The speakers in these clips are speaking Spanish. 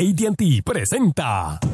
ATT presenta.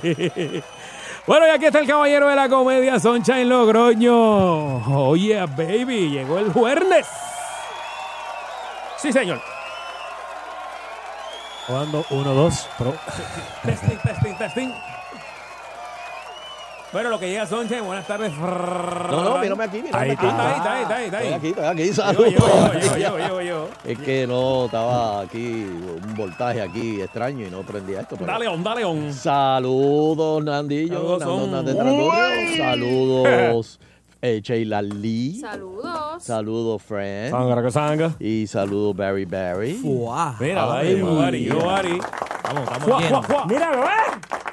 Bueno, y aquí está el caballero de la comedia, Sunshine Logroño. Oye, baby, llegó el jueves. Sí, señor. Jugando 1, 2, pro. Testing, testing, testing. Bueno, lo que llega Sunshine, buenas tardes. No, no, mírame aquí, mírame Ahí aquí. está, ahí está, ahí está, ahí está. Estoy aquí, estoy aquí, Yo, saludos. yo, yo, yo, yo, yo, yo. Es que no, estaba aquí, un voltaje aquí extraño y no prendía esto. pero- Dale on, dale on. Saludos, Nandillo. Saludos, Nando. Saludos, eh, Sheila Lee. Saludos. Saludos, Fran. Sanga, que sanga. Y saludos, Barry Barry. Mira, Ay, ahí, yo, Ari, yo, Ari. Vamos, estamos Fuá, fuá, fuá. Mira, ¿eh?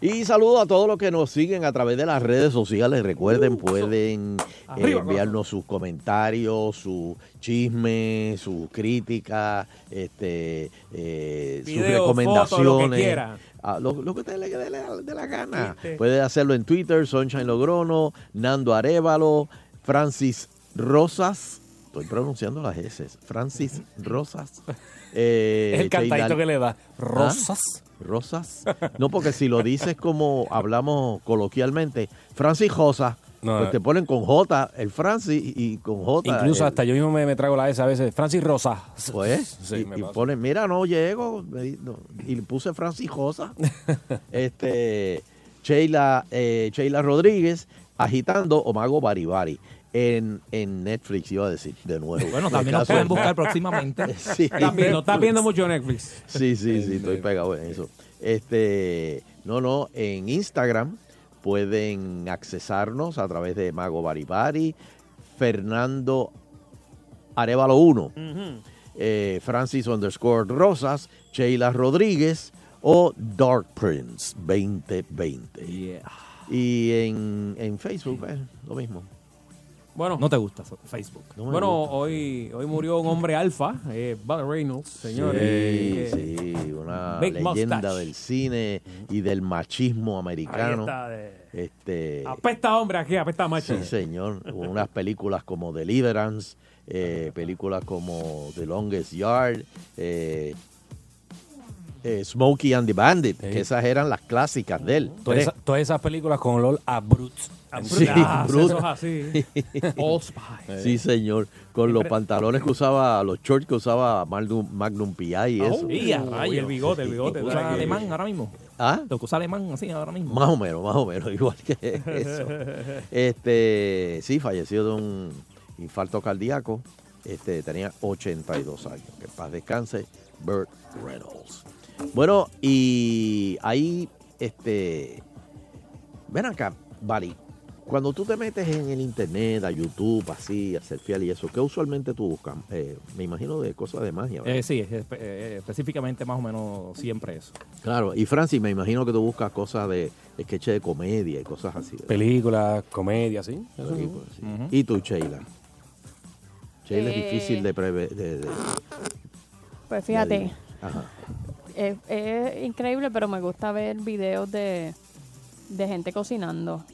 Y saludos a todos los que nos siguen a través de las redes sociales. Recuerden, pueden eh, enviarnos sus comentarios, su chisme, sus críticas, este, eh, sus recomendaciones. foto, lo que quiera. Ah, lo, lo que te le dé la, de la gana. ¿Viste? Puede hacerlo en Twitter, Sunshine Logrono, Nando Arevalo, Francis Rosas. Estoy pronunciando las S. Francis Rosas. Eh, el cantadito que le da. Rosas. Rosas. No, porque si lo dices como hablamos coloquialmente, Francis Rosa, No, pues te ponen con J el Francis y con J. Incluso el- hasta yo mismo me, me trago la S a veces. Francis Rosa. Pues, Sí, y, y ponen, mira, no llego. no, y le puse Francis Rosa. este, Sheila, eh, Sheila Rodríguez, agitando o Mago Baribari. En, en Netflix iba a decir de nuevo. Bueno, también nos pueden buscar próximamente. Sí. Estás viendo, estás viendo mucho Netflix. Sí, sí, sí, estoy pegado en eso. Este, no, no, en Instagram pueden accesarnos a través de Mago Baribari, Fernando Arevalo 1, eh, Francis underscore Rosas, Sheila Rodríguez o Dark Prince 2020. Y en, en Facebook, eh, lo mismo. Bueno, No te gusta Facebook. No bueno gusta. hoy, hoy murió un hombre alfa, eh, Bud Reynolds, señores. Sí, Eh, sí, una Big leyenda mustache. del cine y del machismo Ahí americano. está. eh. Este, Apesta hombre aquí, apesta macho. Sí, señor. Unas películas como Deliverance, eh, películas como The Longest Yard, eh, eh, Smokey and the Bandit, que esas eran las clásicas de él. Todas esas, todas esas películas con olor a Brutes. Sí, Ah, Bruce. eso es así. All. Sí, señor. Con los pantalones que usaba, los shorts que usaba Magnum, Magnum P.I. y eso. Y a Oh, rayos. y el bigote, el bigote. ¿Te usa ¿sabes? alemán ahora mismo? ¿Ah? ¿Te usa alemán así ahora mismo? Más o menos, más o menos, igual que eso. Este, sí, falleció de un infarto cardíaco. Este, tenía 82 años. Que en paz descanse, Burt Reynolds. Bueno, y ahí, este, ven acá, Bari. Cuando tú te metes en el internet, a YouTube, así, a ser fiel y eso, ¿qué usualmente tú buscas? Eh, me imagino de cosas de magia. ¿verdad? Eh, sí, es- eh, específicamente más o menos siempre eso. Claro, y Francis, me imagino que tú buscas cosas de sketches de comedia y cosas así. ¿verdad? Películas, comedias, ¿sí? Pues, sí. ¿Y tú, Sheila? Sheila Eh, es difícil de prever. de- de- Pues fíjate, Ajá. es, es increíble, pero me gusta ver videos de, de gente cocinando.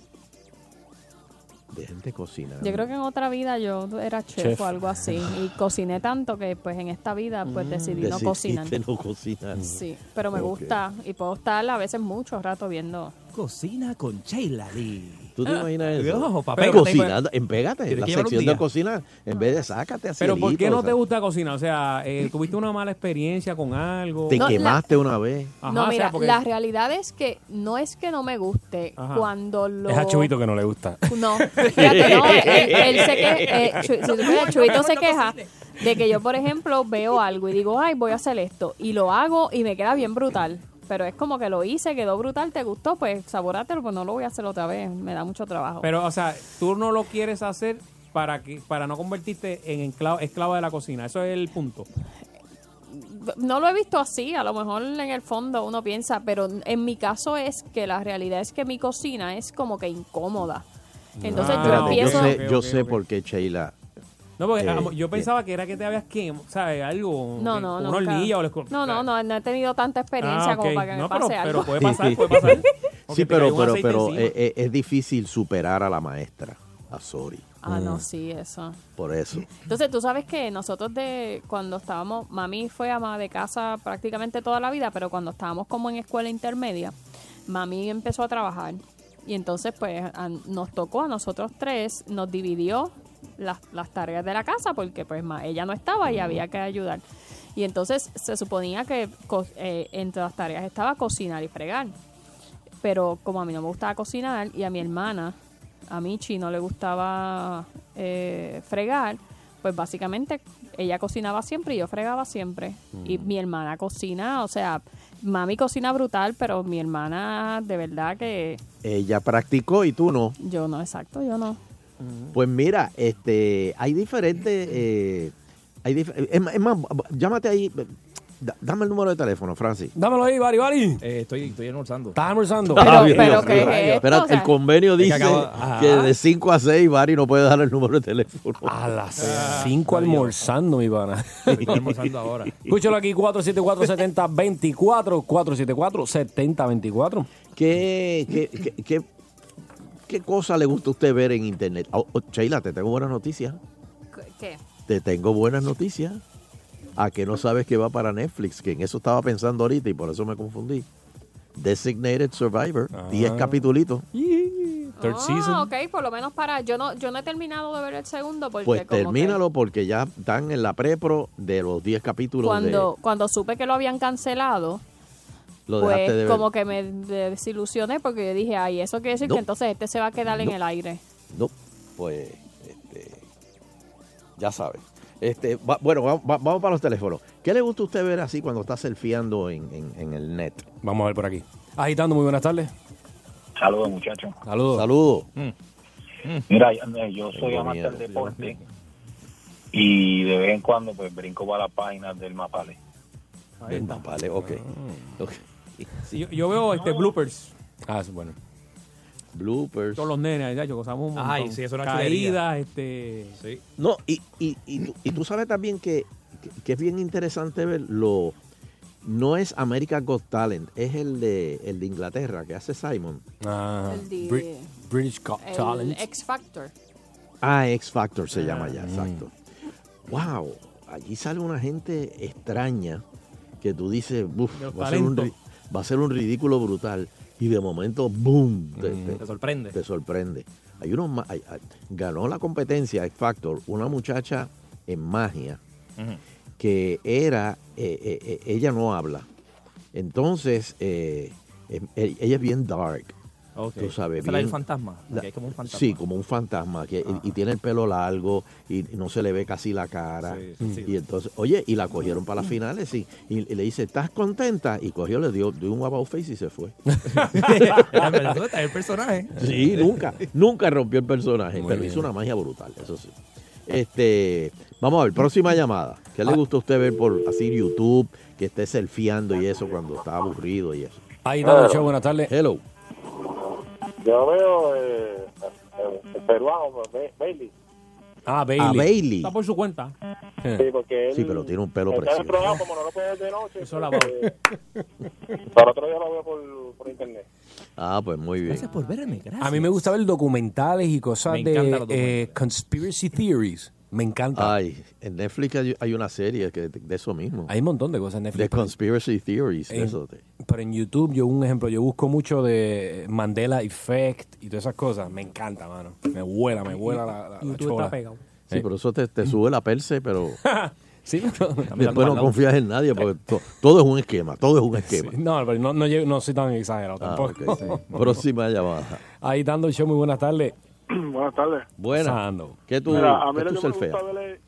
De gente cocinando. Yo creo que en otra vida yo era chef, Chef. o algo así. Y cociné tanto que pues en esta vida pues decidí no cocinar. no cocinar. Sí, pero me gusta y puedo estar a veces mucho rato viendo. Cocina con Sheila Lee. ¿Tú te imaginas eso? Ojo, papel, cocinando, en Pégate, Tienes la sección de cocina, en vez de sácate así. Pero ¿por qué no o te gusta cocinar? O sea, eh, ¿tuviste una mala experiencia con algo? Te No, la- quemaste una vez. Ajá, no, o sea, mira, porque- la realidad es que no es que no me guste Ajá. cuando lo... Es a Chubito que no le gusta. No, fíjate, no, él, él se que, eh, Chu- si supieras, Chuito se queja, De que yo, por ejemplo, veo algo y digo, ay, voy a hacer esto. Y lo hago y me queda bien brutal. Pero es como que lo hice, quedó brutal, te gustó, pues saborátelo, pues no lo voy a hacer otra vez. Me da mucho trabajo. Pero, o sea, tú no lo quieres hacer para que para no convertirte en esclavo, esclava de la cocina. Eso es el punto. no lo he visto así, a lo mejor en el fondo uno piensa, pero en mi caso es que la realidad es que mi cocina es como que incómoda. Entonces Ah, yo Espérate, yo empiezo... sé, yo sé por qué Sheila. No, porque Eh, yo bien. pensaba que era que te habías quemado, ¿sabes? Algo. No, no, una hornilla o la escu- No, no, no, no he tenido tanta experiencia Ah, como para que me No, pase pero, algo. pero puede pasar, puede pasar. Sí, pero, pero, pero eh, eh, es difícil superar a la maestra, a Sori, Ah, Mm. no, sí, eso. por eso. Entonces, tú sabes que nosotros de cuando estábamos, mami fue ama de casa prácticamente toda la vida, pero cuando estábamos como en escuela intermedia, mami empezó a trabajar y entonces pues a- nos tocó a nosotros tres, nos dividió las, las tareas de la casa porque pues ma- ella no estaba y había que ayudar. Y entonces se suponía que eh, entre las tareas estaba cocinar y fregar. Pero como a mí no me gustaba cocinar y a mi hermana, a Michi, no le gustaba eh, fregar, pues básicamente ella cocinaba siempre y yo fregaba siempre. Y mi hermana cocina, o sea, mami cocina brutal, pero mi hermana de verdad que Ella practicó y tú no. yo no, exacto, yo no. Pues mira, este, hay diferentes, eh, hay dif- es, más- es más, llámate ahí, da- dame el número de teléfono, Francis. Dámelo ahí, Bari, Bari. Eh, estoy, estoy almorzando. ¿Estás almorzando? Pero- Ah, bien, pero bien, ¿qué es O sea- el convenio que dice acaba- Ajá. que de 5 a 6 Bari no puede dar el número de teléfono. A las 5 almorzando, mi pana. Estoy almorzando ahora. Escúchalo aquí, 474-7024, 474-7024. ¿Qué, qué, qué, qué, qué cosa le gusta a usted ver en internet? Oh, oh, Sheila, te tengo buenas noticias. ¿Qué? Te tengo buenas noticias. A que no sabes que va para Netflix, que en eso estaba pensando ahorita y por eso me confundí. Designated Survivor, 10 Ah. capitulitos. Third Ah, season. ok, por lo menos para, yo no, yo no he terminado de ver el segundo porque Pues como que porque ya están en la prepro de los 10 capítulos cuando, de cuando supe que lo habían cancelado, lo dejaste pues de ver. como que me desilusioné porque yo dije, ay, eso quiere decir No. que entonces este se va a quedar en el aire. No, pues este, ya sabes. Este, va- bueno, va- va- vamos para los teléfonos. ¿Qué le gusta a usted ver así cuando está surfeando en, en- en el net? Vamos a ver por aquí. Agitando, muy buenas tardes. Saludos, muchachos. Saludos. Saludos. Mira, eh, yo soy amante del deporte y de vez en cuando pues brinco para las páginas del Mapale. Del Mapale, ok. Ok. Sí, yo, yo veo este bloopers. Ah, sí, bueno. Bloopers. Todos los nenes, ya, yo gozamos un montón. Ay, sí, eso es una Caídas, este... Sí. No, y, y, y, tú, y tú sabes también que, que, que es bien interesante ver lo... No es American Got Talent, es el de, el de Inglaterra que hace Simon. Ah, El de- Brit- British Got El Talent. X Factor. Ah, X Factor se llama Mm. ya, exacto. Wow, allí sale una gente extraña que tú dices, "Uf, De los va, a ser un, va a ser un ridículo brutal. Y de momento, ¡boom! Te, Mm. te- Te sorprende. te sorprende. Hay unos, hay- hay- ganó la competencia X Factor una muchacha en magia que era, eh, eh, eh, ella no habla. Entonces, eh, ella es bien dark. Ok. Tú sabes, bien- fantasma. La- que hay como un fantasma. Sí, como un fantasma, que, y, y tiene el pelo largo y no se le ve casi la cara. Sí, sí, sí. Y entonces, oye, y la cogieron para las finales y, y, y le dice, ¿estás contenta? Y cogió, le dio, dio un about face y se fue. En verdad, ¿dónde está el personaje? Sí, nunca, nunca rompió el personaje, Muy pero bien. hizo una magia brutal, eso sí. Este, vamos a ver, próxima llamada. ¿Qué Ah. le gusta a usted ver por así YouTube, que esté surfeando y eso cuando está aburrido y eso? Agitando, show, buenas tardes. Hello. Yo veo eh, el peruano, Ba- Bailey. Ah, A Bailey. Bailey. Está por su cuenta. Sí, porque él, Sí, pero tiene un pelo el precioso. programa, como no lo puedo ver de noche. Eso la pues, Para otro día lo veo por, por internet. Ah, pues muy bien. Gracias por verme, gracias. A mí me gusta ver documentales y cosas Me de eh, conspiracy theories. Me encanta. Ay, en Netflix hay, hay una serie que, de eso mismo. Hay un montón de cosas en Netflix. De conspiracy theories. en- eso de- Pero en YouTube, yo un ejemplo, yo busco mucho de Mandela Effect y todas esas cosas. Me encanta, mano. Me vuela, me vuela la, la, chola. está pegado. Sí, pero eso te, te sube la perse, pero Sí, pero- después no confías en nadie porque to- todo es un esquema, todo es un esquema. Sí, no, pero no, no, llego- no soy tan exagerado Ah, tampoco. sí. Próxima llamada. Ahí dando el show, muy buenas tardes. Buenas tardes. Buena. Pasando. ¿Qué tú, Mira, a mí qué lo tú que me gusta ver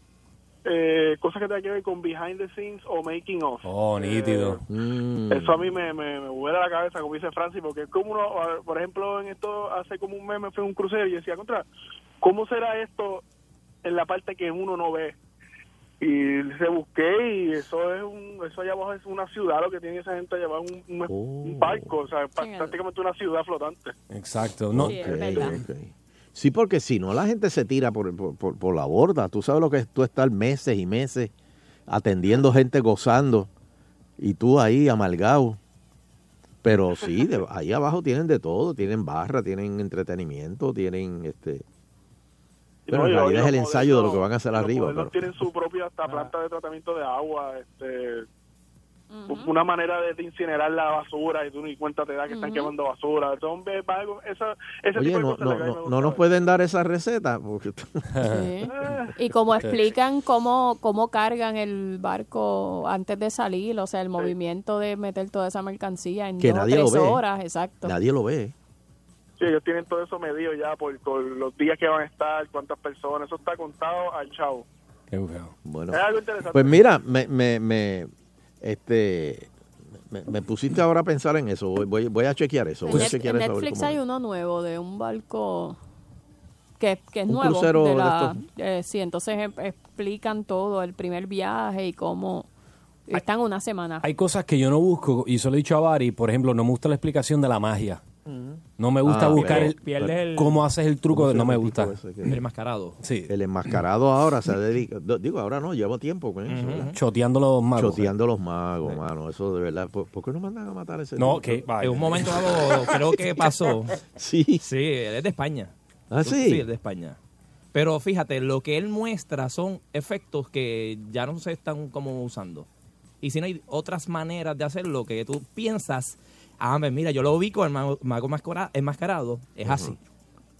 eh, cosas que tengan que ver con behind the scenes o making of. Oh, nítido. Mm. Eso a mí me, me, me vuela la cabeza, como dice Francis, porque es como uno, por ejemplo, en esto hace como un mes me fue a un crucero y decía, contra, ¿cómo será esto en la parte que uno no ve? Y se busqué y eso es un, eso allá abajo es una ciudad, lo que tiene esa gente allá abajo, un, un, un barco, o sea, prácticamente una ciudad flotante. Exacto. No, Sí, es Ok, verdad. ok. Sí, porque si no, la gente se tira por, por, por- por la borda. Tú sabes lo que es tú estar meses y meses atendiendo gente gozando y tú ahí amargado. Pero sí, de- ahí abajo tienen de todo. Tienen barra, tienen entretenimiento, tienen este... Pero No, en realidad es el ensayo de lo que van a hacer arriba. pero- tienen su propia hasta planta de tratamiento de agua, este, una manera de, de incinerar la basura y tú ni cuenta te da que están Ujú. quemando basura. Entonces, algo- esa, ese Oye, tipo de no, cosas no, lo no, no nos pueden dar esa receta. Porque... Sí. Y como explican cómo, cómo cargan el barco antes de salir, o sea, el movimiento de meter toda esa mercancía en Que dos nadie lo tres ve. horas, exacto. Nadie lo ve. Sí, ellos tienen todo eso medido ya por, por los días que van a estar, cuántas personas, eso está contado al chavo. Qué. Bueno, Es algo interesante. Pues mira, me, me, me, este, me, me pusiste ahora a pensar en eso. Voy, voy, voy a chequear eso. En, a chequear eso. Netflix hay uno nuevo de un barco que, que es Un nuevo. crucero de de la- estos. eh, sí, entonces explican todo, el primer viaje y cómo están una semana. Hay cosas que yo no busco, y eso lo he dicho a Bari, por ejemplo, no me gusta la explicación de la magia. No me gusta Ah, buscar pero- el, Pierdes el- cómo haces el truco, ¿Cómo se no me gusta. tipo ese que- El mascarado. Sí, El enmascarado ahora se dedica. do- Digo, ahora no, llevo tiempo con eso. ¿verdad? choteando los magos. Choteando los magos, mano. Eso de verdad. ¿Por, por qué no mandan a matar a ese No, tipo? que. En un momento dado, creo que pasó. Sí. Sí, él es de España. Ah, sí. Sí, es de España. Pero fíjate, lo que él muestra son efectos que ya no se están como usando. Y si no hay otras maneras de hacerlo que tú piensas, ah, pues mira, yo lo vi con el mago, mago mascara- enmascarado, es así.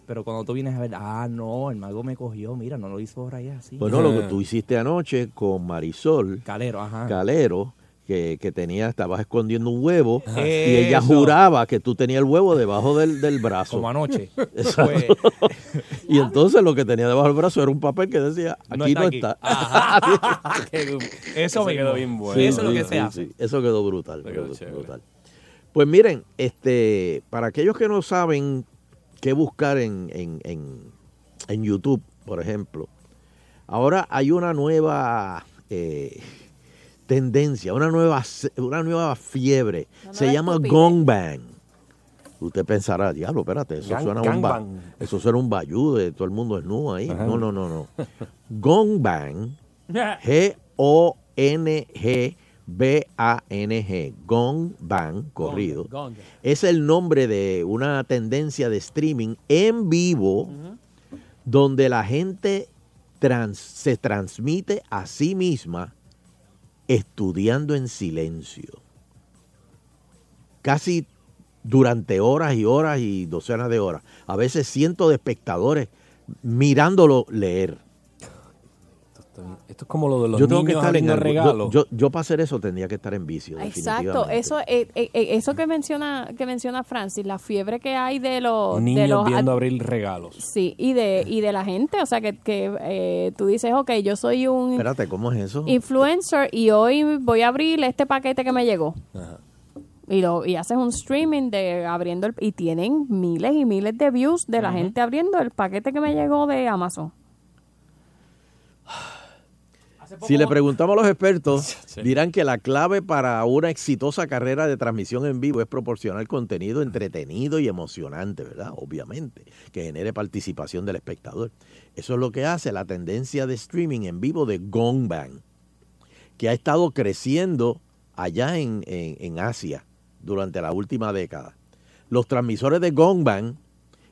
Pero cuando tú vienes a ver, ah, no, el mago me cogió, mira, no lo hizo por ahí así. Bueno, lo que tú hiciste anoche con Marisol Calero, ajá. Calero, que, que tenía, estabas escondiendo un huevo, y ella juraba que tú tenías el huevo debajo del, del brazo. Como anoche. Exacto. y entonces lo que tenía debajo del brazo era un papel que decía, aquí No no está aquí. está. Eso Eso mismo. quedó bien bueno. Eso es lo que sí, se hace. sí. Eso quedó brutal. Quedó brutal. Pues miren, este, para aquellos que no saben qué buscar en, en, en, en YouTube, por ejemplo, ahora hay una nueva eh, tendencia, una nueva, una nueva fiebre. Se llama estupidez. Gongbang. Usted pensará, diablo, espérate, eso Gang- suena un ba- gangbang. eso suena un bayú de todo el mundo es nu ahí. No, no, no, no. Gongbang G-O-N-G-B-A-N-G, Gong Bang, corrido, Gong. es el nombre de una tendencia de streaming en vivo donde la gente trans- se transmite a sí misma estudiando en silencio. Casi durante horas y horas y docenas de horas. A veces cientos de espectadores mirándolo leer. Esto es como lo de los yo tengo que niños estar en yo- regalos. Yo, yo para hacer eso tendría que estar en vicio. Exacto, eso eh, eh, eh, eso que menciona que menciona Francis, la fiebre que hay de los de niños los viendo abrir regalos. sí y de y de la gente, o sea que, que eh, tú dices, ok, yo soy un Espérate, ¿cómo es eso? influencer y hoy voy a abrir este paquete que me llegó. Ajá. Y, lo, y haces un streaming de abriendo el, y tienen miles y miles de views de la gente abriendo el paquete que me llegó de Amazon. Si le preguntamos a los expertos, dirán que la clave para una exitosa carrera de transmisión en vivo es proporcionar contenido entretenido y emocionante, ¿verdad? Obviamente, que genere participación del espectador. Eso es lo que hace la tendencia de streaming en vivo de Gongbang, que ha estado creciendo allá en, en- en Asia durante la última década. Los transmisores de Gongbang,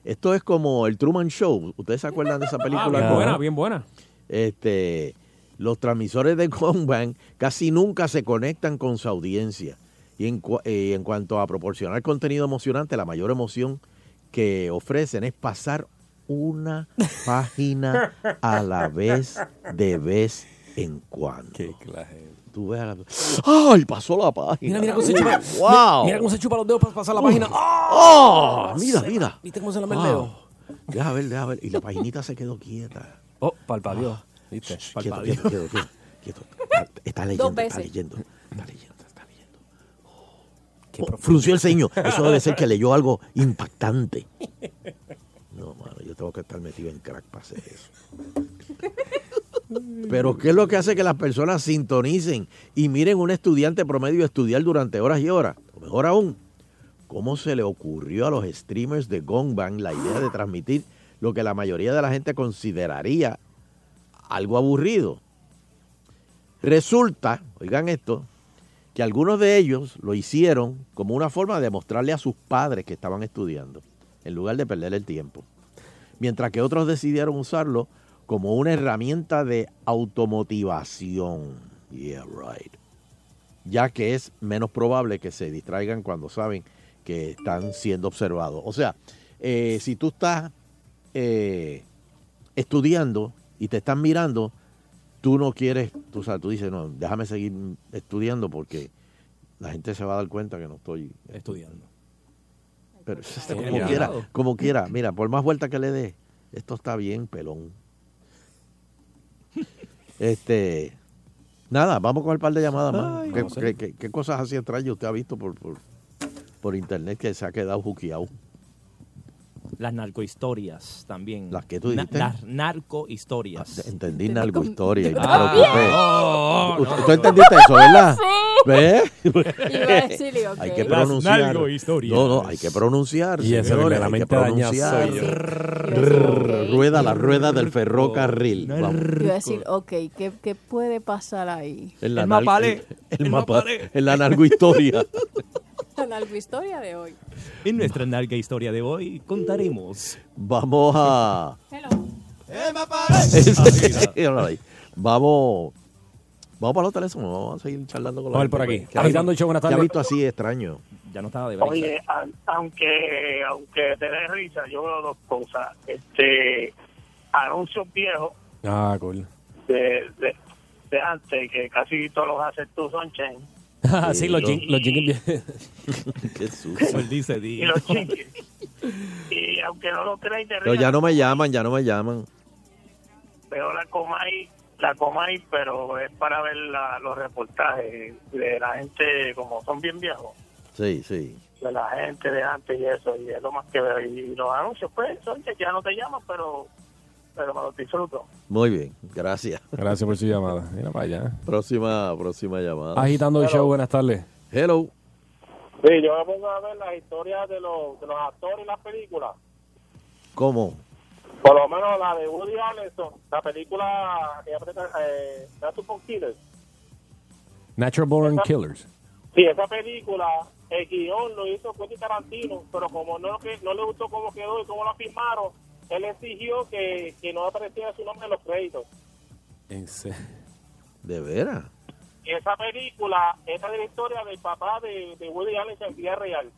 esto es como el Truman Show. ¿Ustedes se acuerdan de esa Ah, película? bien Ajá. buena, bien buena. este, los transmisores de Gongbang casi nunca se conectan con su audiencia. Y en, eh, en cuanto a proporcionar contenido emocionante, la mayor emoción que ofrecen es pasar una página a la vez de vez en cuando. Qué clase. Tú ves a la- ¡Ay! Pasó la página. Mira, mira cómo se chupa. ¡Wow! Mira cómo se chupa los dedos para pasar la página. ¡Oh! Mira, mira. ¿Viste cómo se el Wow. dedo? Deja ver, deja ver. Y la paginita se quedó quieta. Oh, palpadeó. ¿Viste? Quieto, quieto, quieto, quieto, quieto. Está, leyendo, está veces. leyendo, está leyendo, está leyendo. Oh, frunció el ceño. Eso debe ser que leyó algo impactante. No, mano, yo tengo que estar metido en crack para hacer eso. Pero ¿qué es lo que hace que las personas sintonicen y miren a un estudiante promedio estudiar durante horas y horas? O mejor aún, ¿cómo se le ocurrió a los streamers de Gongbang la idea de transmitir lo que la mayoría de la gente consideraría algo aburrido? Resulta, oigan esto, que algunos de ellos lo hicieron como una forma de mostrarle a sus padres que estaban estudiando, en lugar de perder el tiempo. Mientras que otros decidieron usarlo como una herramienta de automotivación. Yeah, right. Ya que es menos probable que se distraigan cuando saben que están siendo observados. O sea, eh, si tú estás eh, estudiando y te están mirando, tú no quieres, tú, sabes, tú dices, no, déjame seguir estudiando porque la gente se va a dar cuenta que no estoy Estudiando. pero Tiene como quiera, como quiera. Mira, por más vuelta que le dé, esto está bien pelón. Este, nada, vamos con el par de llamadas más. Ay, ¿Qué, qué- qué- qué cosas así extrañas usted ha visto por, por, por internet que se ha quedado juqueado? Las narcohistorias también. ¿Las qué tú dijiste? las narcohistorias. Entendí algo historia y me Ah, preocupé. no, ¿Tú- no. ¿Tú entendiste eso, verdad? Sí. ¿Ves? Iba a decirle, ok. Hay que Las pronunciar. narcohistorias. No, no, hay que pronunciar. Y de señores, la hay que pronunciar. yo. Rueda la rueda del ferrocarril. Vamos. Iba a decir, ok, ¿qué, qué puede pasar ahí? En la El mapale. el- el El mapa- mapale. en la narcohistoria. Historia de hoy. En nuestra narga historia de hoy contaremos. Vamos a. Ahí. vamos. Vamos para los teléfonos. Vamos a seguir charlando con la Vamos por aquí. porque- Agitando el show, buenas ¿Qué ha tardes. visto así extraño? Ya no estaba de brisa. Oye, a- aunque aunque te dé risa, yo veo dos cosas. Este, anuncios viejos Ah, cool. de, de, de antes, que casi todos los haces tú, Sunshine, Ah, sí, los, jing- los jingles. Qué sucio. Él dice, di. y los chinques. y aunque no lo creáis, te Pero rías, ya no me llaman, ya no me llaman. veo la Comay, la Comay, pero es para ver la- los reportajes de la gente, como son bien viejos, Sí, sí. de la gente de antes y eso, y es lo más que veo. Y los anuncios, pues, son que ya no te llaman, pero, pero me los disfruto. Muy bien, gracias. Gracias por su llamada. Mira para allá. Próxima, próxima llamada. Agitando el show, buenas tardes. Hello. Sí, yo me pongo a ver las historias de los, de los actores en las películas. ¿Cómo? Por lo menos la de Woody Harrelson, la película que eh, Natural Born Killers. Natural Born Killers. Sí, esa película, el guion lo hizo Quentin Tarantino, pero como no, que, no le gustó cómo quedó y cómo la firmaron, él exigió que, que no apareciera su nombre en los créditos. En serio. ¿De veras? Y esa película, esa es la historia del papá de, de Woody Harrelson en vida real.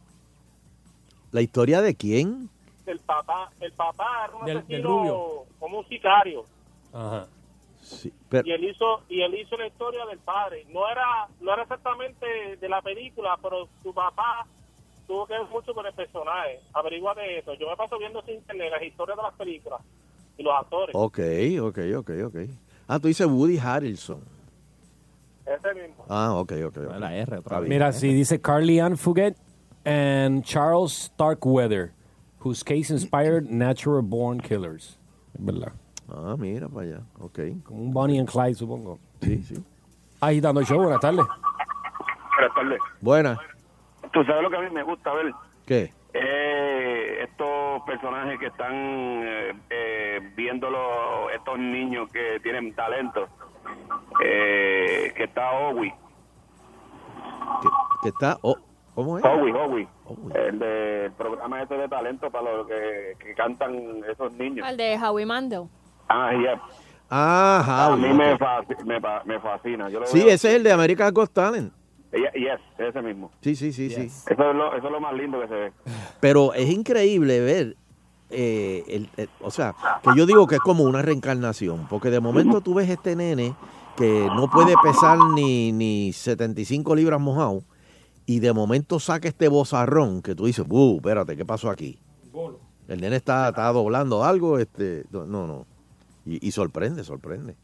¿La historia de quién? El papá, el papá era un Del- del asesino rubio. como un sicario. Ajá. Sí, pero, y él hizo y él hizo la historia del padre no era no era exactamente de la película pero su papá tuvo que ver mucho con el personaje averigua de eso yo me paso viendo sin internet las historias de las películas y los actores ok, ok, ok, ok. Ah, tú dices Woody Harrelson. ese mismo Ah, ok, ok. ok. La R otra vez. Mira, si dice Carly Ann Fugate and Charles Starkweather, whose case inspired Natural Born Killers. Es verdad. Ah, mira para allá. Ok. Como un Bonnie and Clyde, supongo. Sí, sí. Agitando el show, buenas tardes. Buenas tardes. Buena. Tú sabes lo que a mí me gusta ver. ¿Qué? Eh, estos personajes que están eh, eh, viéndolo, estos niños que tienen talento. Eh, que está Owi. Que, que está... oh, ¿Cómo es? Owi, Owi. El del programa este de talento para los que, que cantan esos niños. Al de Howie Mandel. Ah, yeah. Ah, a mí me, fascina. Yo lo Sí, veo- ese es el de American Got Talent. Yes, ese mismo. Sí, sí, sí, sí. Eso es, lo, eso es lo más lindo que se ve. Pero es increíble ver, eh, el- el- o sea, que yo digo que es como una reencarnación, porque de momento tú ves este nene que no puede pesar ni, ni 75 libras mojado, y de momento saca este bozarrón que tú dices, ¡buh! Espérate, ¿qué pasó aquí? El nene está, está doblando algo, este, no, no. Y, y sorprende, sorprende.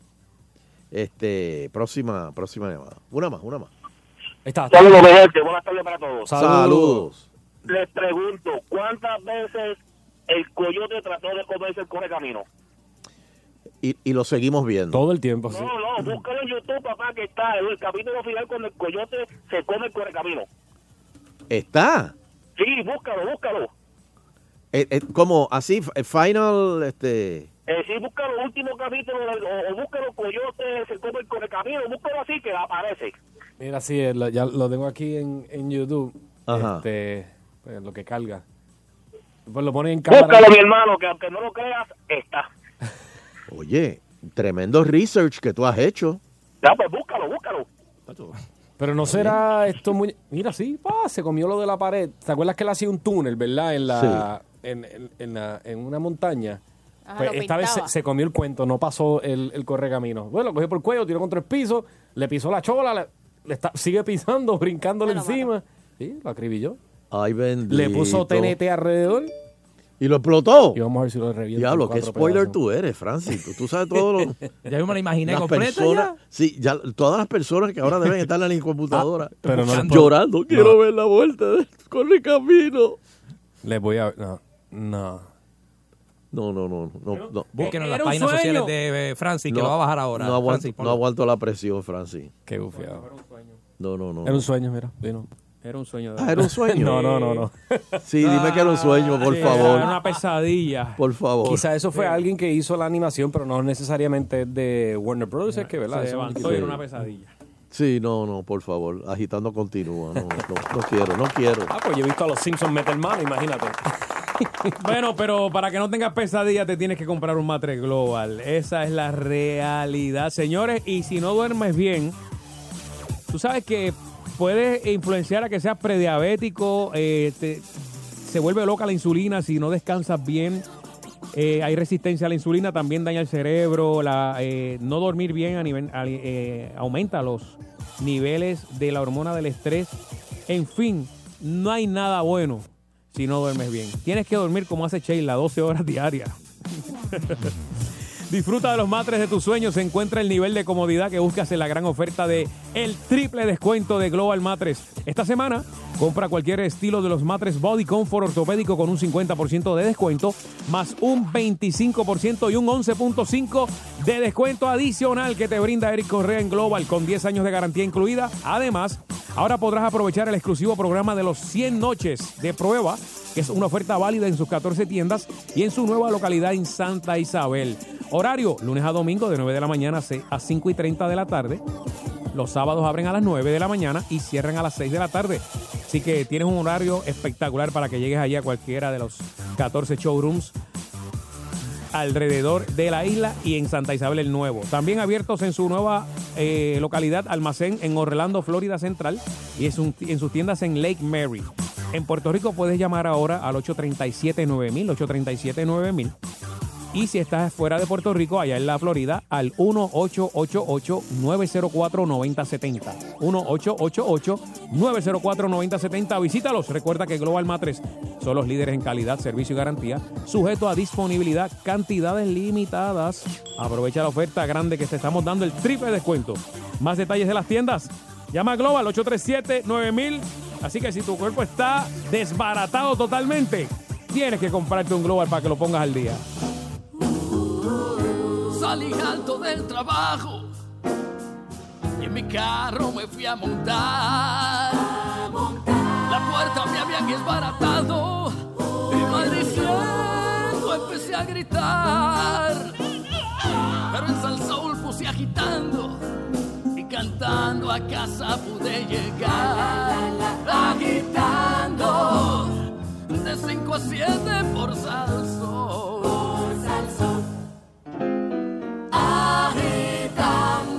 Este, próxima, próxima llamada. Una más, una más. Está. Saludos, mi gente. Buenas tardes para todos. Saludos. Les pregunto, ¿cuántas veces el coyote trató de comerse el correcamino? Y, y lo seguimos viendo. Todo el tiempo, sí. No, no, búscalo en YouTube, papá, que está el capítulo final cuando el coyote se come el correcamino. Está. Sí, búscalo, búscalo. Eh, eh, como así, f- final, este. Eh, sí, búscalo el último capítulo o, o búscalo coyote se come el correcamino, búscalo así que aparece. Mira, sí, eh, lo- ya lo tengo aquí en, en YouTube. Ajá. Este, pues, lo que carga. Pues lo pone en cámara. Búscalo, mi hermano, que aunque no lo creas, está. Oye, tremendo research que tú has hecho. Ya, pues búscalo, búscalo. Pero no será esto muy... Mira, sí, pa, se comió lo de la pared. ¿Te acuerdas que él hacía un túnel, verdad? En la, en, en- en la- en una montaña. Ajá, Pues esta vez se comió el cuento, no pasó el, el correcamino. Bueno, lo cogió por el cuello, tiró contra el piso, le pisó la chola, le, le está, sigue pisando, brincándole lo encima. Sí, lo acribilló. Ay, bendito. Le puso TNT alrededor Y lo explotó. y vamos a ver si lo revienta. en Diablo, qué spoiler pedazos. tú eres, Francis. Tú, tú sabes todo lo. Ya yo me la imaginé las completa personas, ya. sí, ya todas las personas que ahora deben estar en la computadora Ah, pero no llorando, quiero ver la vuelta del correcamino. Le voy a... No, no. No, no, no, no, no. Búsquenos en las páginas sueño. sociales de eh, Francis, que lo va a bajar ahora. No aguanto, Francis, no aguanto la presión, Francis. Qué bufiado. No, no, no. Era un sueño, mira. vino. Era un sueño. de Ah, era un sueño. No, no, no, no. Sí, dime que era un sueño, por Era favor. una pesadilla. Por favor. Quizá eso fue alguien que hizo la animación, pero no necesariamente de Warner Brothers, es que, ¿verdad? Se levantó y era una pesadilla. Sí, no, no, por favor. Agitando continúa. No, no, no quiero, no quiero. Ah, pues yo he visto a los Simpsons meter mano, imagínate. Bueno, pero para que no tengas pesadilla te tienes que comprar un matre global. Esa es la realidad, señores. Y si no duermes bien, tú sabes que puedes influenciar a que seas prediabético, eh, se vuelve loca la insulina si no descansas bien. Eh, hay resistencia a la insulina, también daña el cerebro. Eh, no dormir bien aumenta los niveles de la hormona del estrés. En fin, no hay nada bueno si no duermes bien. Tienes que dormir como hace Sheila, 12 horas diarias. Disfruta de los matres de tus sueños. Encuentra el nivel de comodidad que buscas en la gran oferta de el triple descuento de Global Matres. Esta semana, compra cualquier estilo de los matres Body Comfort ortopédico con un 50% de descuento, más un 25% y un 11.5% de descuento adicional que te brinda Eric Correa en Global con 10 años de garantía incluida. Además, ahora podrás aprovechar el exclusivo programa de los 100 noches de prueba que es una oferta válida en sus 14 tiendas y en su nueva localidad en Santa Isabel. Horario, lunes a domingo de 9 de la mañana a 5 y 30 de la tarde. Los sábados abren a las 9 de la mañana y cierran a las 6 de la tarde. Así que tienes un horario espectacular para que llegues allá a cualquiera de los 14 showrooms alrededor de la isla y en Santa Isabel el Nuevo. También abiertos en su nueva eh, localidad almacén en Orlando, Florida Central y en sus tiendas en Lake Mary. En Puerto Rico puedes llamar ahora al 837-9000, 837-9000. Y si estás fuera de Puerto Rico, allá en la Florida, al 1-888-904-9070. 1-888-904-9070. Visítalos. Recuerda que Global Matres son los líderes en calidad, servicio y garantía. Sujeto a disponibilidad, cantidades limitadas. Aprovecha la oferta grande que te estamos dando, el triple descuento. Más detalles de las tiendas. Llama a Global 837-9000. Así que si tu cuerpo está desbaratado totalmente, tienes que comprarte un Global para que lo pongas al día. Salí alto del trabajo y en mi carro me fui a montar. La puerta me habían desbaratado y maldiciendo empecé a gritar. Pero en Sal Soul puse agitando cantando a casa pude llegar. Agitando de 5 a 7 por Sal Soul. Agitando.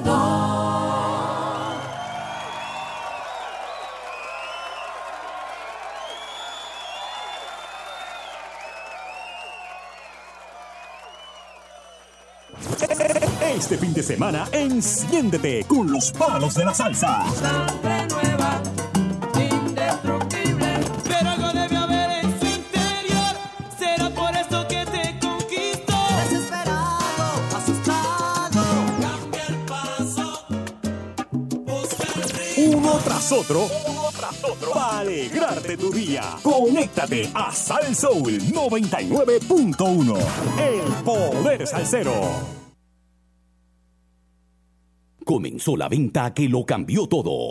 Este fin de semana, enciéndete con los palos de la salsa. Pero algo debe haber en su interior. Será por eso que te conquistó. Desesperado, asustado. Cambia el Uno tras otro, uno tras otro, para alegrarte tu día. Conéctate a Sal Soul 99.1, el poder salsero. Comenzó la venta que lo cambió todo.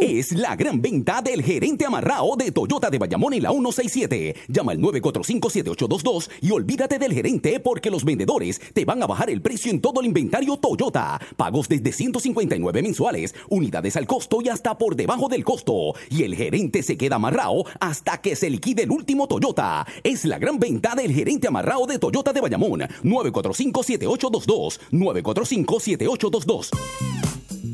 Es la gran venta del gerente amarrado de Toyota de Bayamón en la 167. Llama al 945-7822 y olvídate del gerente porque los vendedores te van a bajar el precio en todo el inventario Toyota. Pagos desde 159 mensuales, unidades al costo y hasta por debajo del costo. Y el gerente se queda amarrado hasta que se liquide el último Toyota. Es la gran venta del gerente amarrado de Toyota de Bayamón. 945-7822. 945-7822.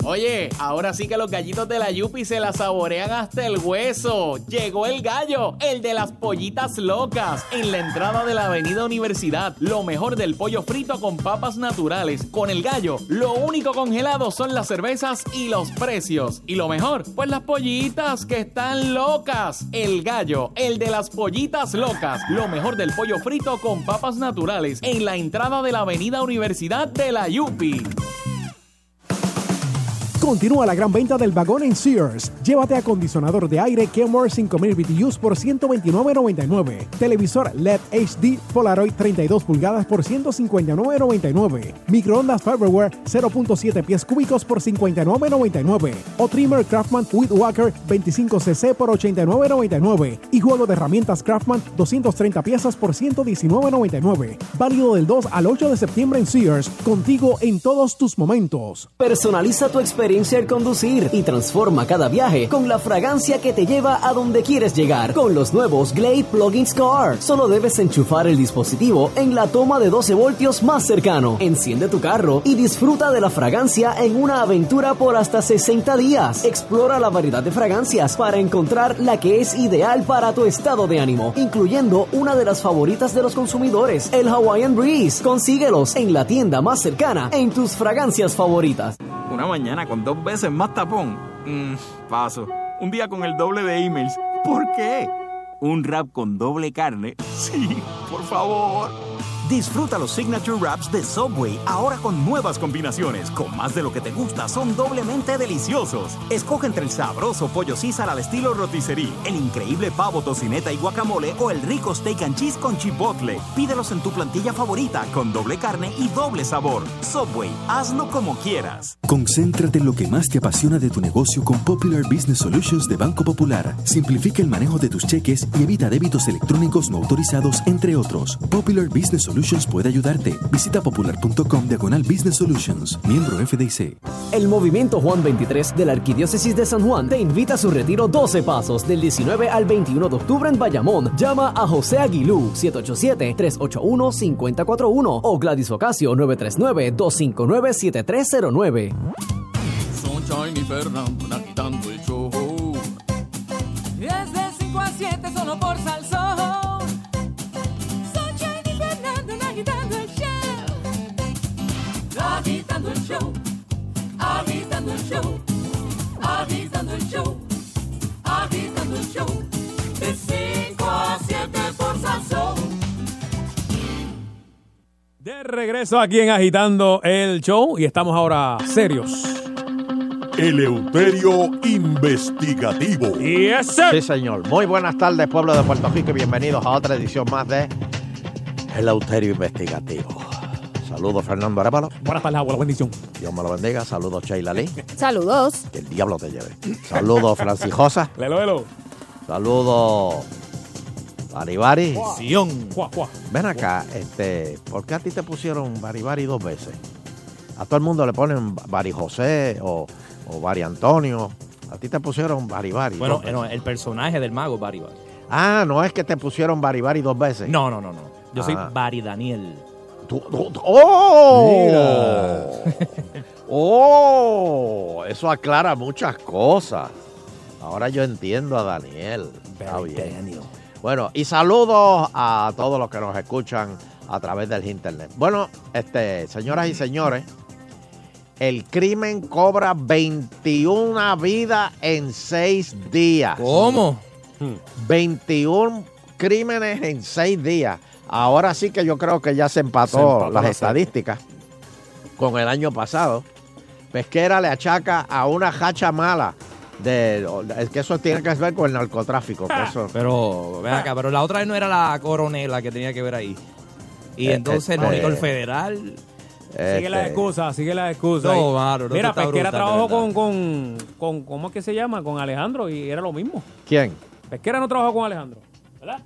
Oye, ahora sí que los gallitos de la Yupi se la saborean hasta el hueso. Llegó el gallo, el de las pollitas locas, en la entrada de la Avenida Universidad. Lo mejor del pollo frito con papas naturales. Con el gallo, lo único congelado son las cervezas y los precios. Y lo mejor, pues las pollitas que están locas. El gallo, el de las pollitas locas. Lo mejor del pollo frito con papas naturales. En la entrada de la Avenida Universidad de la Yupi. Continúa la gran venta del vagón en Sears. Llévate acondicionador de aire Kenmore 5000 BTUs por 129.99. Televisor LED HD Polaroid 32 pulgadas por 159.99. Microondas Farberware 0.7 pies cúbicos por 59.99. O trimmer Craftman Weed Walker 25cc por 89.99. Y juego de herramientas Craftman 230 piezas por 119.99. Válido del 2 al 8 de septiembre en Sears. Contigo en todos tus momentos. Personaliza tu experiencia al conducir y transforma cada viaje con la fragancia que te lleva a donde quieres llegar. Con los nuevos Glade Plug-ins Car, solo debes enchufar el dispositivo en la toma de 12 voltios más cercano. Enciende tu carro y disfruta de la fragancia en una aventura por hasta 60 días. Explora la variedad de fragancias para encontrar la que es ideal para tu estado de ánimo, incluyendo una de las favoritas de los consumidores, el Hawaiian Breeze. Consíguelos en la tienda más cercana en tus fragancias favoritas. Una mañana con dos veces más tapón. Mm, paso. Un día con el doble de emails. ¿Por qué? Un rap con doble carne. Sí, por favor. Disfruta los Signature Wraps de Subway, ahora con nuevas combinaciones. Con más de lo que te gusta, son doblemente deliciosos. Escoge entre el sabroso pollo César al estilo rotisserie, el increíble pavo tocineta y guacamole o el rico steak and cheese con chipotle. Pídelos en tu plantilla favorita con doble carne y doble sabor. Subway, hazlo como quieras. Concéntrate en lo que más te apasiona de tu negocio con Popular Business Solutions de Banco Popular. Simplifica el manejo de tus cheques y evita débitos electrónicos no autorizados, entre otros. Popular Business Solutions puede ayudarte. Visita popular.com diagonal Business Solutions, miembro FDIC. El movimiento Juan 23 de la Arquidiócesis de San Juan te invita a su retiro 12 pasos del 19 al 21 de octubre en Bayamón. Llama a José Aguilú 787-381-5041 o Gladys Ocasio 939-259-7309. Sunshine y Fernando agitando el show. Es de 5 a 7 solo por Salsón. Show. Agitando el show. Agitando el show. Agitando el show. De 5 a 7 por Salsón. De regreso aquí en Agitando el Show y estamos ahora serios. Eleuterio Investigativo. Sí, señor. Muy buenas tardes, pueblo de Puerto Rico, y bienvenidos a otra edición más de Eleuterio Investigativo. Saludos, Fernando Arevalo. Buenas tardes, abuela, bendición. Dios me lo bendiga. Saludos, Sheila Lee. Saludos. Que el diablo te lleve. Saludos, Francijosa. Lelo, lelo. Saludos, Baribari. Sion. Ven acá, este, ¿por qué a ti te pusieron Baribari dos veces? A todo el mundo le ponen Bari José o, o Bari Antonio. A ti te pusieron Baribari. Bueno, dos veces. no, el personaje del mago Bari Bari. Ah, no es que te pusieron Baribari dos veces. No, no, no, no. Yo soy Ah. Bari Daniel. ¡Oh! ¡Oh! Eso aclara muchas cosas. Ahora yo entiendo a Daniel. Está bien. Bueno, y saludos a todos los que nos escuchan a través del internet. Bueno, este, señoras y señores, el crimen cobra 21 vidas en 6 días. ¿Cómo? 21 crímenes en 6 días. Ahora sí que yo creo que ya se empató, Se empató las la estadísticas con el año pasado. Pesquera le achaca a una hacha mala. De, es que eso tiene que ver con el narcotráfico. que eso- Pero, ven acá, pero la otra vez no era la coronela que tenía que ver ahí. Y Eh, entonces eh, el monitor eh, federal. Sigue las Este, excusas, sigue las excusas. No, mano, no, Mira, Pesquera brutal, trabajó con, con, con, ¿cómo es que se llama? Con Alejandro y era lo mismo. ¿Quién? Pesquera no trabajó con Alejandro, ¿verdad?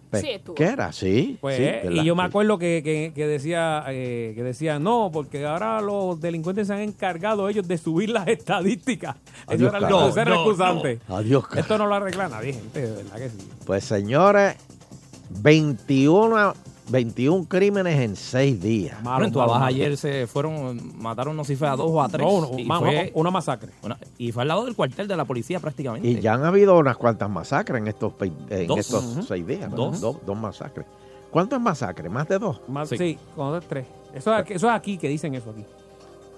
Sí. Pues, sí, eh, ¿verdad? y yo me acuerdo que, que, que decía eh, que decía no, porque ahora los delincuentes se han encargado ellos de subir las estadísticas. Eso Adiós, era, ese era el No, excusante. no. Adiós. Esto no lo arregla nadie, gente, de verdad que sí. Pues señores, 21, 21 crímenes en 6 días. En ayer se fueron, mataron no sé si fue a dos o a tres. No, uno- y ma- fue una masacre. una- y fue al lado del cuartel de la policía prácticamente. Y ya han habido unas cuantas masacres en estos, en Dos. estos Ujú. seis días. ¿no? Dos. Dos, dos masacres. ¿Cuántas masacres? ¿Más de dos? Más, sí, con dos, tres. Eso es, aquí, eso es aquí que dicen eso aquí.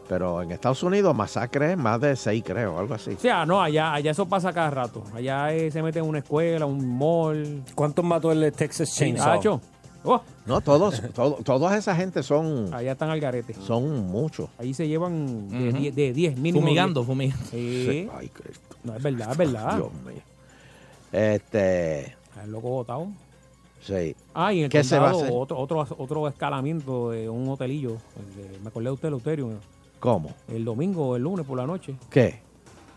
Pero en Estados Unidos masacres más de seis, creo, algo así. O sea, no, allá, allá eso pasa cada rato. Allá eh, se mete en una escuela, un mall. ¿Cuántos mató el Texas Chainsaw? Oh, No, todos, todo- toda esa gente son, allá están al garete. son muchos. Ahí se llevan de Ujú. 10 de 10 mínimo. Fumigando, 10. fumigando. Sí. Ay, Cristo. No, es verdad, es verdad. Dios mío. Este, El loco botado. sí. Ah, y en el ¿Qué se va a hacer? otro, otro, otro escalamiento de un hotelillo. de- me acordé de usted, Leuterio. ¿Cómo? El domingo o el lunes por la noche. ¿Qué?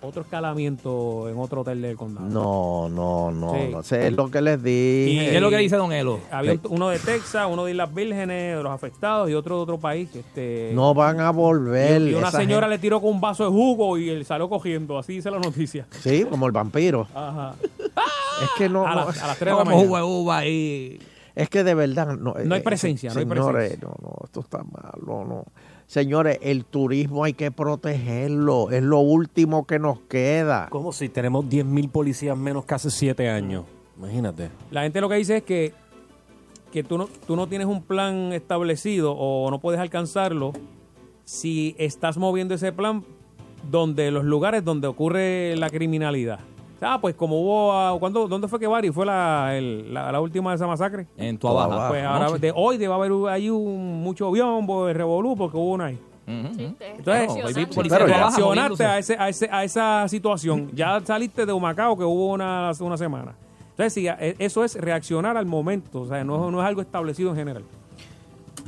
Otro escalamiento en otro hotel del condado. No, no, no, Sí. no sé, es lo que les ¿Y dije. ¿Qué es lo que dice Don Elo? Había Sí. uno de Texas, uno de Islas Vírgenes, de los afectados, y otro de otro país. Este, No van a volver. y, y una esa señora gente- le tiró con un vaso de jugo y él salió cogiendo. Así dice la noticia. Sí, como el vampiro. Ajá. Es que no. A no- las- a las tres de la Como mañana. jugo de uva ahí. Es que de verdad no, No hay eh, presencia, no hay señores, presencia. no, no, esto está mal, no, no. Señores, el turismo hay que protegerlo, es lo último que nos queda. ¿Cómo si tenemos 10.000 policías menos que hace 7 años? Imagínate. La gente lo que dice es que, que tú, no, tú no tienes un plan establecido o no puedes alcanzarlo si estás moviendo ese plan donde los lugares donde ocurre la criminalidad. Ah, pues como hubo, ah, ¿cuándo, ¿dónde fue que Bari fue la, el- la, la última de esa masacre? En Tuabaja. Pues ahora de hoy debe haber ahí un, mucho biombo, de revolú, porque hubo una ahí. Ujú. Entonces, Claro, pues, Tuabaja reaccionaste a, ese, a, ese, a esa situación. Ya saliste de Humacao, que hubo una, hace una semana. Entonces, sí, e- eso es reaccionar al momento. O sea, no, no es algo establecido en general.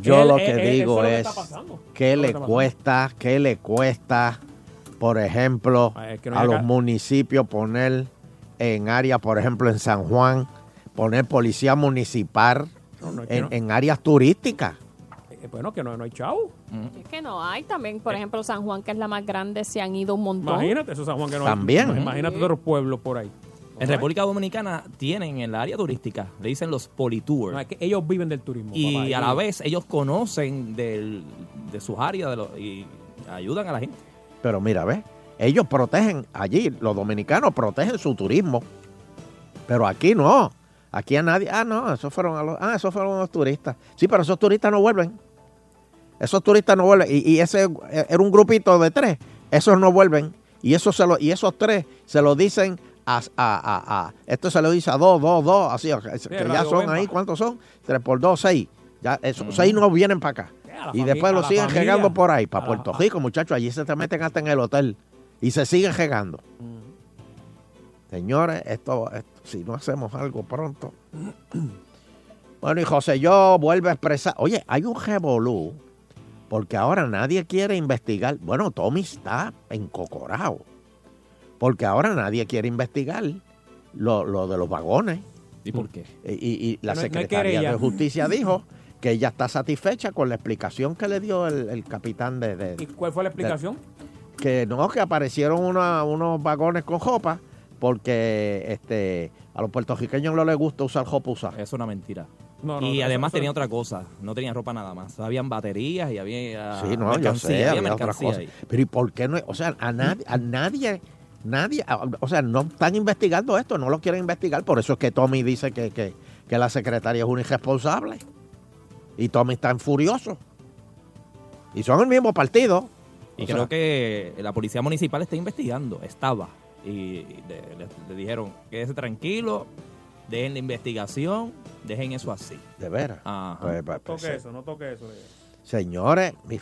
Yo Él- lo él- que él- digo es lo que qué lo le cuesta, qué le cuesta, por ejemplo, Ah, es que no a los acá- municipios poner en áreas, por ejemplo, en San Juan, poner policía municipal No, no, es que en, no. en áreas turísticas. Eh, bueno, que no, no hay chavo. Es que no hay también, por ejemplo, San Juan, que es la más grande, se han ido un montón. Imagínate eso, San Juan, que no También. hay. Imagínate otros pueblos por ahí. En República Dominicana tienen en la área turística, le dicen los politours. No, es que ellos viven del turismo. y papá, a la vez ellos conocen del- de sus áreas de lo- y ayudan a la gente. Pero mira, ¿ves? Ellos protegen allí, los dominicanos protegen su turismo. Pero aquí no. Aquí a nadie. Ah, no, esos fueron a los, ah, esos fueron los turistas. Sí, pero esos turistas no vuelven. Esos turistas no vuelven. Y, y ese era un grupito de tres. Esos no vuelven. Y, eso se lo, y esos tres se lo dicen a, a, a- a- Esto se lo dice a dos, dos, dos. Así, que ya son ahí, ¿cuántos son? Tres por dos, seis. Ya, esos seis no vienen para acá. Y después lo siguen familia. regando por ahí, para la- Puerto a- Rico, muchachos. Allí se te meten hasta en el hotel. Y se siguen regando. Señores, esto, esto- si no hacemos algo pronto. Bueno, y José yo vuelve a expresar. Oye, hay un revolú. Porque ahora nadie quiere investigar. Bueno, Tommy está encocorado. Porque ahora nadie quiere investigar lo, lo de los vagones. ¿Y por qué? Y, y- y la No Secretaría de Justicia dijo que ella está satisfecha con la explicación que le dio el, el capitán de, de- ¿Y cuál fue la explicación? que no, que aparecieron una- unos vagones con jopa porque este a los puertorriqueños no les gusta usar jopa usada. Es una mentira. No, no, y además eso- tenía otra cosa, no tenía ropa nada más. Habían baterías y había Sí, no, yo sé, había había otra cosa. ahí. Pero ¿y por qué no? O sea, a nadie, a nadie, nadie, a- o sea, no están investigando esto, no lo quieren investigar. Por eso es que Tommy dice que, que, que la secretaria es una irresponsable. Y Tommy está furioso. Y son el mismo partido. Y O creo sea, que la policía municipal está investigando, estaba. Y le, le- le dijeron, quédese tranquilo, dejen la investigación, dejen eso así. De veras. Ajá. Pues, pues, No pues, toque eso, no toque eso. Señores, de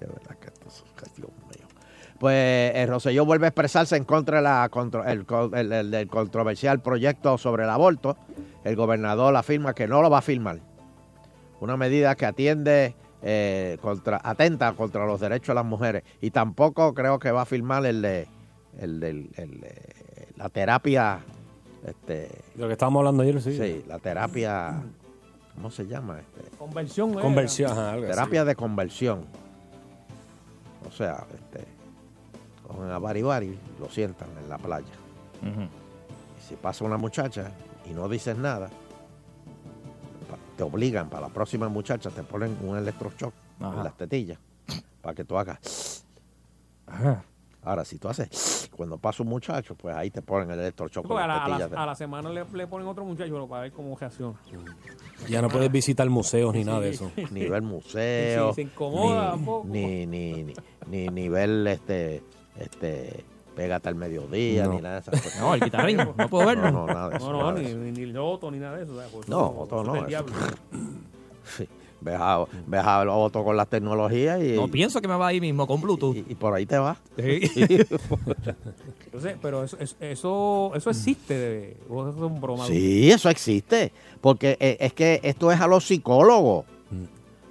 verdad que esto es, Dios mío. Pues el Rosselló vuelve a expresarse en contra de la, contra- el, co- el- el- del controversial proyecto sobre el aborto. El gobernador afirma que no lo va a firmar. Una medida que atiende, eh, contra, atenta contra los derechos de las mujeres. Y tampoco creo que va a firmar el de, el de- la terapia. Este, Lo que estábamos hablando ayer, sí. Sí, la terapia. ¿Cómo se llama? Este, Conversión. era. Conversión, ajá, algo así. terapia de conversión. O sea, este, cogen a Bari Bari, lo sientan en la playa. Y si pasa una muchacha y no dices nada, te obligan para la próxima muchacha, te ponen un electroshock Ajá. en las tetillas para que tú hagas. Ahora, si tú haces cuando pasa un muchacho, pues ahí te ponen el electroshock Porque en a, las la, a la- tetillas. de- a la semana le, le ponen otro muchacho para ver cómo reacciona. Ya no puedes visitar museos ni nada de eso. ni ver museo, Sí, se incomoda ni, un poco. ni, ni, ni, ni, ni ver este, este, pégate al mediodía, No. ni nada de esas cosas. No, el guitarrín, no puedo verlo. No, no, nada de eso. No, no, ni, eso. ni, ni Loto, ni nada de eso. pues No, eso- Otto eso no, es del eso- diablo. Sí. Ves a, ves a Otto con las tecnologías y, No pienso que me va ahí mismo con Bluetooth. y, y por ahí te vas. Entonces, pero eso, eso, eso, eso existe. De, o eso son bromas. Sí, eso existe. Porque eh, es que esto es a los psicólogos.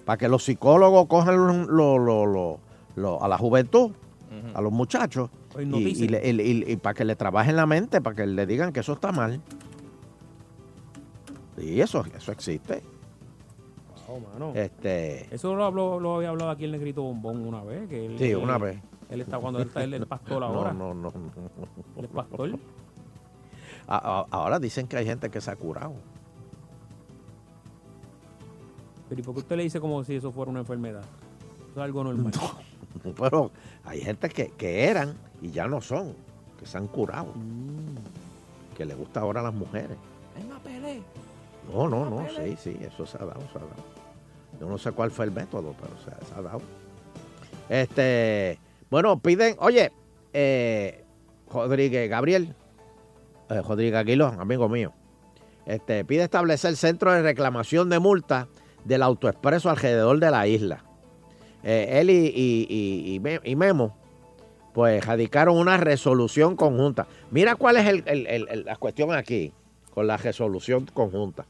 Para que los psicólogos cojan lo- lo- lo- a la juventud, a los muchachos, y, hipnoticen. y le- y- y- y para que le trabajen la mente, para que le digan que eso está mal. Sí, eso, eso existe. Oh, mano. Este, Eso lo, habló- lo había hablado aquí el negrito bombón una vez. Que él, Sí, él- una vez. Él está cuando él está el, el pastor ahora. No, no, no. no. El pastor. A- a- Ahora dicen que hay gente que se ha curado. Pero ¿y por qué usted le dice como si eso fuera una enfermedad? Eso es algo normal. Pero hay gente que, que eran y ya no son, que se han curado. Mm. Que le gusta ahora a las mujeres. Es más pelea. No, no, no, sí, sí, eso se ha dado, se ha dado. Yo no sé cuál fue el método, pero se, se ha dado. Este, bueno, piden, oye, eh, Rodríguez Gabriel, eh, Rodríguez Aguilón, amigo mío, este, pide establecer centro de reclamación de multa del autoexpreso alrededor de la isla. Eh, él y, y- y- y Me- y Memo, pues radicaron una resolución conjunta. Mira cuál es el- el- el- el- la cuestión aquí con la resolución conjunta.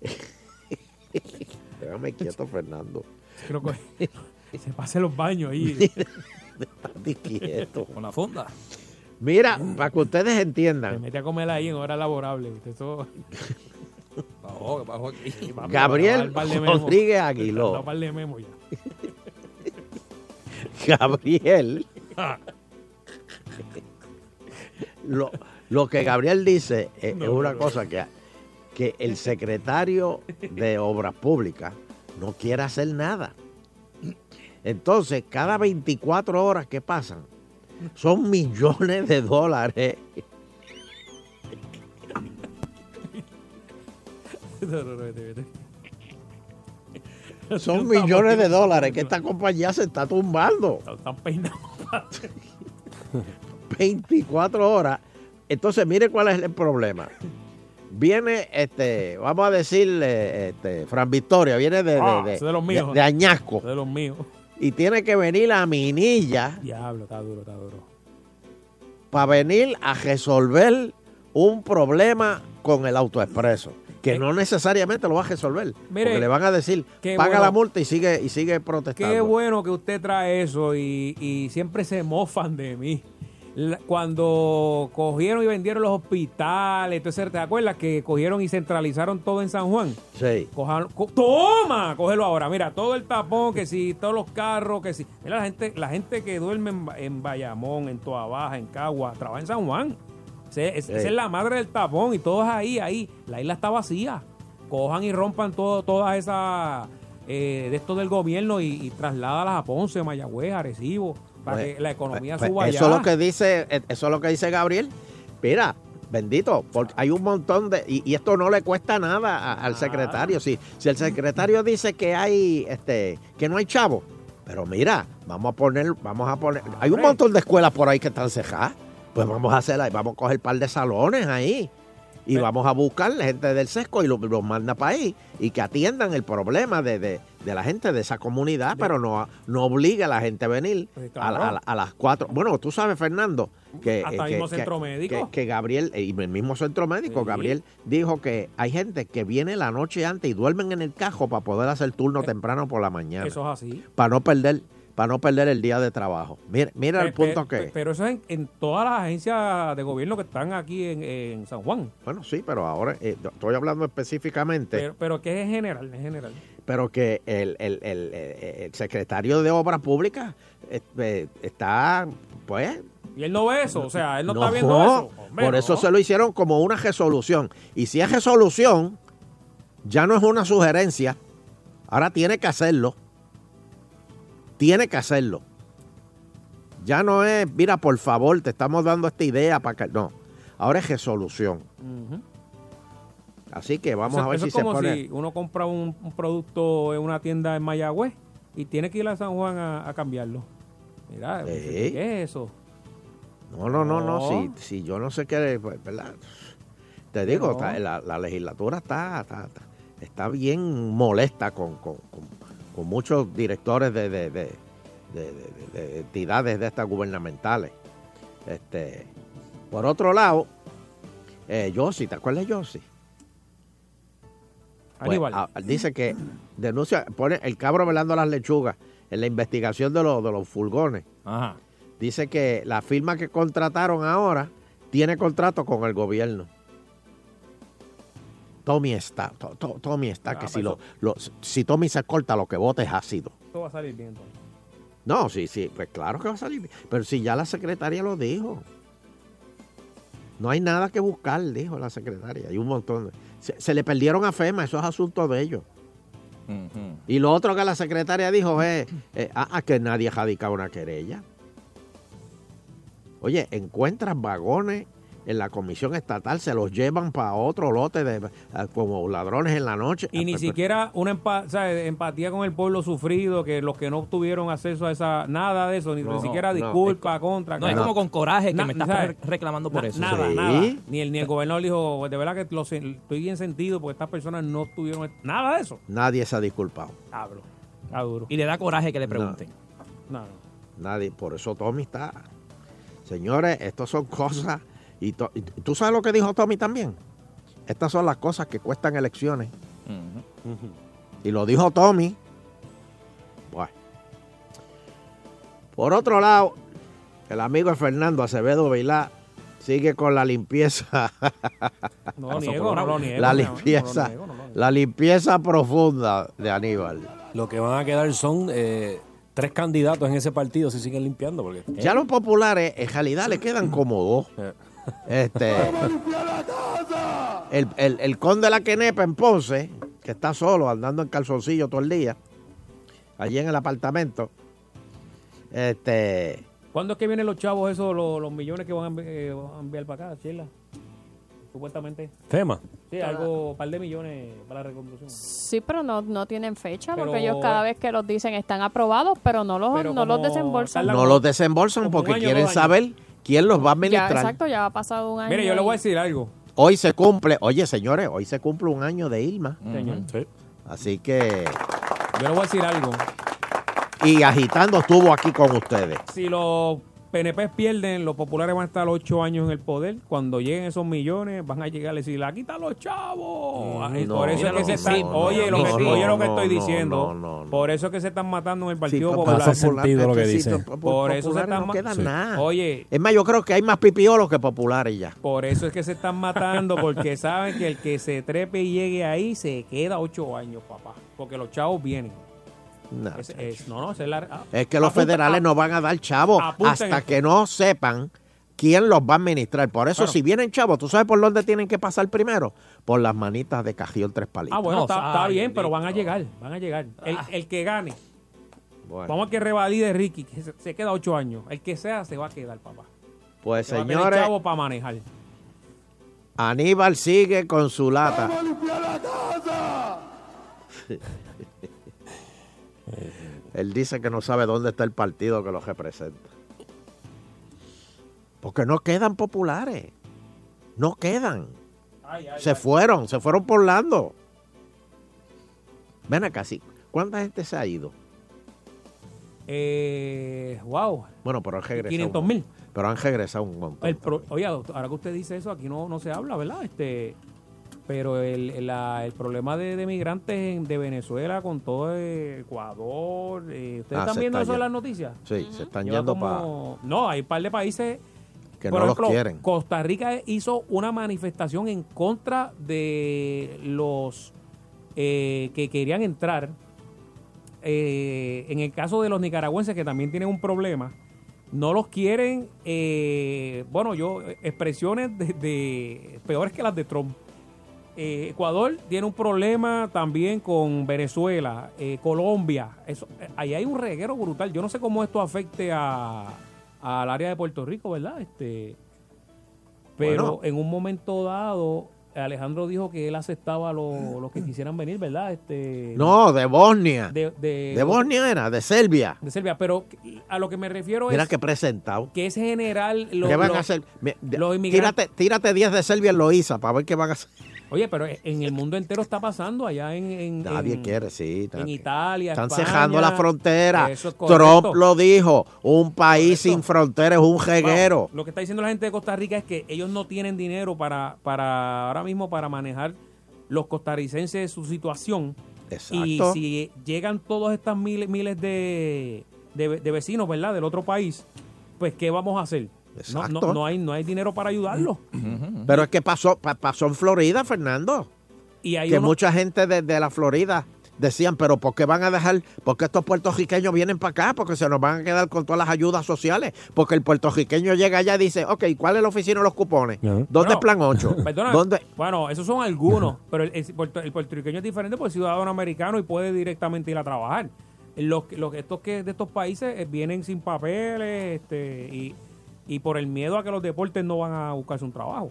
Déjame quieto, Fernando. Creo que se pase los baños ahí. Quieto. Con la fonda. Mira, para que ustedes Se entiendan, mete a comer ahí en hora laborable. Bajó, bajó aquí. Gabriel. Rodríguez Aguiló. Gabriel, lo, lo que Gabriel dice es, es una cosa que, que el secretario de Obras Públicas no quiere hacer nada. Entonces, cada 24 horas que pasan, son millones de dólares. Son millones de dólares que esta compañía se está tumbando. Están peinados. 24 horas. Entonces, mire cuál es el problema. Viene, este, vamos a decirle, este, Fran Victoria, viene de, de, Ah, de- los míos. de- de Añasco. De los míos. Y tiene que venir a Minilla Diablo, está duro, está duro. para venir a resolver un problema con el autoexpreso. Que no necesariamente lo va a resolver. Mire, porque le van a decir, paga bueno. la multa y sigue, y sigue protestando. Qué bueno que usted trae eso y, y siempre se mofan de mí. La- Cuando cogieron y vendieron los hospitales, entonces, ¿te acuerdas que cogieron y centralizaron todo en San Juan? Sí. Cojan- co- toma, cógelo ahora. Mira, todo el tapón, que si todos los carros, que si. Mira, la gente, la gente que duerme en, en Bayamón, en Toa Baja, en Cagua, trabaja en San Juan. Ese-. Esa es la madre del tapón y todos ahí, ahí. La isla está vacía. Cojan y rompan todo, todas esas eh, de esto del gobierno y, y trasládalas a Ponce, Mayagüez, Arecibo, para Pues, que la economía Pues suba allá. eso es lo que dice, eso es lo que dice Gabriel. Mira, bendito, porque hay un montón de y, y esto no le cuesta nada a- al secretario. Si, si el secretario dice que hay, este, que no hay chavo, pero mira, vamos a poner, vamos a poner, hay un montón de escuelas por ahí que están cejadas. Pues vamos a hacer, ahí, vamos a coger un par de salones ahí. Y vamos a buscar gente del sesco y los los manda para ahí y que atiendan el problema de, de- de la gente de esa comunidad, pero no, no obliga a la gente a venir Pues, a, claro. a- a las cuatro. Bueno, tú sabes, Fernando, que, Hasta que- mismo que- centro médico. que- que Gabriel, eh, y el mismo centro médico. Gabriel dijo que hay gente que viene la noche antes y duermen en el cajo para poder hacer turno temprano por la mañana. Eh, Eso es así. Para no perder, para no perder el día de trabajo. Mira, mira el punto que. Pero eso es en, en todas las agencias de gobierno que están aquí en, en San Juan. Bueno, sí, pero ahora eh, estoy hablando específicamente. Pero, pero que es en general, en general. pero que el, el- el- el- el secretario de Obras Públicas eh, eh, está, pues... Y él no ve eso, o sea, él no, está viendo eso. Hombre, por eso no. se lo hicieron como una resolución. Y si es resolución, ya no es una sugerencia, ahora tiene que hacerlo. Tiene que hacerlo. Ya no es, mira, por favor, te estamos dando esta idea para que... No, ahora es resolución. Así que vamos a ver eso si es se pone... si uno compra un, un producto en una tienda en Mayagüez y tiene que ir a San Juan a, a cambiarlo. Mira, Sí. ¿qué es eso? No, no, no, no. No. Si, si yo no sé qué, pues, ¿verdad? Te digo, No. está- la, la legislatura está, está, está- está bien molesta con, con- con- con muchos directores de, de- de- de- de- de entidades de estas gubernamentales. Este, por otro lado, eh, Yossi, ¿te acuerdas de Yossi? Pues, ah, dice que denuncia, pone el cabro velando las lechugas en la investigación de los, de los furgones. Dice que la firma que contrataron ahora tiene contrato con el gobierno. Tommy está, to- to- Tommy está, Ah, que si, pues lo, lo- si Tommy se corta, lo que vote es ácido. Esto va a salir bien. entonces. No, sí, sí, pues claro que va a salir bien. Pero si ya la secretaria lo dijo. No hay nada que buscar, dijo la secretaria. Hay un montón. de- se, se le perdieron a FEMA, eso es asunto de ellos. Y lo otro que la secretaria dijo es eh, ah, ah, que nadie radicaba una querella. Oye, encuentran vagones en la comisión estatal, se los llevan para otro lote de ah, como ladrones en la noche. Y ni Ah, siquiera una empa- o sea, empatía con el pueblo sufrido, que los que no tuvieron acceso a esa, nada de eso, ni, No, ni siquiera no, disculpa, contra. No, es como con coraje que Na- me estás reclamando por Na- eso. Nada, Sí. nada. Ni el, ni el gobernador dijo, de verdad que lo sen- estoy bien sentido porque estas personas no tuvieron nada de eso. Nadie se ha disculpado. Cabro. Está duro. Y le da coraje que le pregunten. No, no. Nadie, por eso Tommy está. Señores, estas son cosas. Y, to- y tú sabes lo que dijo Tommy también. Estas son las cosas que cuestan elecciones. Y lo dijo Tommy. Bueno. Por otro lado, el amigo Fernando Acevedo Vilá sigue con la limpieza. No lo niego, no lo niego. La limpieza, no lo niego, no lo niego. la limpieza profunda de Aníbal. Lo que van a quedar son eh, tres candidatos en ese partido si siguen limpiando. Porque, Ya los populares en realidad le quedan como dos. Este, el, el, el conde de la Quenepa en Ponce, que está solo andando en calzoncillo todo el día, allí en el apartamento. Este, ¿Cuándo es que vienen los chavos esos, los, los millones que van a, envi- eh, van a enviar para acá, Chela? Supuestamente. Tema. Sí, algo, un par de millones para la reconstrucción. Sí, pero no, no tienen fecha Pero- porque ellos cada vez que los dicen están aprobados, pero no los, Pero no los desembolsan. no los desembolsan porque quieren saber quién los va a Ya, administrar. exacto, ya ha pasado un año. Mire, yo le voy a decir algo. Hoy se cumple, oye señores, hoy se cumple un año de Irma. Señor. Así que, Yo le voy a decir algo. y agitando estuvo aquí con ustedes. Si los PNP pierden, los populares van a estar ocho años en el poder. Cuando lleguen esos millones, van a llegar a decir, aquí están los chavos. No, por eso es que no, se están, oye, lo que, no, oye lo que no, estoy diciendo. Por eso es que se están matando en el Partido Sí, Popular. sentido lo que dice. Por eso se están no ma- quedan Sí. nada. Oye, Es más, yo creo que hay más pipiolos que populares ya. por eso es que se están matando, porque saben que el que se trepe y llegue ahí se queda ocho años, papá. Porque los chavos vienen. No, Es- es- no, no, esa es la- ah, Es que los apunta- federales ah, no van a dar chavos hasta esto. que no sepan quién los va a administrar. Por eso, si vienen chavos, ¿tú sabes por dónde tienen que pasar primero? Por las manitas de Cajión Tres Palitos. Ah, bueno, No, está, bien, pero van a llegar, van a llegar. El, el que gane, Bueno, vamos a que revalide Ricky, que se, se queda ocho años. El que sea, se va a quedar, papá. pues Se va a señores, chavo para manejar. Aníbal sigue con su lata. Él dice que no sabe dónde está el partido que los representa. Porque no quedan populares. No quedan. Se fueron, se fueron por Orlando. Ven acá, sí. ¿Cuánta gente se ha ido? Eh, wow. Bueno, pero han regresado. 500 mil. Pero han regresado un montón. El pro- oye, doctor, ahora que usted dice eso, aquí no, no se habla, ¿verdad? Este, pero el, la- el problema de, de migrantes en- de Venezuela con todo Ecuador, eh, ¿ustedes Ah, están viendo está eso en las noticias? Sí, se están Lleva yendo como- No, hay un par de países Que por no los quieren. Costa Rica hizo una manifestación en contra de los eh, que querían entrar. Eh, en el caso de los nicaragüenses que también tienen un problema, no los quieren, eh, bueno, yo, expresiones de, de- peores que las de Trump. Eh, Ecuador tiene un problema también con Venezuela, eh, Colombia. Eso, eh, ahí hay un reguero brutal. Yo no sé cómo esto afecte a, al área de Puerto Rico, ¿verdad? Este, pero Bueno. en un momento dado, Alejandro dijo que él aceptaba a lo- los que quisieran venir, ¿verdad? Este, No, de Bosnia. de, De, de- Bosnia era, de Serbia. de Serbia. Pero a lo que me refiero Mira es que presentado. que es general. lo- ¿Qué van a hacer? Los inmigrantes- tírate, tírate 10 de Serbia en Loíza para ver qué van a hacer. Oye, pero en el mundo entero está pasando allá en, en- Nadie en- quiere, sí. en Italia. Están España. cejando la frontera. Eso es correcto. Trump lo dijo. Un país sin frontera es un jeguero. Lo que está diciendo la gente de Costa Rica es que ellos no tienen dinero para, para ahora mismo para manejar los costarricenses su situación. Y Exacto. si llegan todos estos miles, miles de, de, de vecinos, ¿verdad? Del otro país, pues ¿qué vamos a hacer? No, no, no hay, no hay dinero para ayudarlos. Pero es que pasó, pa- pasó en Florida, Fernando. Y hay que uno- mucha gente de, de la Florida decían, pero ¿por qué van a dejar? ¿Por qué estos puertorriqueños vienen para acá? Porque se nos van a quedar con todas las ayudas sociales. Porque el puertorriqueño llega allá y dice, ok, ¿cuál es la oficina de los cupones? ¿Dónde Bueno, es Plan 8? Perdona, ¿Dónde? Bueno, esos son algunos, pero el, el puerto- el puertorriqueño es diferente porque es ciudadano americano y puede directamente ir a trabajar. Los, que- los, estos que de estos países eh, vienen sin papeles este, y, y por el miedo a que los deportes no van a buscarse un trabajo.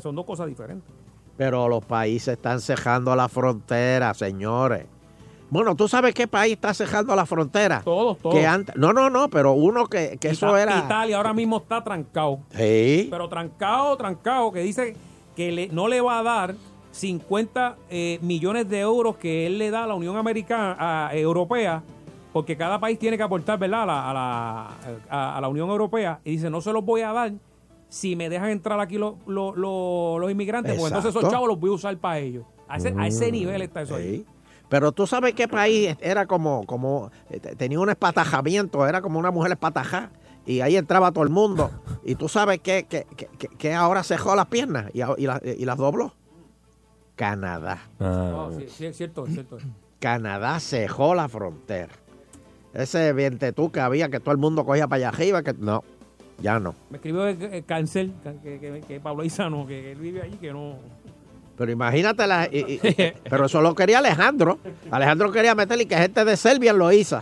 Son dos cosas diferentes. Pero los países están cejando la frontera, señores. Bueno, ¿tú sabes qué país está cejando la frontera? Todos, todos. Que antes, no, no, no, pero uno que, que eso era... Italia ahora mismo está trancado. Sí. Pero trancado, trancado, que dice que le- no le va a dar 50 eh, millones de euros que él le da a la Unión Americana, a- Europea, porque cada país tiene que aportar, ¿verdad?, a la, a, la, a- a la Unión Europea. Y dice, no se los voy a dar si me dejan entrar aquí los, los, los- los inmigrantes, porque entonces esos Exacto. chavos los voy a usar para ellos. A ese, a ese Mm, nivel está eso ahí. Pero tú sabes qué país era como, como eh, te- tenía un espatajamiento, era como una mujer espatajada. Y ahí entraba todo el mundo. Y tú sabes que, que, que- que- ahora cejó las piernas y, y la- y las dobló. Canadá. No, sí, sí, es cierto, es cierto. Canadá cejó la frontera. Ese tú que había que todo el mundo cogía para allá arriba, que no, ya no. Me escribió el, el Cancel, que, que- que Pablo Izano, que, que él vive allí, que no... Pero imagínate, la, y- y- pero eso lo quería Alejandro. Alejandro quería meterle que gente de Serbia lo hizo.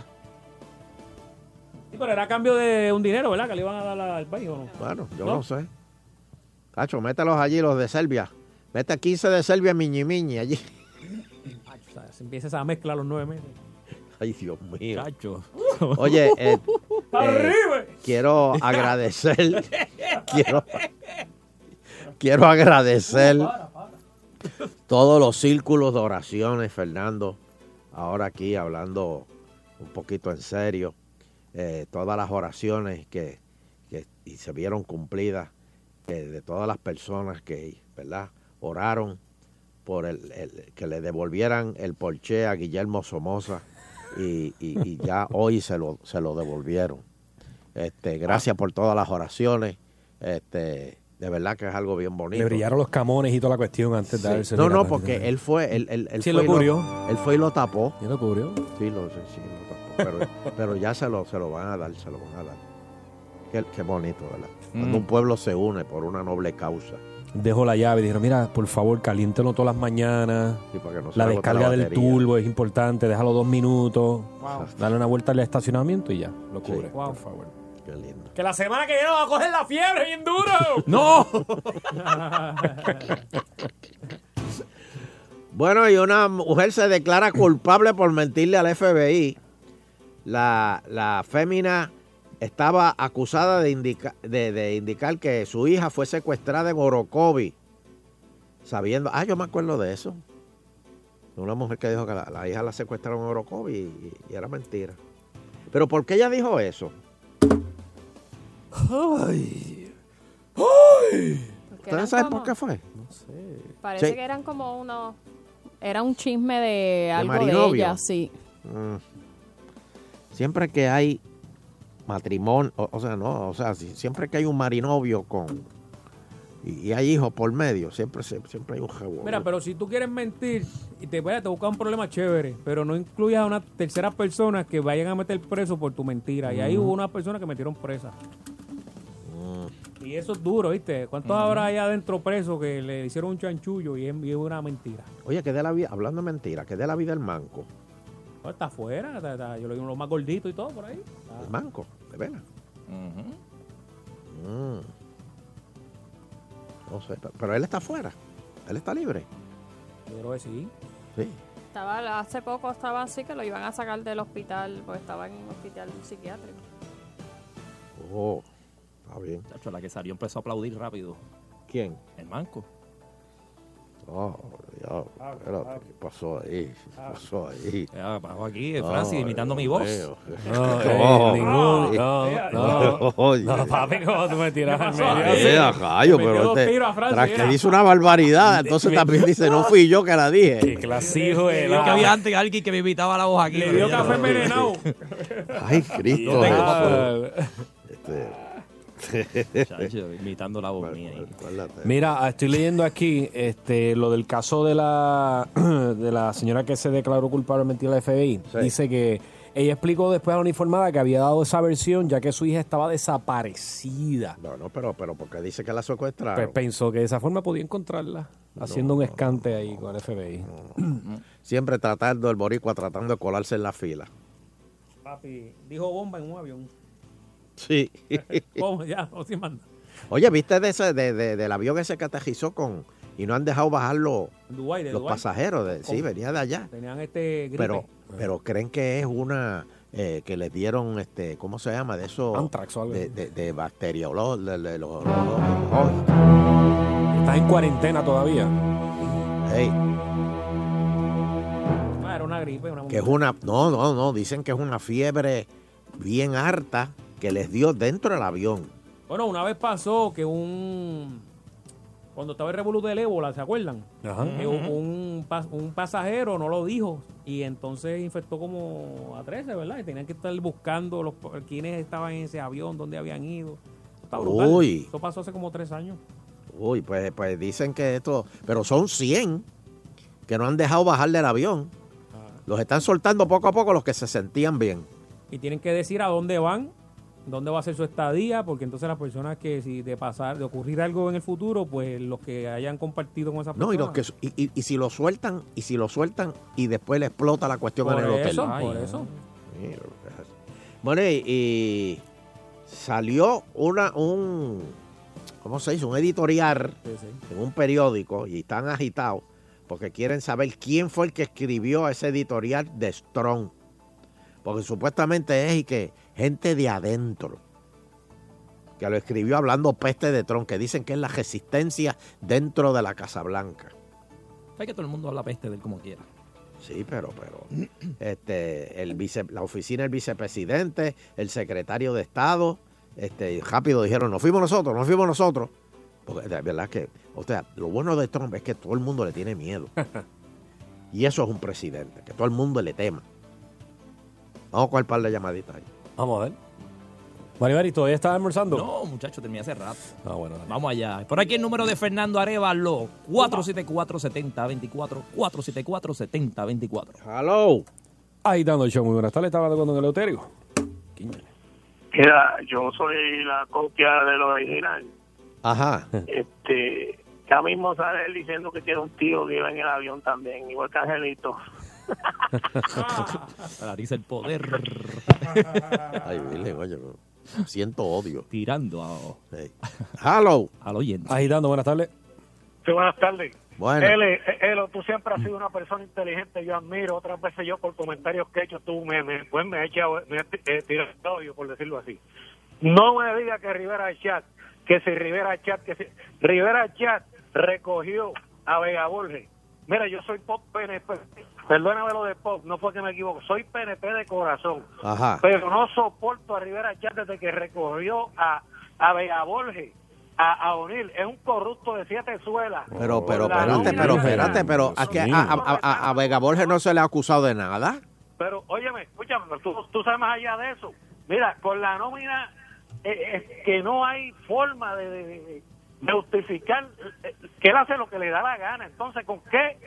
Sí, pero era a cambio de un dinero, ¿verdad? Que le iban a dar al país, ¿o no? Bueno, yo ¿No? no, sé. Cacho, mételos allí, los de Serbia. Mete 15 de Serbia, miñi miñi, allí. Se empieza esa mezcla a los nueve meses. Ay, Dios mío. Oye, eh, eh, quiero agradecer, quiero, quiero agradecer todos los círculos de oraciones, Fernando. Ahora aquí hablando un poquito en serio, eh, todas las oraciones que, que- y se vieron cumplidas eh, de todas las personas que, ¿verdad? Oraron por el, el- que le devolvieran el porche a Guillermo Somoza y, y- y ya hoy se lo, se lo devolvieron. Este, gracias por todas las oraciones. Este, de verdad que es algo bien bonito. Le brillaron los camones y toda la cuestión antes de. No, no, porque él fue, él, él, él Sí, fue lo cubrió. él fue y lo tapó. ¿Y lo cubrió? Sí, lo, sí, sí, lo tapó. Pero, pero ya se lo, se lo van a dar, se lo van a dar. Qué, qué bonito, ¿verdad? Cuando Mm. un pueblo se une por una noble causa. Dejó la llave y dijeron, mira, por favor, caliéntelo todas las mañanas. Sí, para que no se la descarga la del turbo es importante, déjalo dos minutos. Wow. Dale una vuelta al estacionamiento y ya, lo cubre. Wow. Por favor. Qué lindo. Que la semana que viene va a coger la fiebre bien duro. ¡No! Bueno, y una mujer se declara culpable por mentirle al FBI. La, la fémina estaba acusada de, indica- de, de indicar que su hija fue secuestrada en Orocovi. Sabiendo, ah, yo me acuerdo de eso. Una mujer que dijo que la, la hija la secuestraron en Orocovi y, y era mentira. Pero ¿por qué ella dijo eso? Ay. Eran ¿Ustedes saben como- por qué fue? No sé. Parece Sí. que eran como unos... Era un chisme de algo de ella, sí. Mm. Siempre que hay matrimonio, o, o sea, no, o sea, si- siempre que hay un marinovio con y, y hay hijos por medio, siempre siempre hay un jabón. Mira, pero si tú quieres mentir y te, vaya, te busca un problema chévere, pero no incluyas a una tercera persona que vayan a meter preso por tu mentira. Y ahí hubo una persona que metieron presa. Mm. Y eso es duro, ¿viste? ¿Cuántos Ujú. habrá allá adentro presos que le hicieron un chanchullo y es, y es una mentira? Oye, que de la vida, hablando de mentira, que de la vida el manco. Oh, está afuera, está- está- yo lo digo lo más gordito y todo por ahí. El manco, de veras. Mm. No sé, pero, pero él está afuera. Él está libre. Yo creo que sí. Sí. Estaba, hace poco estaba así que lo iban a sacar del hospital, porque estaba en un hospital psiquiátrico. Oh, está bien. Chacho, la que salió empezó a aplaudir rápido. ¿Quién? El manco. Oh, Dios, espérate, ¿qué pasó ahí? ¿Qué pasó ahí? Ya, bajo aquí, eh, Francis, imitando mi voz. No, eh, ningún- no, no. Oye. No, papi, ¿cómo tú me tiras al medio? Eh, a rayo, pero este, tras que dice una barbaridad, entonces también dice, no fui yo que la dije. Qué clasijo Es que había antes alguien que me imitaba la voz aquí. Le dio café no. envenenado. Ay, Cristo. Yo papá. Chacho, imitando la voz mía. Mira, estoy leyendo aquí este, lo del caso de la, de la señora que se declaró culpable de mentir al FBI. Dice que ella explicó después a la uniformada que había dado esa versión ya que su hija estaba desaparecida. No, no, pero, pero porque dice que la secuestraron. Pues pensó que de esa forma podía encontrarla, haciendo un escante ahí con el FBI. Siempre tratando, el boricua tratando de colarse en la fila. Papi, dijo bomba en un avión. Sí. ¿Cómo? Ya, o sin manda. Oye, ¿viste de ese, de, de- del avión ese que aterrizó con y no han dejado bajar los, Dubái, de los pasajeros? De, sí, venía de allá. Tenían este gripe. Pero, pero creen que es una eh, que les dieron, este, ¿cómo se llama? De eso. Antrax o algo de, de, de bacteriolo- de- de los- los- los- Estás en cuarentena todavía. Ey, Ah, era una gripe, una que es una, no, no, no, dicen que es una fiebre bien harta que les dio dentro del avión. Bueno, una vez pasó que un. Cuando estaba el revolú del ébola, ¿se acuerdan? Ajá. Que un, un pas- un pasajero no lo dijo y entonces infectó como a 13, ¿verdad? Y tenían que estar buscando los quiénes estaban en ese avión, dónde habían ido. Está brutal. Uy. Eso pasó hace como tres años. Uy, pues, pues dicen que esto, pero son 100 que no han dejado bajar del avión. Los están soltando poco a poco los que se sentían bien. Y tienen que decir a dónde van, dónde va a ser su estadía, porque entonces las personas que si de pasar, de ocurrir algo en el futuro, pues los que hayan compartido con esa persona. No, y los que y, y- y si lo sueltan, y si lo sueltan y después le explota la cuestión Por en el hotel. eso, por eso. Bueno, y, y salió una un ¿cómo se dice? un editorial en un periódico y están agitados porque quieren saber quién fue el que escribió ese editorial de Strong. Porque supuestamente es y que gente de adentro que lo escribió hablando peste de Trump, que dicen que es la resistencia dentro de la Casa Blanca. Hay que todo el mundo habla peste de él como quiera. Sí, pero, pero, este, el vice, la oficina del vicepresidente, el secretario de Estado, este, rápido dijeron, nos fuimos nosotros, nos fuimos nosotros. Porque de verdad que, o sea, lo bueno de Trump es que todo el mundo le tiene miedo. y eso es un presidente, que todo el mundo le tema. Vamos con el par de llamaditas ahí. Vamos a ver. Maribari, ¿todavía estás almorzando? No, muchacho, terminé hace rato. Ah, bueno. dale. Vamos allá. Por aquí el número de Fernando Arevalo, 474-7024, 474-7024. Hello. Ahí dando el show. Muy buenas tardes. Estaba hablando con el Eleuterio. Mira, yo soy la copia del original. Ajá. Este, ya mismo sale él diciendo que tiene un tío que iba en el avión también, igual que Angelito. Dice el poder. Ay, Virgen, oye, siento odio. Tirando a... Sí. Hello. al oyente. Agitando, buenas tardes. Sí, buenas tardes. Bueno. Ele, Elo, tú siempre has sido una persona inteligente, yo admiro. Otras veces yo por comentarios que he hecho, tú me, me, pues me echa, me eh, odio, por decirlo así. No me diga que Rivera Chat, que si Rivera Chat, que si Rivera Chat recogió a Vega Borges Mira, yo soy pop PNP. Perdóname lo de pop, no fue que me equivoco. Soy PNP de corazón. Ajá. Pero no soporto a Rivera Chat desde que recorrió a, a Bea Borges, a, a O'Neill. Es un corrupto de siete suelas. Pero, pero, espérate, pero, espérate, pero a, que a, a, a- a Vega Borges no se le ha acusado de nada. Pero, óyeme, escúchame, pero tú, tú sabes más allá de eso. Mira, con la nómina, eh, es que no hay forma de- de- de justificar eh, que él hace lo que le da la gana. Entonces, ¿con qué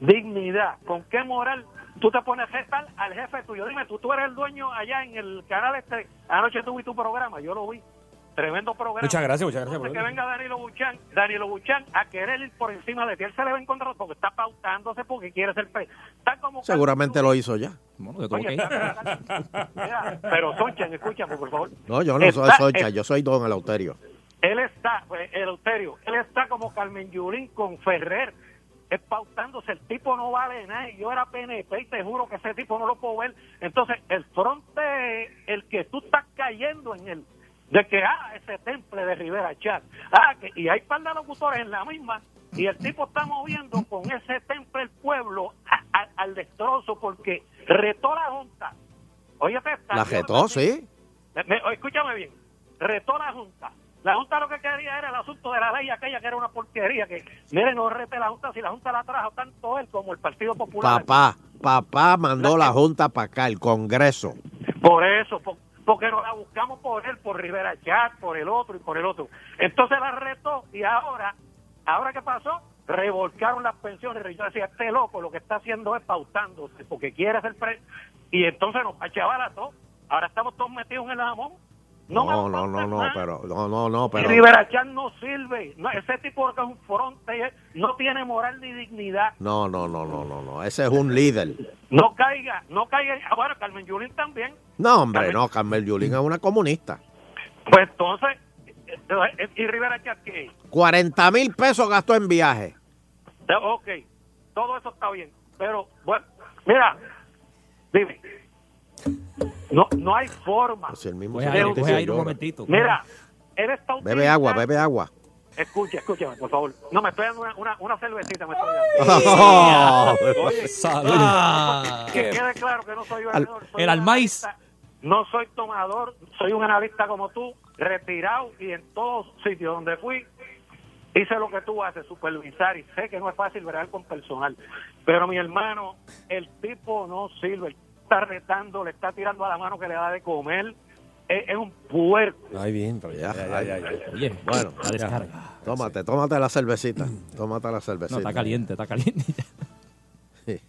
dignidad, con qué moral tú te pones a restar al jefe tuyo? Dime, tú, tú eres el dueño allá en el canal este. Anoche tuve tu programa, yo lo vi. Tremendo programa. Muchas gracias, muchas gracias por que venga Danilo Buchan, Danilo Buchan a querer ir por encima de ti. Él se le va en contra porque está pautándose porque quiere ser pre. Está como Seguramente lo hizo ya. Oye, está- Mira, pero Soncha, escúchame, por favor. No, yo no soy es- yo soy Don Eleuterio. Él está, pues, Eleuterio, él está como Carmen Yulín con Ferrer, pautándose, el tipo no vale nada, yo era PNP y te juro que ese tipo no lo puedo ver. Entonces, el fronte, el que tú estás cayendo en él, de que, ah, ese temple de Rivera Chat, ah, que, y hay par de locutores en la misma, y el tipo está moviendo con ese temple el pueblo a- a- al destrozo porque retó la Junta. Oye, La jetó, sí. me- me- escúchame bien, retó la Junta. La Junta lo que quería era el asunto de la ley aquella que era una porquería, que miren, no rete la Junta, si la Junta la trajo tanto él como el Partido Popular. Papá, papá mandó la Junta para acá, el Congreso. Por eso, po- porque nos la buscamos por él, por Rivera Chat, por el otro y por el otro. Entonces la retó y ahora, ¿ahora qué pasó? Revolcaron las pensiones. Y yo decía, este loco lo que está haciendo es pautándose, porque quiere ser pre... Y entonces nos va a todos. Ahora estamos todos metidos en el jamón. No, No, no, no, no, pero, no, no, no, Y pero. Rivera Chat no sirve. No, ese tipo que es un fronte no tiene moral ni dignidad. No, no, no, no, no, no. Ese es un líder. No caiga, no caiga. Ah, bueno, Carmen Yulín también. No, hombre, no, Carmel Yulín es una comunista. Pues entonces, eh, ¿y Rivera Chat qué? 40 mil pesos gastó en viaje. Eh, Ok, todo eso está bien, pero bueno, mira, dime, no, no hay forma. Pues el mismo un momentito. Mira, él está Bebe agua, bebe agua. Escucha, escúchame, por favor. No, me estoy dando una, una, una cervecita. Me estoy Oh, dando. Oye, salud. que quede claro que no soy bebedor. soy El analista, No soy tomador, soy un analista como tú, retirado y en todos sitios donde fui hice lo que tú haces, supervisar, y sé que no es fácil bregar con personal. Pero mi hermano, el tipo no sirve, está retando, le está tirando a la mano que le da de comer, es, es un puerco. Ay, bien, pero Ya, ya, ya, ya, ya, ya. Oye, Bueno, la descarga. tómate, tómate la cervecita. Tómate la cervecita. No, está caliente, está caliente.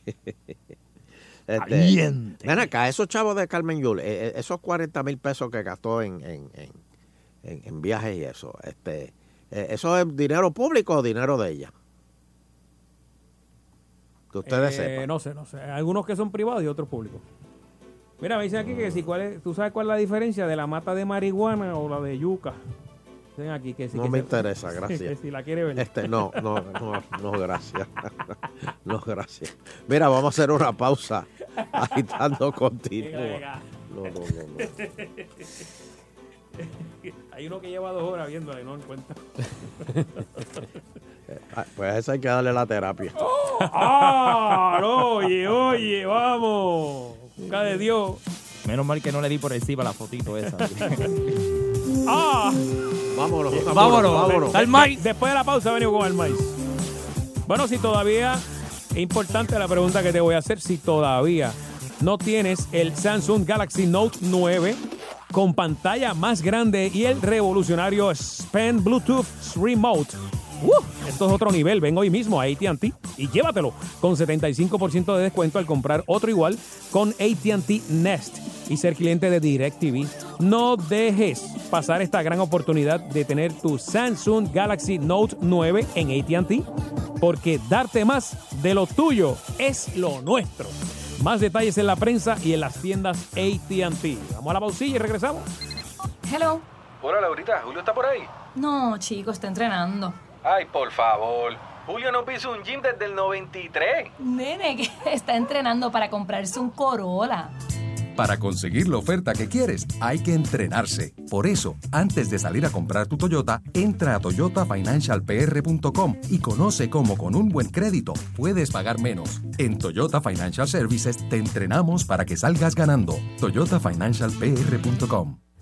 Este, Caliente. Ven acá, esos chavos de Carmen Yul, eh, eh, esos 40 mil pesos que gastó en, en, en, en- en viajes y eso, este, eh, ¿eso es dinero público o dinero de ella? Que ustedes Eh, sepan. No sé, no sé. Algunos que son privados y otros públicos. Mira, me dicen aquí que si cuál es, tú sabes cuál es la diferencia de la mata de marihuana o la de yuca. Dicen aquí que si No que me se- interesa, que gracias. si la quiere ver. Este, no, no, no, no, gracias. No, gracias. Mira, vamos a hacer una pausa. Agitando continúa. Venga, venga. No, no, no, no. Hay uno que lleva dos horas viéndola y no encuentra. Ah, Pues a ese hay que darle la terapia. ¡Ah! oye, oye, vamos. Nunca de Dios. Menos mal que no le di por encima la fotito esa. ¡Ah! Vámonos, vámonos, vámonos. Está el maíz. Después de la pausa venimos con el maíz. Bueno, si todavía es importante la pregunta que te voy a hacer, si todavía no tienes el Samsung Galaxy Note 9 con pantalla más grande y el revolucionario Span Bluetooth Remote. ¡Uh! esto es otro nivel. Ven hoy mismo a ATT y llévatelo con 75% de descuento al comprar otro igual con ATT Nest y ser cliente de DirecTV. No dejes pasar esta gran oportunidad de tener tu Samsung Galaxy Note 9 en ATT porque darte más de lo tuyo es lo nuestro. Más detalles en la prensa y en las tiendas ATT. Vamos a la pausilla y regresamos. Hello. Hola, Laurita. ¿Julio está por ahí? No, chico, está entrenando. Ay, por favor. Julio no pisa un gym desde el 93. Nene, que está entrenando para comprarse un Corolla. Para conseguir la oferta que quieres, hay que entrenarse. Por eso, antes de salir a comprar tu Toyota, entra a toyotafinancialpr.com y conoce cómo con un buen crédito puedes pagar menos. En Toyota Financial Services te entrenamos para que salgas ganando. toyotafinancialpr.com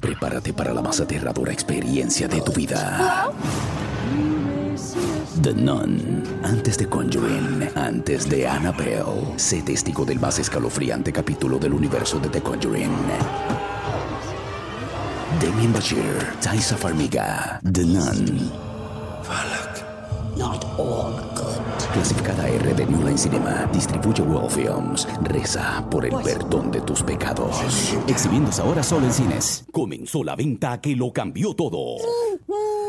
Prepárate para la más aterradora experiencia de tu vida. The Nun. Antes de Conjuring, antes de Annabelle. Sé testigo del más escalofriante capítulo del universo de The Conjuring. Damien Bashir, Taisa Farmiga, The Nun. Not all good. Clasificada R de New Line Cinema, distribuye World Films. Reza por el perdón de tus pecados. Exhibiéndose ahora solo en cines. Comenzó la venta que lo cambió todo.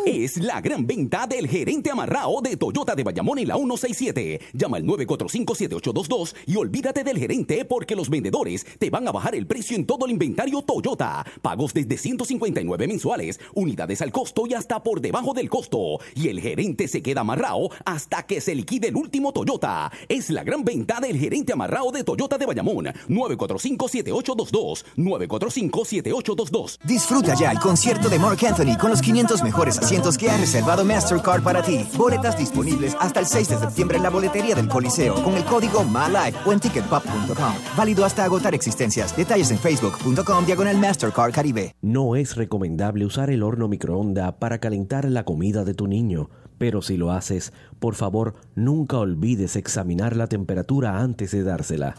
Es la gran venta del gerente amarrao de Toyota de Bayamón en la 167. Llama al 945-7822 y olvídate del gerente porque los vendedores te van a bajar el precio en todo el inventario Toyota. Pagos desde 159 mensuales, unidades al costo y hasta por debajo del costo. Y el gerente se queda amarrao hasta que se liquide el último Toyota. Es la gran venta del gerente amarrao de Toyota de Bayamón. 945-7822. 945-7822. Disfruta ya el concierto de Mark Anthony con los 500 mejores asientos que ha reservado Mastercard para ti. Boletas disponibles hasta el 6 de septiembre en la boletería del Coliseo con el código MALIFE o en ticketpop.com. Válido hasta agotar existencias. Detalles en facebook.com diagonal Mastercard Caribe. No es recomendable usar el horno microondas para calentar la comida de tu niño, pero si lo haces, por favor, nunca olvides examinar la temperatura antes de dársela.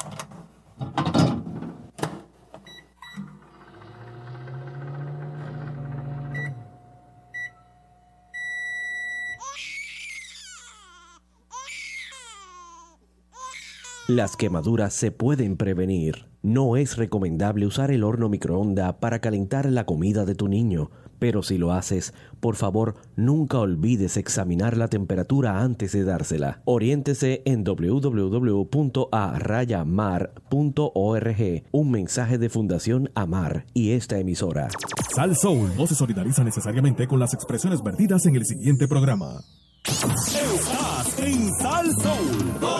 Las quemaduras se pueden prevenir. No es recomendable usar el horno microondas para calentar la comida de tu niño, pero si lo haces, por favor, nunca olvides examinar la temperatura antes de dársela. Oriéntese en www.arayamar.org. Un mensaje de Fundación Amar y esta emisora. Sal Soul no se solidariza necesariamente con las expresiones vertidas en el siguiente programa. Estás en Sal Soul.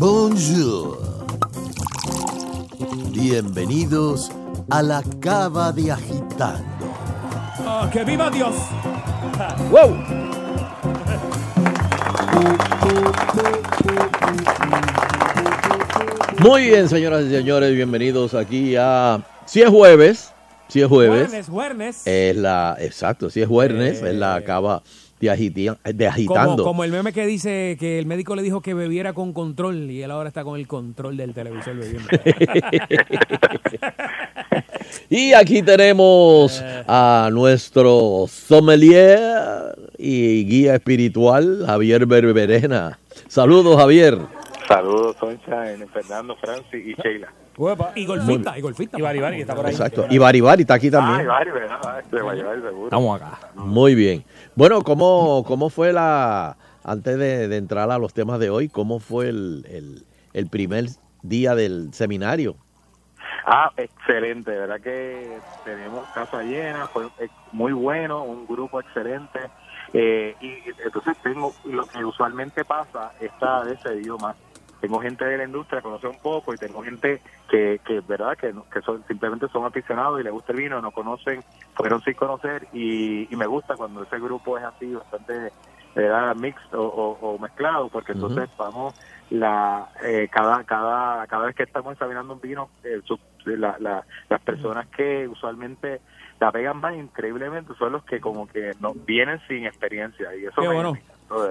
Bonjour. Bienvenidos a la cava de agitando. Ah, ¡Que viva Dios! ¡Wow! Muy bien, señoras y señores, bienvenidos aquí a... Si es jueves, si es jueves. Juernes, juernes. Es la... Exacto, si es jueves, es la cava de, agiti- de agitando. Como, como el meme que dice que el médico le dijo que bebiera con control y él ahora está con el control del televisor bebiendo. Y aquí tenemos a nuestro sommelier y guía espiritual, Javier Berberena. Saludos, Javier. Saludos, Concha, en Fernando, Francis y Sheila. y golfista, y golfista. Y Baribari, que está por ahí. Exacto. Y Baribari está aquí también. Ay, Bari, ¿verdad? Se va a llevar seguro. Estamos acá. Muy bien. Bueno, ¿cómo, cómo fue la, antes de, de entrar a los temas de hoy, cómo fue el, el- el primer día del seminario? Ah, excelente, verdad que tenemos casa llena, fue eh, muy bueno, un grupo excelente. Eh, y entonces tengo lo que usualmente pasa, esta vez se más. Tengo gente de la industria, conoce un poco, y tengo gente que, que verdad, que, que son, simplemente son aficionados y les gusta el vino, no conocen, fueron sin conocer, y, y me gusta cuando ese grupo es así, bastante ¿verdad? mixed o, o- mezclado, porque entonces vamos la eh, cada cada cada vez que estamos examinando un vino eh, la- la- las personas que usualmente la pegan más increíblemente son los que como que no vienen sin experiencia y eso Qué me- bueno.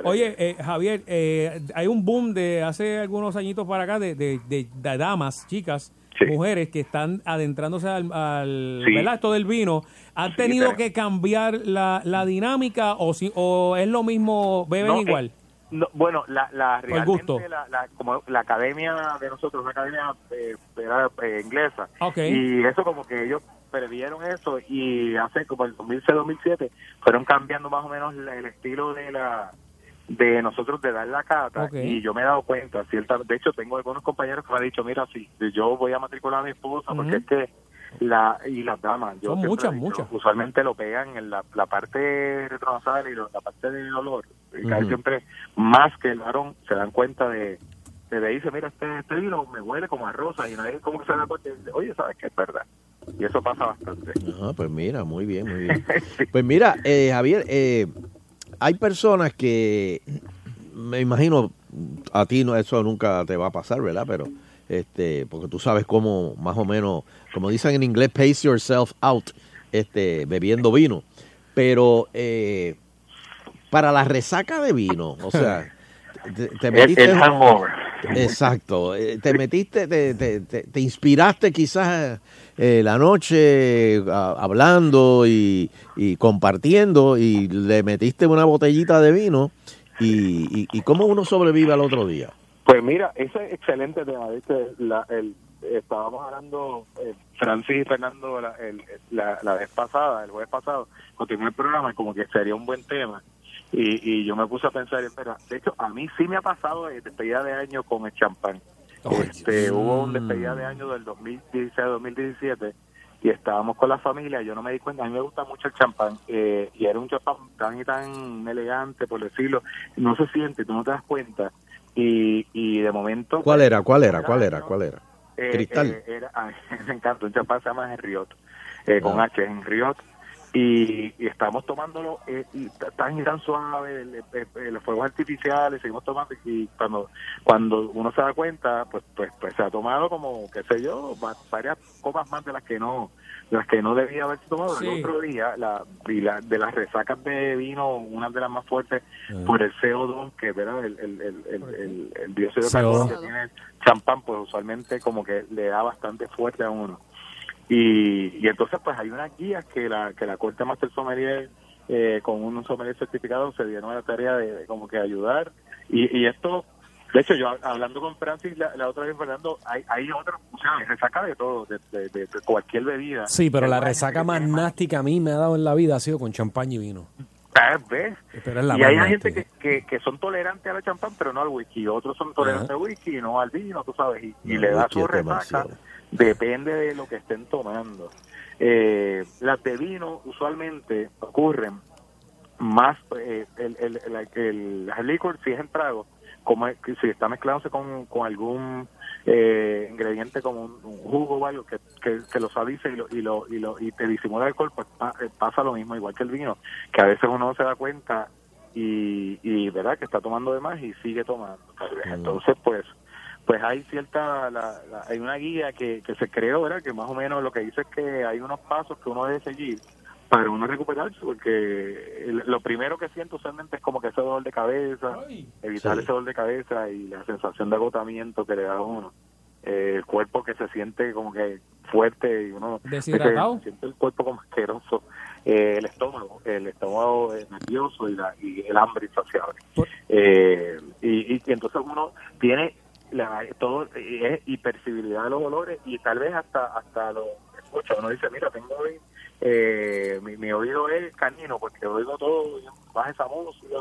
Oye, eh, Javier, eh, hay un boom de hace algunos añitos para acá de, de, de- de damas, chicas, mujeres que están adentrándose al, al Sí. ¿verdad? esto del vino. ¿Han Sí, tenido que cambiar la, la dinámica o, si, o es lo mismo, beben No, eh, igual? No, bueno, la, la gusto. realmente la, la- como la academia de nosotros, una academia eh, era, eh, inglesa, y eso como que ellos perdieron eso y hace como el 2006-2007 fueron cambiando más o menos el estilo de la de nosotros de dar la cata y yo me he dado cuenta cierta de hecho tengo algunos compañeros que me han dicho mira si yo voy a matricular a mi esposa porque es que la y las damas yo Son muchas, muchas. usualmente lo pegan en la, la parte retronasal y lo- la parte del olor y casi Ujú. siempre más que el varón se dan cuenta de de ahí dice mira este, este vino me huele como a rosa y nadie como que se da cuenta y dice, oye sabes que es verdad y eso pasa bastante. Ah, pues mira, muy bien, muy bien. Pues mira, eh, Javier, eh, hay personas que, me imagino, a ti no eso nunca te va a pasar, ¿verdad? Pero, este, porque tú sabes cómo, más o menos, como dicen en inglés, pace yourself out, este, bebiendo vino. Pero eh, para la resaca de vino, o sea, te, te El- metiste... el hangover. Exacto, eh, te metiste, te, te, te- te inspiraste quizás eh, la noche hablando y, compartiendo y le metiste una botellita de vino y, y, y cómo uno sobrevive al otro día. Pues mira, ese es excelente tema. ¿viste? La, el, estábamos hablando, eh, Francis y Fernando, la, el- la, la vez pasada, el jueves pasado, continué el programa como que sería un buen tema. Y, y yo me puse a pensar, espera, de hecho, a mí sí me ha pasado de despedida de año con el champán. Este, hubo un despedida de año del 2016-2017 y estábamos con la familia, yo no me di cuenta, a mí me gusta mucho el champán eh, y era un champán tan y tan elegante, por decirlo, no se siente, tú no te das cuenta y, y de momento... ¿Cuál era? ¿Cuál era? ¿Cuál era? ¿Cuál era? Eh, Cristal. eh, era, me encanta, un champán se llama Henriot, eh, con Ah. H, Henriot, y, y estamos tomándolo eh, y tan y tan suave, el- el- el- los fuegos artificiales, seguimos tomando y cuando cuando uno se da cuenta, pues pues pues se ha tomado como, qué sé yo, va- varias copas más de las que no de las que no debía haberse tomado Sí. el otro día la, y la- de las resacas de vino una de las más fuertes por el CO2 que ¿verdad? el, el, el, el, el- el dióxido de carbono que CO2. tiene el champán pues usualmente como que le da bastante fuerte a uno y, y entonces pues hay unas guías que la que la corte master sommelier eh, con un sommelier certificado se dieron a la tarea de, de como que ayudar y, y esto de hecho yo hab- hablando con Francis la, la otra vez Fernando hay hay otros o sea resaca de todo de, de- cualquier bebida Sí, pero la resaca más nasty que a mí me ha dado en la vida ha sido con champaña y vino. ¿ves? Pero es la y hay gente que, que, que son tolerantes al champán, pero no al whisky. Otros son tolerantes al whisky y no al vino, tú sabes. Y, y No, le da su es resaca. demasiado. Depende de lo que estén tomando. Eh, las de vino usualmente ocurren más, eh, el, el, el, el- el licor, si es en trago, como es- si está mezclándose con, con algún eh, ingrediente como un, un jugo o algo que, que, que lo suavice y, lo, y, lo, y, lo, y te disimula el alcohol, pues pa- eh, pasa lo mismo, igual que el vino, que a veces uno no se da cuenta y, y verdad que está tomando de más y sigue tomando. Entonces, pues pues hay cierta la- la- hay una guía que, que se creó verdad que más o menos lo que dice es que hay unos pasos que uno debe seguir para uno recuperarse porque el- lo primero que siento usualmente es como que ese dolor de cabeza evitar Sí. ese dolor de cabeza y la sensación de agotamiento que le da a uno Eh, el cuerpo que se siente como que fuerte y uno Deshidratado. se siente el cuerpo como asqueroso eh, el estómago el estómago nervioso y, la, y el hambre insaciable eh, y, y entonces uno tiene la, todo eh, es hipercibilidad de los olores y tal vez hasta hasta lo escucha uno dice mira tengo hoy eh, mi, mi oído es canino porque oigo todo baja esa música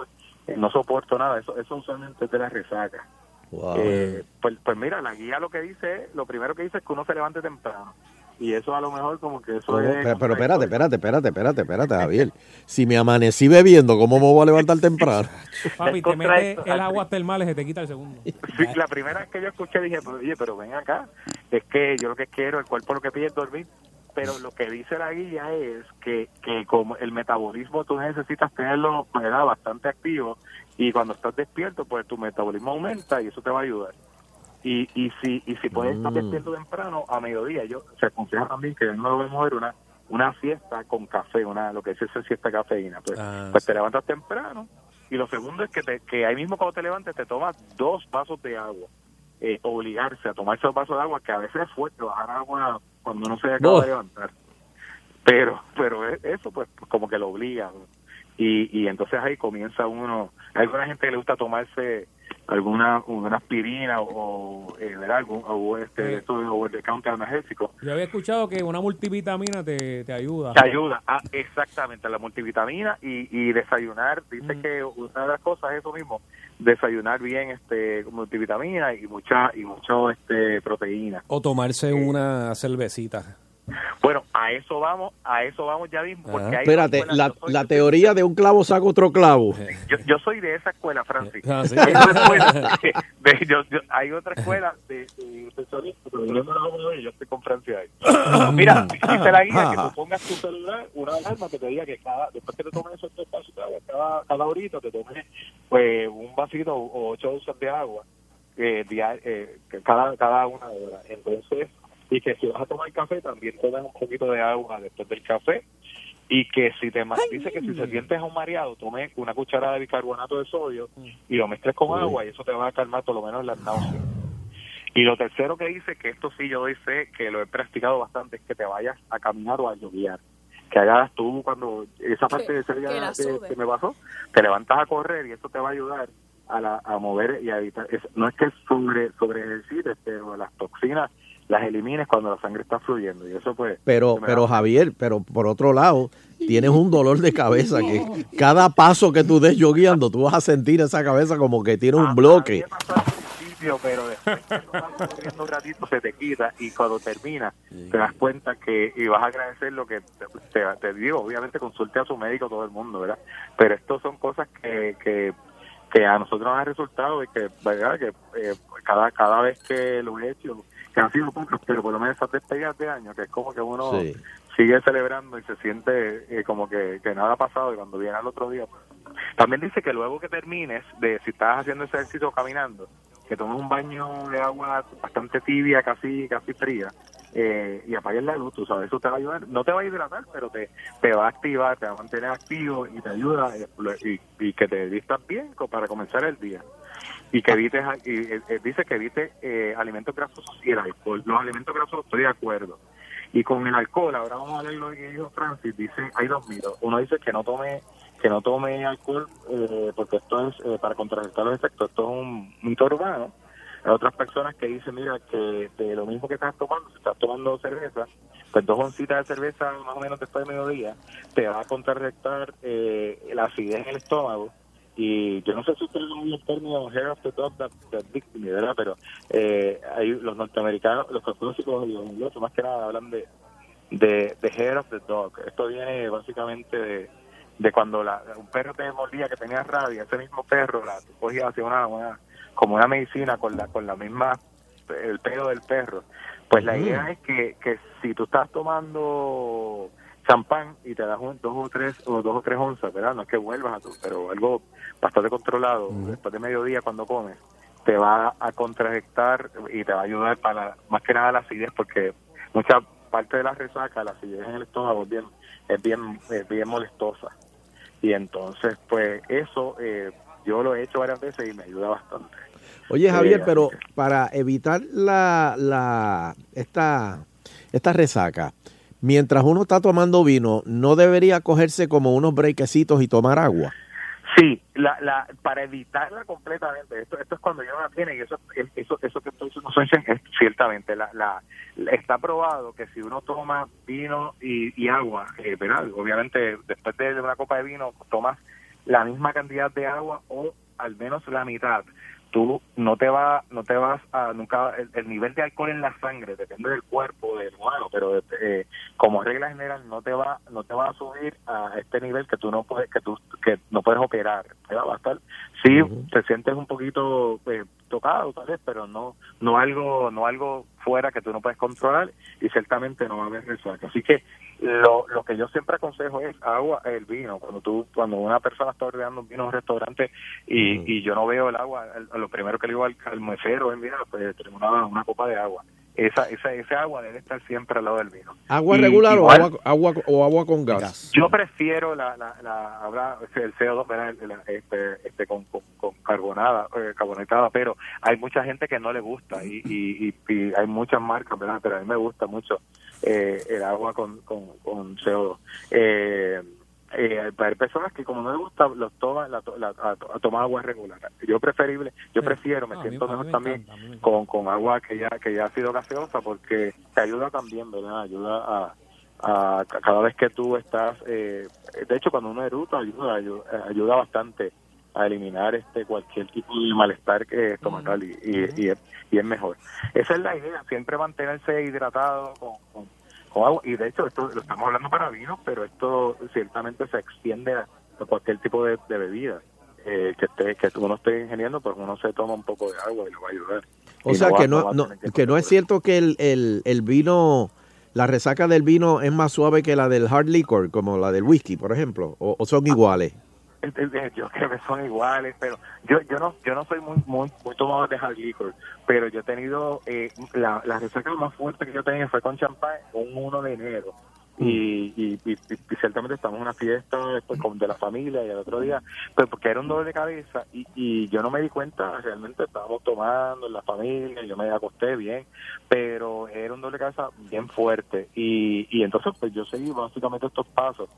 no soporto nada eso eso usualmente te la resaca Wow. Eh, pues, pues mira, la guía lo que dice, es- lo primero que dice es que uno se levante temprano. Y eso a lo mejor como que eso es... Pero, pero espérate, espérate, espérate, espérate, espérate, Javier. Si me amanecí bebiendo, ¿cómo me voy a levantar temprano? Papi, te metes el agua termal y se te quita el segundo. Sí, la primera vez que yo escuché dije, pues, oye, pero ven acá, es que yo lo que quiero, el cuerpo lo que pide es dormir, pero lo que dice la guía es que, que como el metabolismo tú necesitas tenerlo ¿verdad? bastante activo y cuando estás despierto, pues tu metabolismo aumenta y eso te va a ayudar. Y, y si y si puedes estar Mm. despierto temprano a mediodía, yo se aconseja también que no lo vemos ver una una siesta con café, una lo que es esa siesta cafeína. Pues, Ah, pues te levantas temprano y lo segundo es que, te, que ahí mismo cuando te levantes te tomas dos vasos de agua. Eh, obligarse a tomar esos vasos de agua, que a veces es fuerte bajar agua cuando uno se acaba Oh. de levantar. Pero pero eso pues como que lo obliga. Y, y entonces ahí comienza uno... Hay alguna gente que le gusta tomarse alguna una aspirina o, eh, ¿verdad? Algún, o este esto de over the counter analgésico Yo había escuchado que una multivitamina te, te ayuda. te ayuda a exactamente a la multivitamina y, y desayunar dice Mm. que una de las cosas es eso mismo desayunar bien este multivitamina y mucha y mucho este proteína O tomarse una cervecita. Bueno a eso vamos a eso vamos ya mismo porque hay Espérate, la, yo soy- la teoría de un clavo saca otro clavo. yo, yo soy de esa escuela Francis. Ah, sí. hay otra escuela de- de- yo- yo- hay otra escuela de, de pero yo no yo estoy con Francis ahí. Mira dice la guía que tú pongas tu celular una alarma que te diga que cada después que te tomes esos tres agua cada, cada horita te tomes pues un vasito o ocho onzas de agua eh, dia- eh, cada cada una hora. Entonces y que si vas a tomar café también tomes un poquito de agua después del café. Y que si te dice que si se sientes mareado tomes una cucharada de bicarbonato de sodio y lo mezcles con agua y eso te va a calmar por lo menos las náuseas. Y lo tercero que dice que esto sí yo fe que lo he practicado bastante es que te vayas a caminar o a lloviar. Que hagas tú cuando esa parte de ese día que me pasó te levantas a correr y eso te va a ayudar a, la, a mover y a evitar. Es- no es que sobre sobre ejercites pero las toxinas las elimines cuando la sangre está fluyendo y eso pues Pero, pero da- Javier, pero por otro lado, tienes un dolor de cabeza que cada paso que tú des yo guiando, tú vas a sentir esa cabeza como que tiene un bloque. principio, pero después corriendo un ratito se te quita y cuando termina te das cuenta que y vas a agradecer lo que te, te- digo, obviamente consulte a su médico todo el mundo, ¿verdad? Pero estos son cosas que, que, que a nosotros nos ha resultado y que, ¿verdad? Que eh, cada, cada vez que lo he hecho, que han sido pero por lo menos esas despedidas de año, que es como que uno Sí. sigue celebrando y se siente eh, como que, que nada ha pasado y cuando viene al otro día pues, también dice que luego que termines de si estás haciendo ese ejercicio caminando que tomes un baño de agua bastante tibia casi casi fría eh, y apagues la luz tú sabes eso te va a ayudar no te va a hidratar pero te, te va a activar te va a mantener activo y te ayuda eh, y, y que te vistas bien para comenzar el día y que evites y, eh, eh, dice que evite eh, alimentos grasosos y el alcohol los alimentos grasosos estoy de acuerdo y con el alcohol, ahora vamos a ver lo que dijo Francis, dice, hay dos mitos. Uno dice que no tome que no tome alcohol eh, porque esto es eh, para contrarrestar los efectos, esto es un mito urbano. Hay otras personas que dicen, mira, que de lo mismo que estás tomando, si estás tomando cerveza, pues dos oncitas de cerveza más o menos después de mediodía, te va a contrarrestar eh, la acidez en el estómago. Y yo no sé si ustedes han oído el término hair of the dog that, that victim, ¿verdad? Pero eh, hay los norteamericanos, los psicólogos y los ingleses más que nada hablan de, de, de hair of the dog. Esto viene básicamente de, de cuando la, un perro te mordía que tenía rabia, ese mismo perro la tú cogías hacia una, una como una medicina con la con la misma el pelo del perro. Pues la Mm. idea es que, que si tú estás tomando champán y te das un, dos o tres o dos o tres onzas, ¿verdad? No es que vuelvas a tu, pero algo bastante controlado después de mediodía cuando comes, te va a contrarrestar y te va a ayudar para más que nada la acidez porque mucha parte de la resaca, la acidez en el estómago es bien es bien es bien molestosa y entonces pues eso eh, yo lo he hecho varias veces y me ayuda bastante. Oye, Javier, Eh, pero para evitar la, la esta, esta resaca, mientras uno está tomando vino, ¿no debería cogerse como unos brequecitos y tomar agua? Sí, la, la, para evitarla completamente. Esto, esto es cuando ya no la tiene y eso, es- eso, eso que estoy diciendo es ciertamente. La, la, está probado que si uno toma vino y, y agua, eh, obviamente después de una copa de vino tomas la misma cantidad de agua o al menos la mitad, tú no te va, no te vas a nunca el, el nivel de alcohol en la sangre depende del cuerpo del humano, pero eh, como regla general no te va, no te va a subir a este nivel que tú no puedes, que tú que no puedes operar, va a estar, sí te sientes un poquito eh, tocado tal vez, pero no, no algo, no algo fuera que tú no puedes controlar y ciertamente no va a haber resaca. Así que lo, lo que yo siempre aconsejo es agua, el vino. Cuando tú, cuando una persona está ordenando un vino en un restaurante y, y yo no veo el agua, el- lo primero que le digo al, al mesero es, mira, pues tenemos una, una copa de agua. Esa, esa, ese agua debe estar siempre al lado del vino. ¿Agua Y- regular o igual- agua, agua, o agua con gas? yo prefiero la, la, la, habla- el CO2, ¿verdad? El- la- este, este con, con, con carbonada, eh, carbonatada, pero hay mucha gente que no le gusta y, y, y, y hay muchas marcas, ¿verdad? Pero a mí me gusta mucho eh, el agua con, con, con CO2. Eh, eh, hay personas que como no les gusta los toman la, la- a, a tomar agua regular. Yo preferible yo prefiero me No, siento mí mejor me también encanta, con, con agua que ya que ya ha sido gaseosa porque te ayuda también verdad ayuda a, a ca- cada vez que tú estás eh, de hecho cuando uno eruta ayuda ayuda, ayuda bastante a eliminar este cualquier tipo de malestar que estomacal y, y, y es, y es mejor. Esa es la idea siempre mantenerse hidratado con, con- y de hecho esto lo estamos hablando para vinos pero esto ciertamente se extiende a cualquier tipo de, de bebida eh, que esté que uno esté ingeniando pues uno se toma un poco de agua y lo va a ayudar O Y sea que no, va que que no es cierto que el, el, el vino, la resaca del vino es más suave que la del hard liquor, como la del whisky, por ejemplo, o, o son iguales. Yo creo que son iguales pero yo yo no yo no soy muy muy muy tomador de hard liquor pero yo he tenido eh, la, la resaca más fuerte que yo tenía fue con champán un 1 de enero. Y, y, y- y ciertamente estamos en una fiesta después con, de la familia y el otro día pues porque era un dolor de cabeza y, y yo no me di cuenta realmente estábamos tomando en la familia yo me acosté bien pero era un dolor de cabeza bien fuerte. Y, y entonces pues yo seguí básicamente estos pasos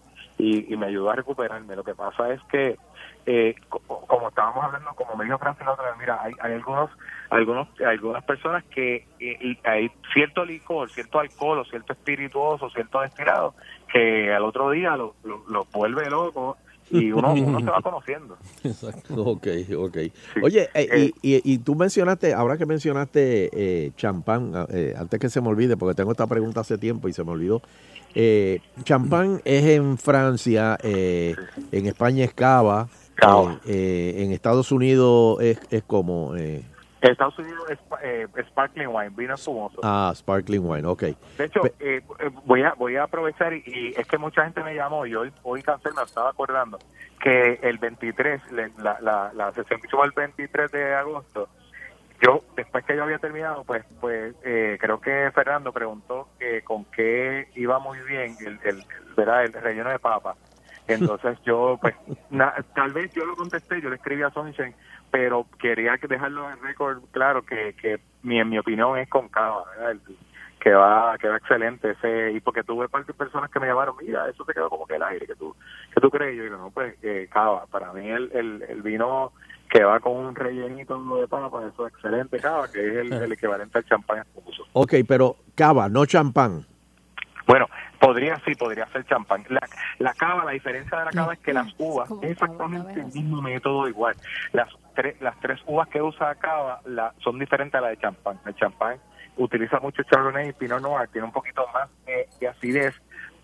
y, y me ayudó a recuperarme. Lo que pasa es que, eh, co- como estábamos hablando, como me dijo Francis la otra vez, mira, hay, hay algunos, algunos, algunas personas que eh, hay cierto licor, cierto alcohol, cierto espirituoso, cierto destilado, que al otro día lo, lo, lo vuelve loco y uno, uno se va conociendo. Ok, ok. Oye, eh, y, y, y tú mencionaste, ahora que mencionaste eh, champán, eh, antes que se me olvide, porque tengo esta pregunta hace tiempo y se me olvidó. Eh, champán es en Francia, eh, en España es cava, eh, eh, en Estados Unidos es, es como eh, Estados Unidos es eh, sparkling wine, vino espumoso. ah, sparkling wine, ok. De hecho, eh, eh, voy a voy a aprovechar y, y es que mucha gente me llamó y hoy, hoy Cancel me estaba acordando que el 23, le- la, la, la sesión que hizo el 23 de agosto, yo después que yo había terminado, pues pues eh, creo que Fernando preguntó que con qué iba muy bien el, el, ¿verdad? el relleno de papa. Entonces yo, pues, na- tal vez yo lo contesté, yo le escribí a Sunshine, pero quería que dejarlo en récord claro que, que mi, en mi opinión es con cava, que va que va excelente ese y porque tuve parte de personas que me llamaron mira eso te quedó como que el aire que tú que tú crees yo digo no pues eh, cava para mí el, el, el vino que va con un rellenito de papa eso es excelente cava que es el, el equivalente al champán espumoso Ok, pero cava, no champán. bueno, podría sí, podría ser champán. La, la cava, la diferencia de la cava es que las uvas, es exactamente el mismo método igual. Las, tres las tres uvas que usa cava la, son diferentes a la de champán. El champán utiliza mucho Chardonnay y Pinot Noir, tiene un poquito más de, de acidez,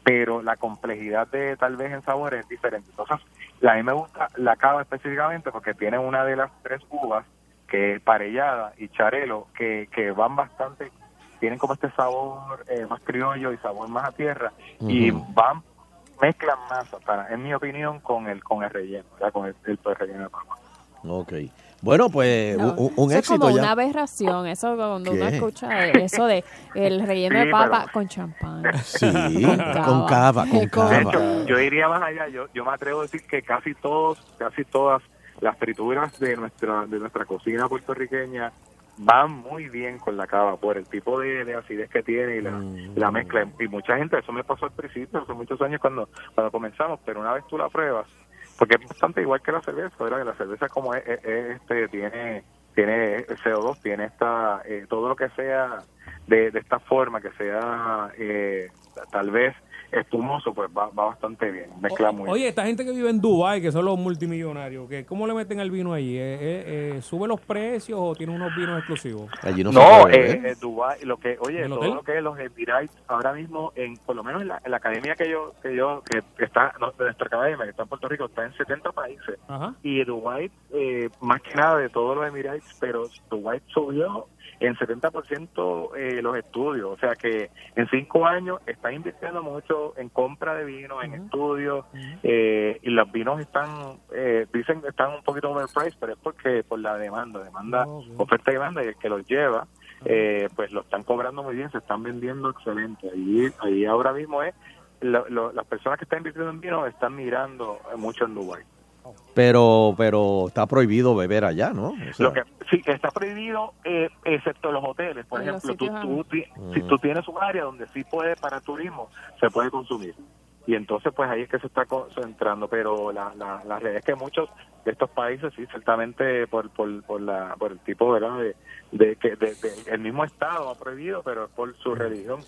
pero la complejidad de tal vez en sabor es diferente. Entonces, la- a mí me gusta la cava específicamente porque tiene una de las tres uvas que es parellada y charelo, que, que van bastante tienen como este sabor eh, más criollo y sabor más a tierra y van mezclan más para en mi opinión con el con el relleno ¿verdad? con el, el relleno de papa Ok. Bueno, pues No, un, un eso éxito es como ya. una aberración, eso cuando uno escucha eso de el relleno Sí, de papa pero- con champán. Sí, con cava, con de cava. hecho yo iría más allá yo yo me atrevo a decir que casi todos casi todas las frituras de nuestra de nuestra cocina puertorriqueña van muy bien con la cava por el tipo de, de acidez que tiene y la, la mezcla y mucha gente eso me pasó al principio hace muchos años cuando cuando comenzamos pero una vez tú la pruebas porque es bastante igual que la cerveza ¿verdad? que la cerveza como es, este tiene tiene CO2 tiene esta eh, todo lo que sea de, de esta forma que sea eh, tal vez espumoso, pues va, va bastante bien, mezcla muy bien. Oye, esta gente que vive en Dubai, que son los multimillonarios, que ¿cómo le meten el vino ahí? ¿Eh, eh, eh, ¿Sube los precios o tiene unos vinos exclusivos? Allí no, No, eh, eh, Dubái, lo que, oye, ¿El todo hotel? lo que es los Emirates, ahora mismo, en por lo menos en la, en la academia que yo, que yo, que, que está, no, de nuestra academia, que está en Puerto Rico, está en 70 países. Ajá. Y Dubái, eh, más que nada de todos los Emirates, pero Dubái subió en 70% eh, los estudios. O sea que en cinco años está invirtiendo mucho en compra de vino, en estudios, eh, y los vinos están, eh, dicen que están un poquito overpriced, pero es porque por la demanda, demanda, oferta y demanda, y el que los lleva, eh, pues lo están cobrando muy bien, se están vendiendo excelente. Ahí, ahí ahora mismo es, lo- lo- las personas que están invirtiendo en vino están mirando mucho en Dubái. Pero, pero está prohibido beber allá, ¿no? O sea, Lo que sí que está prohibido, eh, excepto los hoteles. Por ejemplo, tú, sitios, tú, ti- Mm. si tú tienes un área donde sí puede para turismo, se puede consumir. Y entonces, pues ahí es que se está concentrando. Pero la, la, la realidad es que muchos de estos países, sí, ciertamente por, por, por, la, por el tipo ¿verdad? De, de que de- de- el mismo Estado ha prohibido, pero es por su religión.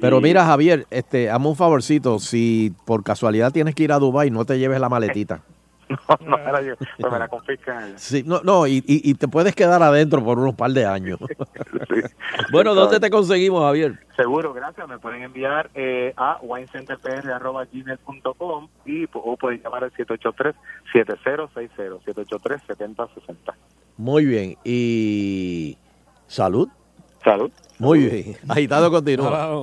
Pero mira, Javier, este, hazme un favorcito. Si por casualidad tienes que ir a Dubai, no te lleves la maletita. no, no me la llevo, pues me la confiscan. Sí, no, no y, y- y te puedes quedar adentro por unos par de años. bueno, ¿dónde te conseguimos, Javier? Seguro, gracias. Me pueden enviar eh, a winecenterpr.gmail.com y o pueden llamar al 783-7060, 783-7060. Muy bien. Y salud. Salud. Muy bien. Agitado continúa.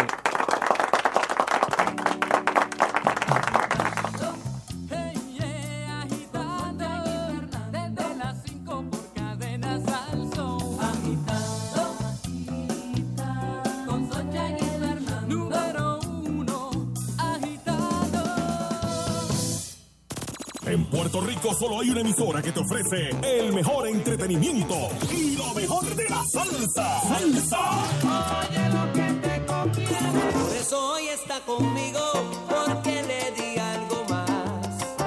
Que te ofrece el mejor entretenimiento y lo mejor de la salsa. Salsa. Oye lo que te conviene. Por eso hoy está conmigo, porque le di algo más.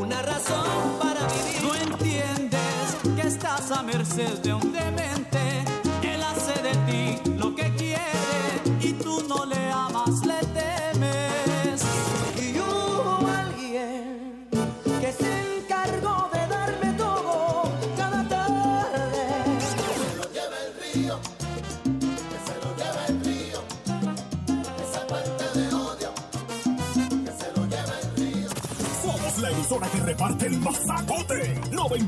Una razón para vivir. No entiendes que estás a merced de un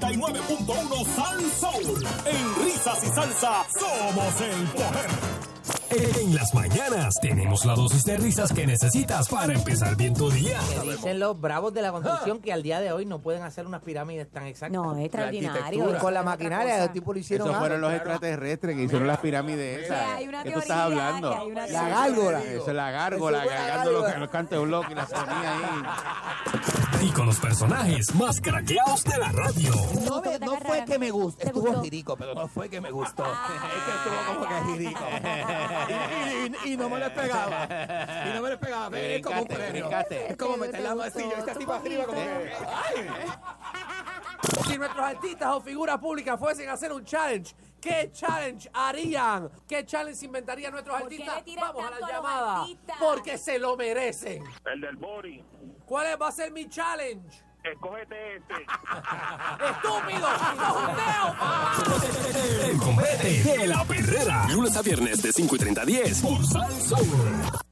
99.1 Sal Soul. En risas y salsa somos el poder. En las mañanas tenemos la dosis de risas que necesitas para empezar bien tu día. Que dicen los bravos de la construcción que al día de hoy no pueden hacer unas pirámides tan exactas. No, es extraordinario, con la maquinaria, los tipos lo hicieron Esos fueron algo, los extraterrestres que hicieron las pirámides esas. hay una ¿Qué tú estás hablando? que hay una La gárgola. Eso es la gárgola, cargando los, gárgola. los cantebloques y la ponía ahí. Y con los personajes más craqueados de la radio. No, fue- no fue que me gustó, estuvo jirico, pero no fue que me gustó. Es que estuvo como que jirico. Y, y- y no me lo esperaba. Y no me lo esperaba. Te Es como un premio. Es como meter la masilla. Esta tipa arriba como que... ¡Ay! Si nuestros artistas o figuras públicas fuesen a hacer un challenge, ¿qué challenge harían? ¿Qué challenge inventarían nuestros ¿Por qué artistas? Vamos a la llamada. Porque se lo merecen. El del body. ¿Cuál va a ser mi challenge? Escógete este. ¡Estúpido! El combate de la perrera. Lunes a viernes de 5 y 30 a 10 por Sal Soul.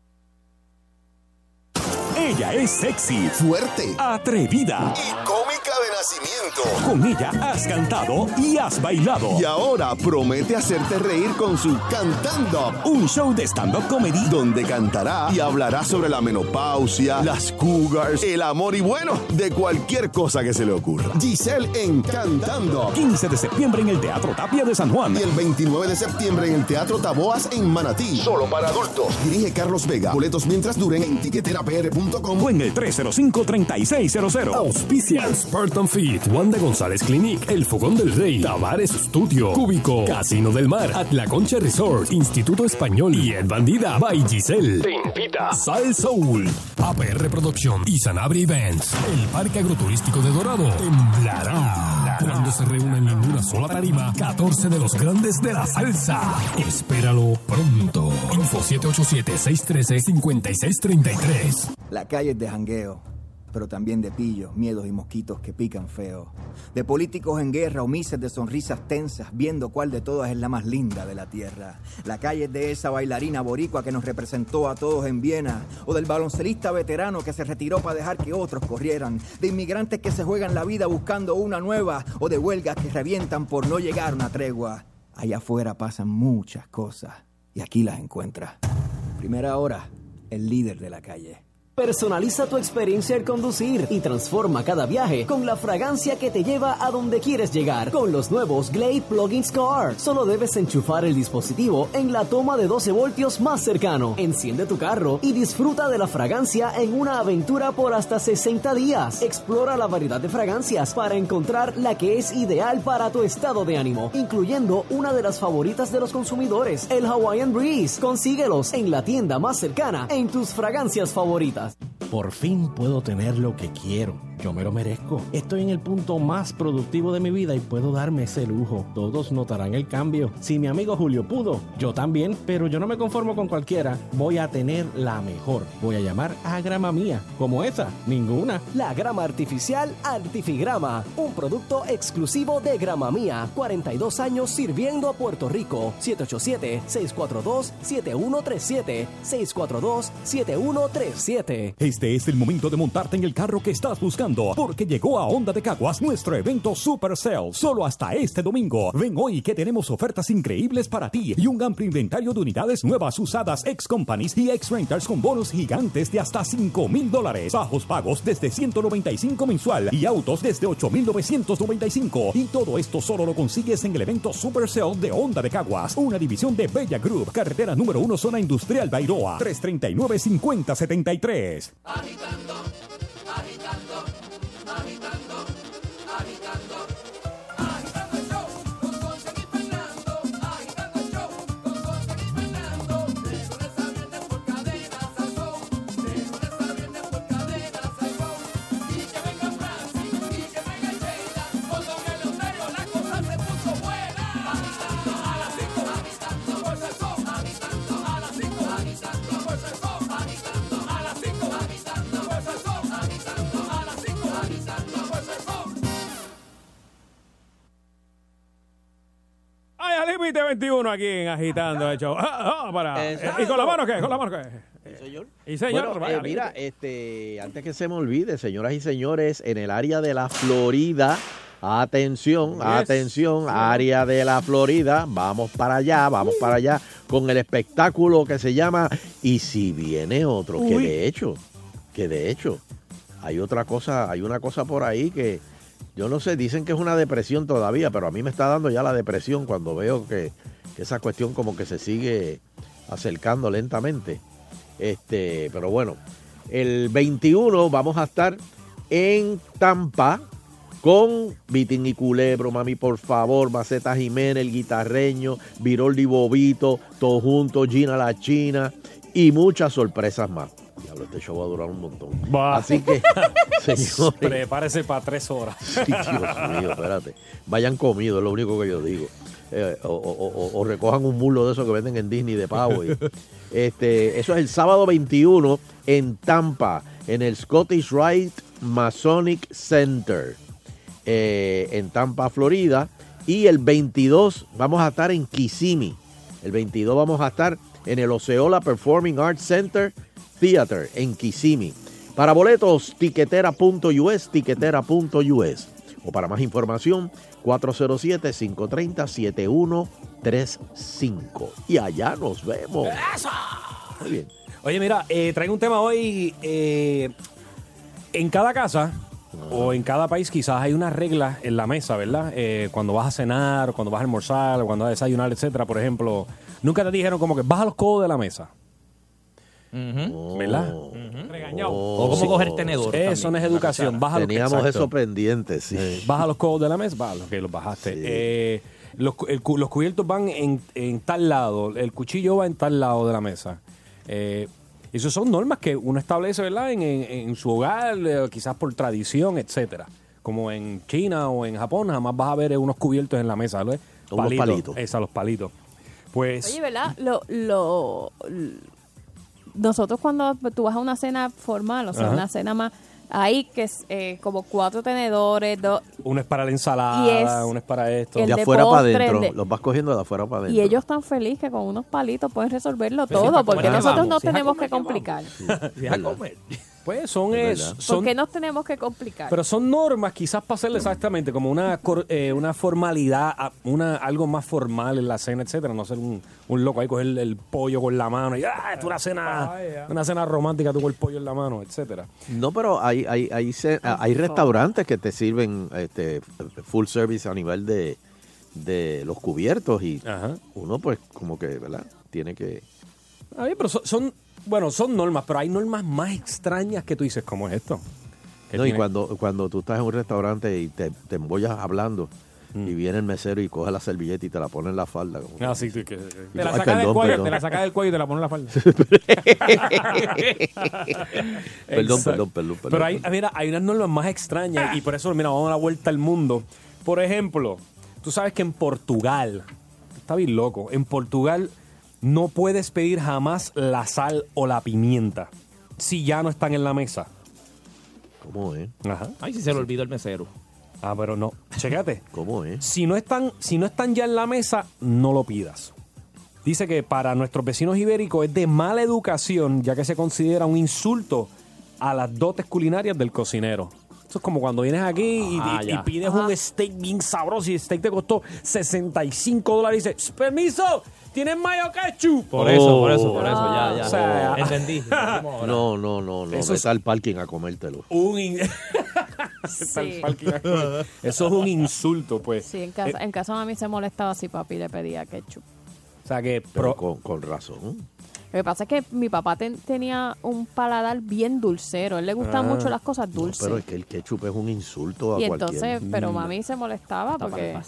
Ella es sexy, fuerte, atrevida. y cómica de nacimiento. Con ella has cantado y has bailado. Y ahora promete hacerte reír con su Cantando, Un show de stand-up comedy donde cantará y hablará sobre la menopausia, las cougars, el amor y bueno, de cualquier cosa que se le ocurra. Giselle en Cantando. 15 de septiembre en el Teatro Tapia de San Juan. Y el 29 de septiembre en el Teatro Taboas en Manatí. Solo para adultos. Dirige Carlos Vega. Boletos mientras duren en tiqueterapr.com o en el 305-3600. Auspician Spartan Fit, Wanda González Clinic, El Fogón del Rey, Tavares Studio, Cúbico, Casino del Mar, Atlaconcha Resort, Instituto Español y Ed Bandida by Giselle. Te invita Sal Soul, APR Producción y Sanabria Events. El Parque Agroturístico de Dorado temblará cuando se reúnen en una sola tarima 14 de los grandes de la salsa. Espéralo pronto. Info 787-613-5633. La calle de jangueo, pero también de pillos, miedos y mosquitos que pican feo. De políticos en guerra o mises de sonrisas tensas, viendo cuál de todas es la más linda de la tierra. La calle es de esa bailarina boricua que nos representó a todos en Viena, o del baloncelista veterano que se retiró para dejar que otros corrieran, de inmigrantes que se juegan la vida buscando una nueva, o de huelgas que revientan por no llegar a una tregua. Allá afuera pasan muchas cosas, y aquí las encuentras. Primera hora, el líder de la calle. Personaliza tu experiencia al conducir y transforma cada viaje con la fragancia que te lleva a donde quieres llegar. Con los nuevos Glade Plug-in Car. Solo debes enchufar el dispositivo en la toma de 12 voltios más cercano. Enciende tu carro y disfruta de la fragancia en una aventura por hasta 60 días. Explora la variedad de fragancias para encontrar la que es ideal para tu estado de ánimo, incluyendo una de las favoritas de los consumidores, el Hawaiian Breeze. Consíguelos en la tienda más cercana en tus fragancias favoritas. Por fin puedo tener lo que quiero. Yo me lo merezco. Estoy en el punto más productivo de mi vida y puedo darme ese lujo. Todos notarán el cambio. Si mi amigo Julio pudo, yo también, pero yo no me conformo con cualquiera. Voy a tener la mejor. Voy a llamar a grama mía. Como esa, ninguna. La grama artificial Artifigrama, un producto exclusivo de Grama Mía. 42 años sirviendo a Puerto Rico. 787-642-7137. 642-7137. Este es el momento de montarte en el carro que estás buscando, porque llegó a Honda de Caguas nuestro evento Super Sale, solo hasta este domingo. Ven hoy que tenemos ofertas increíbles para ti y un amplio inventario de unidades nuevas usadas ex companies y ex renters con bonos gigantes de hasta 5 mil dólares, bajos pagos desde 195 mensual y autos desde 8,995. Y todo esto solo lo consigues en el evento Super Sale de Honda de Caguas, una división de Bella Group, carretera número 1, zona industrial Bairoa, 339-5073. Agitando, agitando, 2021 aquí Agitando el ah, ah, ¿Y con la mano qué? ¿Con la mano qué? ¿Y señor? ¿Y señor? Eh, mira, este, antes que se me olvide, señoras y señores, en el área de la Florida, Atención, atención, área de la Florida. Vamos para allá, vamos para allá con el espectáculo que se llama Y si viene otro, que de hecho, que de hecho, hay otra cosa, hay una cosa por ahí que yo no sé, dicen que es una depresión todavía, pero a mí me está dando ya la depresión cuando veo que, esa cuestión como que se sigue acercando lentamente. Este, pero bueno, el 21 vamos a estar en Tampa con Vitín y Culebro, mami, por favor, Maceta Jiménez, el guitarreño, Viroldi Bobito, todos juntos, Gina la China y muchas sorpresas más. Diablo, este show va a durar un montón. Así que, señores, Prepárese para tres horas. Sí, Dios mío, espérate. Vayan comido, es lo único que yo digo. Eh, o, o- o- o recojan un mulo de esos que venden en Disney de pavo. y- este, eso es el sábado 21 en Tampa, en el Scottish Rite Masonic Center, eh, en Tampa, Florida. Y el 22 vamos a estar en Kissimmee. El 22 vamos a estar en el Oceola Performing Arts Center Theater en Kissimmee. Para boletos, tiquetera.us, tiquetera.us. O para más información, 407-530-7135. Y allá nos vemos. Muy bien. Oye, mira, eh, traigo un tema hoy. eh, en cada casa o en cada país quizás hay unas reglas en la mesa, ¿verdad? Eh, cuando vas a cenar, cuando vas a almorzar, cuando vas a desayunar, etcétera, por ejemplo. Nunca te dijeron como que baja los codos de la mesa. ¿Verdad? Regañado. O cómo coger tenedor Eso también no es educación. Baja los- Teníamos exacto. eso pendiente, sí. Baja los codos de la mesa, baja los que los bajaste. Eh, los, el los cubiertos van en, en tal lado, el cuchillo va en tal lado de la mesa. Eh, esas son normas que uno establece, ¿verdad? En, en- en su hogar, eh, quizás por tradición, etcétera. como en China o en Japón, jamás vas a ver unos cubiertos en la mesa, ¿no? Unos palitos. Esa, los palitos. Pues... Oye, ¿verdad? Lo, nosotros cuando tú vas a una cena formal, o sea, Ajá. una cena más, hay que es eh, como cuatro tenedores, dos, Uno es para la Y ensalada, es uno es para esto. el De afuera para adentro. de- Los vas cogiendo de afuera para y adentro. ellos están felices que con unos palitos pueden resolverlo Pero si todo, para porque comer, nosotros vamos, no si tenemos comer, que complicar. Pues son, Es son ¿Por qué nos tenemos que complicar? Pero son normas, quizás para hacerle exactamente como una cor- eh, una formalidad, a- una algo más formal en la cena, etcétera. No ser un, un loco ahí coger el, el pollo con la mano y ¡ah! Es una cena, una cena romántica tú con el pollo en la mano, etcétera. No, pero hay, hay, hay, ce- hay restaurantes que te sirven este, full service a nivel de, de los cubiertos y uno pues como que, ¿verdad? Tiene que... A ver, pero son, son- bueno, son normas, pero hay normas más extrañas que tú dices, ¿cómo es esto? No, y cuando, cuando tú estás en un restaurante y te, te embollas hablando Mm. y viene el mesero y coge la servilleta y te la pone en la falda. como Ah, sí, sí, que- Te la "Ay, saca del cuello, perdón". te la saca del cuello y te la pone en la falda. Perdón, perdón, perdón, perdón. Pero hay, mira, hay unas normas más extrañas y por eso, mira, vamos a dar la vuelta al mundo. Por ejemplo, tú sabes que en Portugal, está bien loco, en Portugal no puedes pedir jamás la sal o la pimienta si ya no están en la mesa. ¿Cómo es? Ajá. Ay, si se le olvidó el mesero. Ah, pero no. Chécate. ¿Cómo es? Si no están, si no están ya en la mesa, no lo pidas. Dice que para nuestros vecinos ibéricos es de mala educación, ya que se considera un insulto a las dotes culinarias del cocinero. Eso es como cuando vienes aquí y, Ah, y- ya. y pides un steak bien sabroso y el steak te costó 65 dólares y dices, permiso, ¿tienes mayo ketchup? Por eso, por eso, por eso, ya, ya. O sea, Entendí. No, no, no, no. Eso es- al parking a comértelo. un in- aquí. Eso es un insulto, pues. Sí, en casa, en casa mami se molestaba si papi le pedía ketchup. O sea que Pero con, con razón. Lo que pasa es que mi papá ten- tenía un paladar bien dulcero. A él le gustan Ah. mucho las cosas No, dulces. pero es que el ketchup es un insulto a y cualquier... entonces, pero mami se molestaba porque...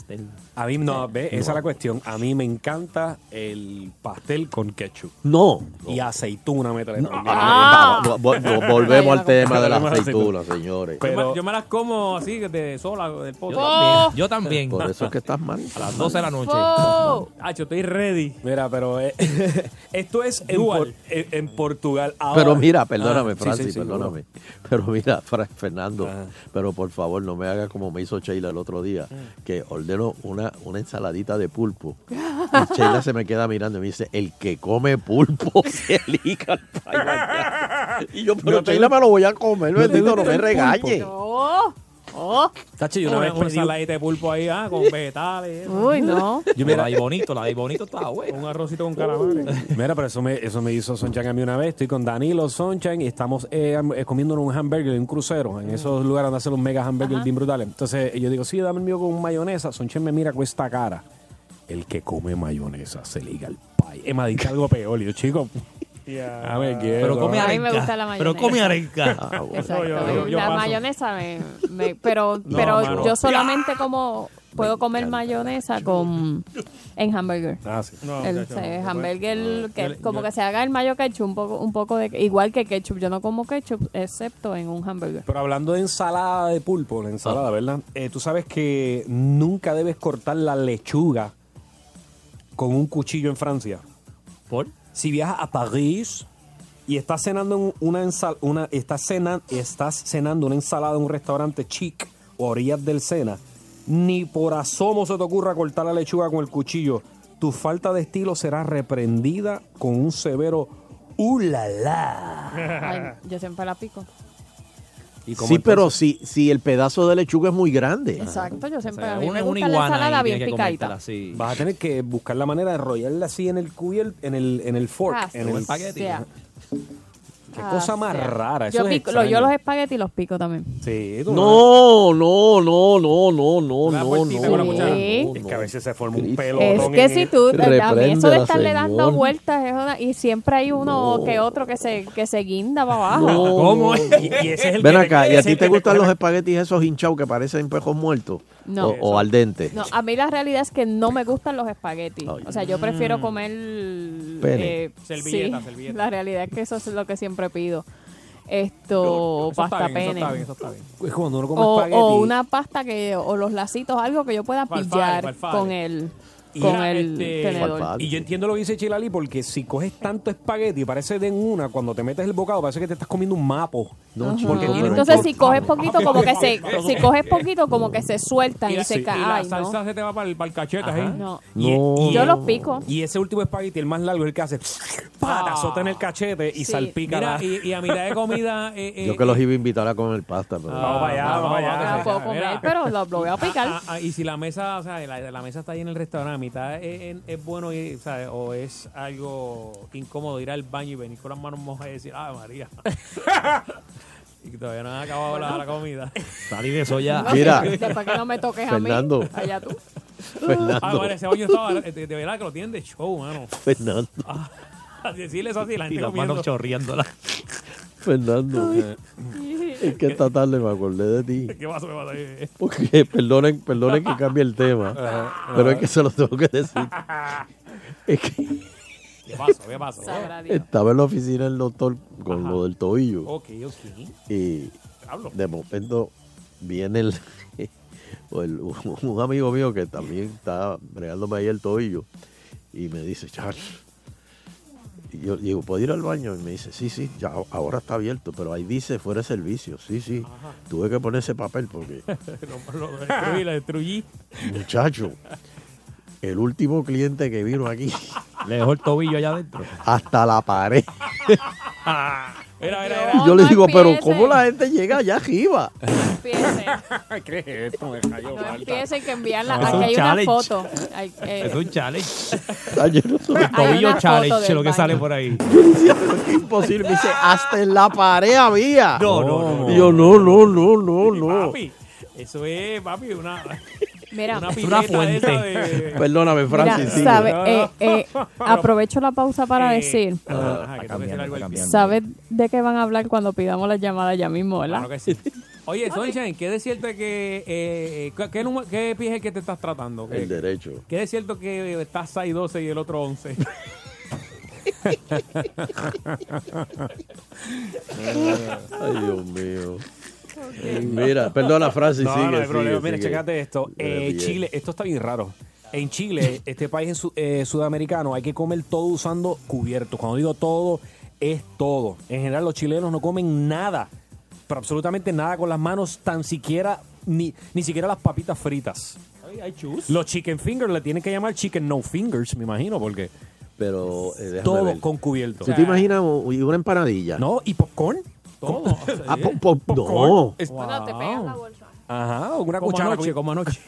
A mí no, ve, esa es la cuestión. A mí me encanta el pastel con ketchup. No. Y aceituna me trae también. Ah. Vo- Volvemos al tema de las aceitunas, señores. Pero- Pero- yo me las como así, de sola, del pote. Oh. Yo también. Por eso es que estás mal. A las 12 de la noche. ¡Oh! Hacho, estoy ready. Mira, pero eh, esto es Dual. En- en Portugal. Ahora- Pero mira, perdóname, Ah, Francis, sí, sí, perdóname. Pero mira, Fra- Fernando, pero por favor no me haga como me hizo Sheila el otro día, que ordeno una, una ensaladita de pulpo. Y Sheila se me queda mirando y me dice, el que come pulpo se liga al pay mañana". Y yo, pero No Sheila me lo voy a comer, no bendito, no me regañe. ¡Oh! ¡Oh! Tacho, yo una vez una pedí ensaladita de pulpo ahí, ah, con vegetales. Uy, no. Yo mira, la de bonito, la de bonito está buena. Un arrocito con calamares. Mira, pero eso me, eso me hizo Sunshine a mí una vez. Estoy con Danilo Sunshine y estamos eh, eh, comiéndonos un hamburger en un crucero. En esos lugares donde hacen los mega hamburgers bien brutales. Entonces yo digo, sí, dame el mío con mayonesa. Sunshine me mira con esta cara. El que come mayonesa se liga al pay. Es más, dije algo peor. Y yo, chico, a ver, Pero come A mí me arenca. gusta la Pero mayonesa. come arenca. Ah, bueno. Exacto. Yo- yo- yo la paso. mayonesa me, me- pero No, pero mano. yo solamente como puedo comer mayonesa con en hamburger. Ah, sí. el eh, hamburger que como que se haga el mayo ketchup un poco un poco de igual que ketchup. Yo no como ketchup excepto en un hamburger. Pero hablando de ensalada de pulpo, la ensalada, ¿verdad? Eh, Tú sabes que nunca debes cortar la lechuga con un cuchillo en Francia. ¿Por? Si viajas a París y estás cenando en una ensal una estás estás cenando una ensalada en un restaurante chic o orillas del Sena, ni por asomo se te ocurra cortar la lechuga con el cuchillo. Tu falta de estilo será reprendida con un severo ¡ulala! Yo siempre la pico. ¿Y Sí, pero si, si el pedazo de lechuga es muy grande. Exacto, yo siempre O sea, a mí una- me una gusta la ensalada bien picadita. así. Vas a tener que buscar la manera de enrollarla así en el cubierto, en el, en el fork, Ah, en sí, el espagueti. Qué Ah, cosa más sea. rara. Eso Yo, es pico, lo- yo los espaguetis los pico también. Sí, tú No, no, no, no, no, no, Una no, no, con la no, cuchara. Sí. Es que a veces se forma un Cristo. pelo. Es que si tú, a mí eso de estarle dando vueltas es una- y siempre hay uno No. que otro que se, que se guinda para abajo. No. ¿Cómo? Y, y ese es el Ven acá, ¿y a ti te gustan los espaguetis esos hinchados que parecen pejos muertos? No. O, o al dente. No, a mí la realidad es que no me gustan los espaguetis. O sea, yo prefiero comer Pene. eh, Servilleta, sí, servilleta. La realidad es que eso es lo que siempre pido. esto, Eso pasta bien, eso pene. está bien, eso está bien. Es cuando uno come O, espagueti. o una pasta que, o los lacitos, algo que yo pueda pillar con el, Y con el este, tenedor. Y yo entiendo lo que dice Chilali porque si coges tanto espagueti, parece de en una, cuando te metes el bocado, parece que te estás comiendo un mapo. Ajá. porque Entonces, si coges poquito, como que se, si coges poquito, como que se sueltan y, la, se y caen. la Ay, salsa no. se te va para el, para el cachete ahí. No. Y- Yo los pico. Y ese último espagueti, el más largo, es el que hace ¡pata! azota en el cachete y Sí. salpica Mira, la- y, y a mitad de comida... eh, eh, Yo que los iba a invitar a comer pasta, pero... Ah, para allá, vamos para allá. No puedo comer, pero lo, voy a picar. Ah, ah, y si la mesa, o sea, la, la mesa está ahí en el restaurante, mitad es, es- es bueno ir, ¿sabes? o es algo incómodo ir al baño y venir con las manos mojadas y decir, ah, María. y que todavía no han acabado la, la comida. Salí de eso ya. Mira. Después que no me toques Fernando. a mí, allá tú. Fernando. Ah, bueno, ese baño estaba, de, de verdad que lo tienen de show, mano. Fernando. A decirle eso así, la Y gente las comiendo. manos chorriándola. Fernando. Es que esta tarde me acordé de ti. ¿Qué pasó? ¿Qué pasó? Eh, Porque, perdonen, perdonen que cambie el tema, pero es que se lo tengo que decir. Es que ¿Qué pasó? ¿Qué pasó? Estaba en la oficina del doctor con lo del tobillo Ok, ok. y Hablo. de momento viene el, o el- un amigo mío que también está bregándome ahí el tobillo y me dice, Charles, yo digo, ¿puedo ir al baño? Y me dice, sí, sí, ya ahora está abierto, pero ahí dice fuera de servicio. Sí, sí, tuve que poner ese papel porque, lo, lo destruí, lo destruí. muchacho, el último cliente que vino aquí, Le dejó el tobillo allá adentro. hasta la pared. Era, era, era. No, yo le no digo, pero empiecen. ¿cómo la gente llega allá arriba? Empiecen. ¿Qué es esto? Me cayó No falta. empiecen que enviarla. Es Aquí hay una challenge. foto. Hay, eh, Es un challenge. Ay, yo no sé. Hay Tobillo una challenge, lo que baño. sale por ahí. Es imposible. Me dice, hasta en la pared había. No, no, no. Y yo, no, no, no, no, no. Papi, eso es, papi, una, Mira, una una pileta de fuente. esa de... Perdóname, mira, Francis. sabe, eh, eh, aprovecho la pausa para Eh, decir. Ajá, que cambiando. pie. ¿Sabes de qué van a hablar cuando pidamos la llamada ya mismo, verdad? Claro que sí. Oye, Sunshine, ¿qué es cierto que... Eh, ¿qué, qué, número- qué pie es el que te estás tratando? ¿Qué, El derecho. ¿Qué es cierto que estás 6, 12 y el otro 11? Ay, Dios mío. Mira, perdona, Francis, No, sigue, no hay sigue, problema. Mira, sigue. checate esto. Eh, Eh. Chile, esto está bien raro. En Chile, este país en su- eh, sudamericano, hay que comer todo usando cubiertos. Cuando digo todo, es todo. En general, los chilenos no comen nada, pero absolutamente nada con las manos, tan siquiera, ni, ni siquiera las papitas fritas. Los chicken fingers le tienen que llamar chicken no fingers, me imagino, porque Pero, eh, todo ver. con cubierto. ¿Tú te imaginas una empanadilla? No, y popcorn. Todo. Ah, po- po- no. Es- Bueno, te pegas la bolsa. Ajá, o una Como cuchara. anoche, como anoche.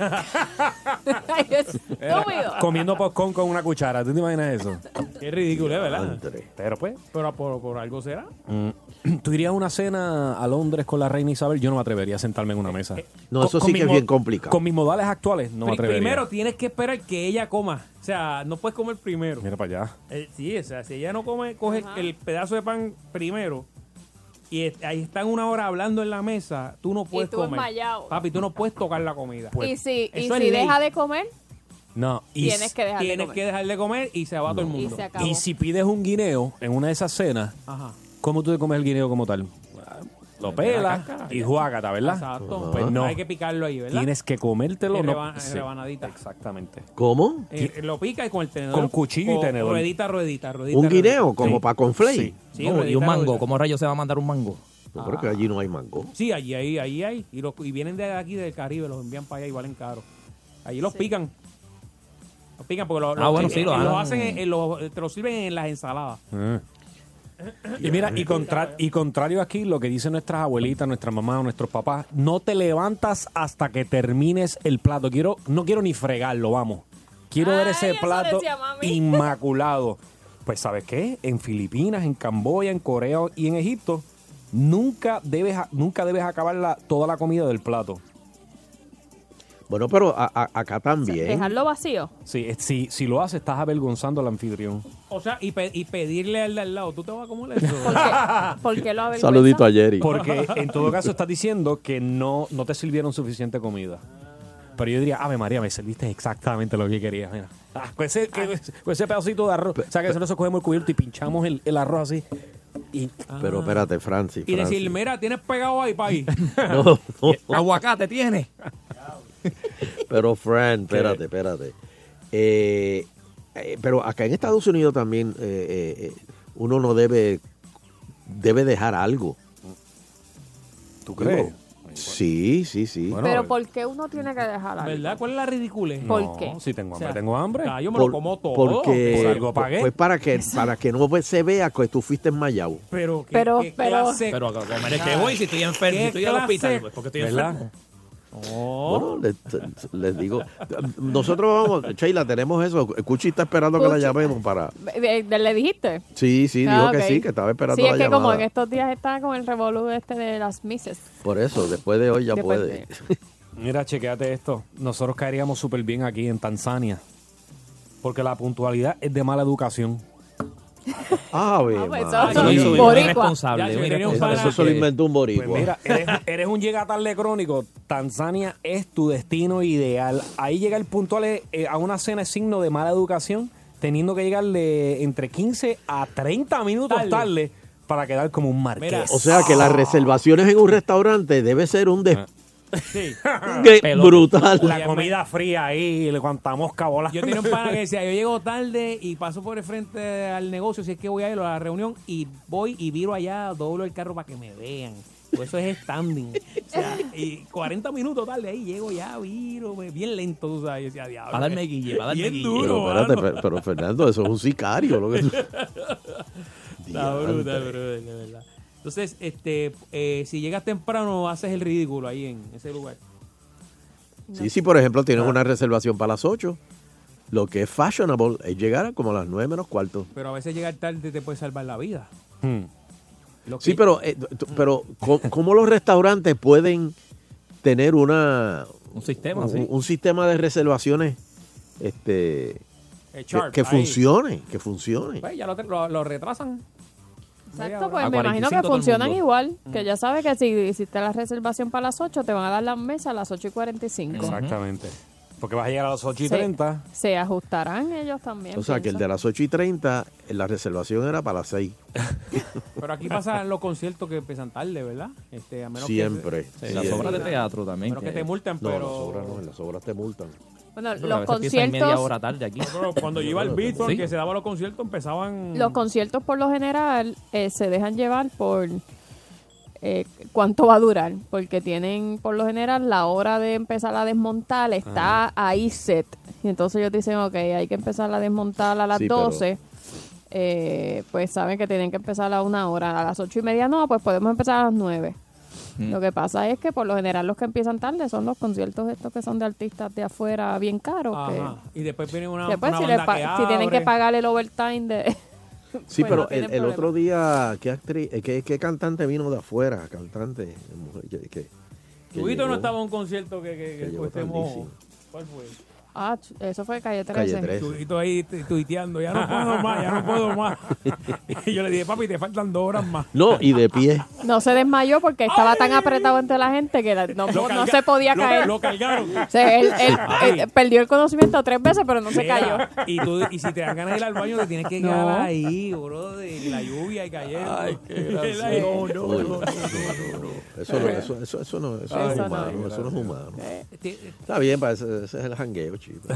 Ay, estúpido. Comiendo popcorn con una cuchara. ¿Tú te imaginas eso? Qué ridículo, ¿eh? ¿verdad? Andre. Pero pues, Pero por, por algo será. Mm. ¿Tú irías a una cena a Londres con la reina Isabel? Yo no me atrevería a sentarme en una mesa. No, eso sí que es bien complicado. Con mis modales actuales, no me Pri- atrevería. primero tienes que esperar que ella coma. O sea, no puedes comer primero. Mira para allá. Eh, sí, o sea, si ella no come, coge el pedazo de pan primero y ahí están una hora hablando en la mesa, tú no puedes tú comer. Papi, tú no puedes tocar la comida. y si, y si ley. deja de comer, No, y, tienes que dejar de Tienes comer. que dejar de comer y se va todo el mundo. y si pides un guineo en una de esas cenas, Ajá. ¿cómo tú te comes el guineo como tal? Lo la pelas cáscara. y juágata, ¿verdad? Exacto. Pues no. Hay que picarlo ahí, ¿verdad? Tienes que comértelo. En reba- en sí, rebanadita. Exactamente. ¿Cómo? Eh, lo pica y con el tenedor. Con cuchillo y tenedor. Ruedita, ruedita, ruedita. ¿Un ruedita. guineo? Como Sí. para conflay. Sí. Sí, No, y ruedita, un mango. ruedita. ¿Cómo rayos se va a mandar un mango? Yo creo que allí no hay mango. Sí, allí hay, allí hay. Y, los- y vienen de aquí del Caribe, los envían para allá y valen caro. Allí los pican. Los pican porque los, Ah, los- bueno, sí, eh, lo los hacen, en- en los- te lo sirven en las ensaladas. Ah. Y mira, y, contra- y contrario aquí, lo que dicen nuestras abuelitas, nuestras mamás, nuestros papás, no te levantas hasta que termines el plato. Quiero, no quiero ni fregarlo, vamos. Quiero ver ese plato inmaculado. Pues, ¿sabes qué? En Filipinas, en Camboya, en Corea y en Egipto, nunca debes, nunca debes acabar la- toda la comida del plato. Bueno, pero a- a- acá también. dejarlo vacío. Sí, es- si, si lo haces, estás avergonzando al anfitrión. O sea, y, pe- y pedirle al de al lado, ¿tú te vas a comer eso? ¿Por qué, ¿Por qué lo avergüenza? Saludito a Jerry. Porque en todo caso estás diciendo que no, no te sirvieron suficiente comida. Pero yo diría, Ave María, me serviste exactamente lo que quería. Mira. Ah, con, ese, que- con ese pedacito de arroz. O sea, que nosotros cogemos el cubierto y pinchamos el, el arroz así. Pero espérate, Francis. Y Francis. decir, mira, tienes pegado ahí, país. No, no. Aguacate tiene. Pero, Fran, espérate, espérate. Eh, eh, pero acá en Estados Unidos también eh, eh, eh, uno no debe debe dejar algo. ¿Tú crees? Sí, sí, sí. Pero ¿por qué uno tiene que dejar algo? ¿Verdad? ¿Cuál es la ridiculez? ¿Por qué? Si tengo hambre, O sea, tengo hambre. ah, yo me Por- lo como todo. Porque Por algo pagué. pues para que para que no se vea que tú fuiste en Mayao. pero, ¿qué, Pero- qué pero- clase- Pero es que voy si estoy enfermo, si ¿Qué estoy al hospital, pues porque estoy ¿Verdad? enfermo. Oh. Bueno, les, les digo, nosotros vamos, Sheila, tenemos eso. Cuchi está esperando que la llamemos para. ¿De- de- ¿Le dijiste? Sí, sí, Ah, dijo que sí, que estaba esperando Sí, la es que llamada. como en estos días está con el revolú este de las mises. Por eso, después de hoy ya Después puede. Mira, chequéate esto. Nosotros caeríamos súper bien aquí en Tanzania. Porque la puntualidad es de mala educación. Ave Ah, pues, eso- un irresponsable, Ya, un pana Eso se lo que- inventó un boricua. Pues mira, eres, eres un llega tarde crónico. Tanzania es tu destino ideal. Ahí llegar puntual eh, a una cena es signo de mala educación, teniendo que llegar de entre 15 a 30 minutos Tarde. tarde, para quedar como un marqués. Mira, o sea que las reservaciones en un restaurante debe ser un des- Sí. brutal. la comida fría ahí, le cuanta mosca volando. Yo tenía un pana que decía, yo llego tarde y paso por el frente al negocio, si es que voy a ir a la reunión, y voy y viro allá, doblo el carro para que me vean. Pues eso es standing. O sea, y 40 minutos tarde ahí llego ya, viro, me- bien lento, tú sabes. Y decía, diablo. Para darme guille, para darme Bien guille. duro, Pero espérate, mano. pero, pero, Fernando, eso es un sicario. Lo que tú- Está brutal, brother, de verdad. Entonces, este, eh, si llegas temprano, haces el ridículo ahí en ese lugar. Sí, sí, por ejemplo, tienes una reservación para las 8. Lo que es fashionable es llegar a como a las 9 menos cuarto. Pero a veces llegar tarde te puede salvar la vida. Hmm. Que- Sí, pero, eh, tú- pero ¿cómo, cómo los restaurantes pueden tener una Un sistema, un, sí. un sistema de reservaciones este que, chart, que ahí. funcione, que funcione? Pues ya lo, lo- lo retrasan. Exacto, A pues me imagino 45 que funcionan igual. Que ya sabes que si hiciste la reservación para las 8, te van a dar la mesa a las 8 y 45. Exactamente. Porque vas a llegar a las 8 y Sí. 30. Se ajustarán ellos también. O sea, que el pienso. de las 8 y 30, eh, la reservación era para las 6. Pero aquí pasan los conciertos que empiezan tarde, ¿verdad? Este, a menos Siempre. Que, Sí, las Sí, obras de teatro a también. menos que te multen, No, pero... las obras no, en las obras te multan. Bueno, los media conciertos, hora tarde aquí. Pero cuando yo iba al Beaton, Sí. que se daba los conciertos, empezaban... los conciertos por lo general eh, se dejan llevar por eh, cuánto va a durar. Porque tienen por lo general la hora de empezar a desmontar está ahí set. Y entonces ellos dicen, ok, hay que empezar a desmontar a las Sí, pero- 12. eh, pues saben que tienen que empezar a una hora. A las ocho y media no, pues podemos empezar a las 9. Mm. Lo que pasa es que por lo general los que empiezan tarde son los conciertos estos que son de artistas de afuera bien caros. que- Ajá. Y después viene una, Después, una si, banda pa- que si tienen que pagar el overtime de... Sí, pues pero no tienen el, otro día, ¿qué actriz, eh, qué, qué cantante vino de afuera? Cantante, mujer, que, que- que Chubito no estaba en un concierto que, que, que que llegó después te mojó. tardísimo. ¿Cuál fue? Ah, eso fue Calle 13. Calle 13. Chubito ahí tu- tuiteando, ya no puedo más, ya no puedo más. y yo le dije, papi, te faltan dos horas más. No, y de pie. No se desmayó porque estaba tan apretado entre la gente que no, no se podía caer. Lo cargaron. O sea, él, él- Ay. él perdió el conocimiento tres veces, pero no se cayó. Y, tú, y si te dan ganas de ir al baño, te tienes que No. quedar ahí, bro, de la lluvia y cayendo. Ay, qué Y gracioso. ahí, no, no, no, no, no, no, no. Eso no, eso, eso, eso no, eso no es humano, eso no es humano. Eh, Está bien, para ese, ese es el jangueo, chico.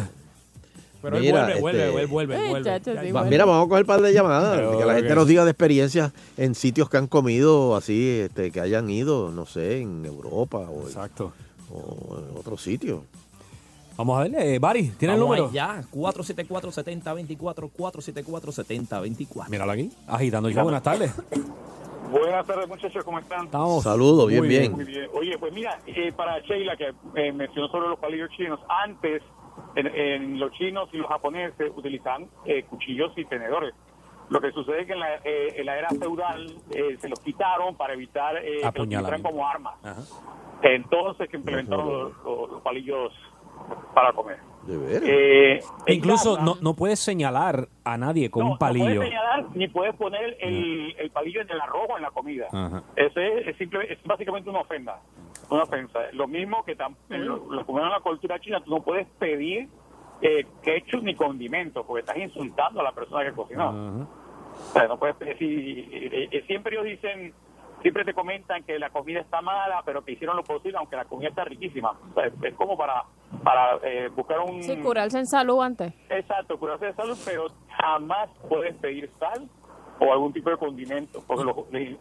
Pero Mira, él vuelve, este- vuelve, él vuelve, él Eh, vuelve. chacho, Ya- sí, Va- bueno. Mira, vamos a coger un par de llamadas, Pero, que la gente nos diga de experiencias en sitios que han comido así, este, que hayan ido, no sé, en Europa o, en- Exacto. o en otro sitio. Vamos a verle. Eh, Bari, ¿tiene el número? Ya, 474-7024, 474-7024. Míralo aquí. Agitando show. Buenas tardes. Buenas tardes, muchachos, ¿cómo están? Estamos. Saludos, bien, Muy bien. Muy bien. Oye, pues mira, eh, para Sheila, que eh, mencionó sobre los palillos chinos, antes en, en los chinos y los japoneses utilizaban eh, cuchillos y tenedores. Lo que sucede es que en la, eh, en la era feudal eh, se los quitaron para evitar eh, que los Apuñalamiento. utilizaran como armas. Ajá. Entonces que implementaron los, los- los palillos para comer. De veras. Eh, incluso casa- no, no puedes señalar a nadie con no, un palillo. No puedes señalar ni puedes poner el, el palillo en el arroz o en la comida. Ajá. Ese es, es simple, es básicamente una ofenda. Una ofensa. Lo mismo que en lo, que en la cultura china, tú no puedes pedir eh, ketchup ni condimentos porque estás insultando a la persona que cocinó. O sea, no puedes decir, eh, eh, siempre ellos dicen, siempre te comentan que la comida está mala, pero que hicieron lo posible, aunque la comida está riquísima. O sea, es, es como para, para eh, buscar un... Sí, curarse en salud antes. Exacto, curarse de salud, pero jamás puedes pedir sal o algún tipo de condimento, porque los,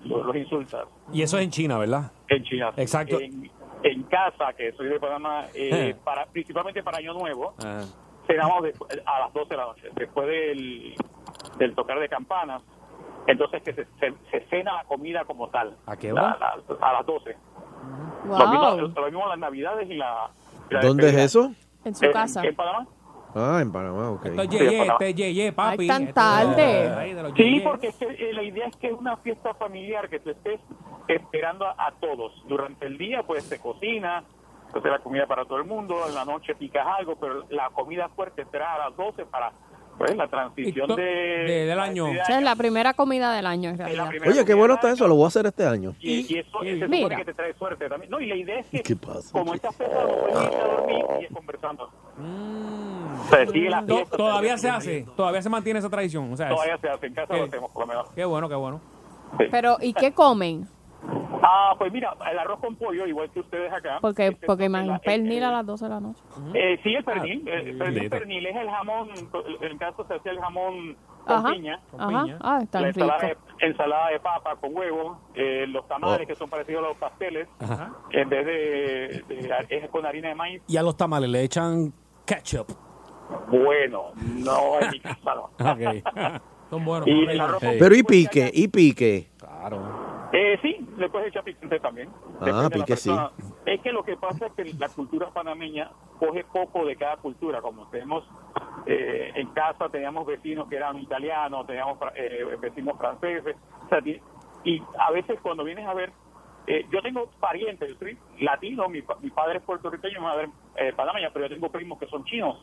los, los insultas. Y eso es en China, ¿verdad? En China. Exacto. En, en casa, que soy de Panamá, eh, Eh. para, principalmente para Año Nuevo, Ah. cenamos a las 12 de la noche, después del, del tocar de campanas. Entonces que se, se, se cena la comida como tal. ¿A qué La- hora? la- a las 12. Wow. Lo, mismo, lo mismo las navidades y la... y la ¿Dónde es despedida. eso? En su En- casa. En Panamá. Ah, en Panamá, ok. Esto es yeye, este es yeye, papi. Ay, tan Esto es- tarde. Ay, Sí, porque es que, eh, la idea es que es una fiesta familiar, que tú estés esperando a, a todos. Durante el día, pues, se cocina, entonces la comida para todo el mundo, en la noche picas algo, pero la comida fuerte será a las 12 para, pues, la transición de, de- del año. O sea, es la primera comida del año, en realidad. Oye, qué bueno está eso, lo voy a hacer este año. Y, y eso se supone Mira. que te trae suerte también. No, y la idea es que, ¿Qué pasa? como fecha no puedes irte a dormir, sigues conversando. O sea, sigue la fiesta. Todavía se hace, todavía se mantiene esa tradición. O sea, es- Todavía se hace, en casa lo hacemos, por lo menos. Qué bueno, qué bueno. Pero, ¿y qué comen? Ah, pues mira, el arroz con pollo, igual que ustedes acá. Porque, Este, porque imagínate, la- pernil a las 12 de la noche. Eh, sí, el pernil. el pernil, es el jamón, en el caso se hacía el jamón con Ajá. piña. Ajá. Ah, está la rico. ensalada de, ensalada de papa con huevo, eh, los tamales Oh. que son parecidos a los pasteles, Ajá. en vez de, de- es con harina de maíz. Y a los tamales le echan ketchup. Bueno, no en mi casa no. Son buenos. Y el arroz Pero y pique, y pique. Claro. Eh, sí, le puedes echar picante también. Ah, Depende de la pique sí. persona. Es que lo que pasa es que la cultura panameña coge poco de cada cultura. Como tenemos eh, en casa, teníamos vecinos que eran italianos, teníamos eh, vecinos franceses. O sea, ti- y a veces cuando vienes a ver, eh, yo tengo parientes, yo soy latino, mi, pa- mi padre es puertorriqueño, mi madre es eh, panameña, pero yo tengo primos que son chinos.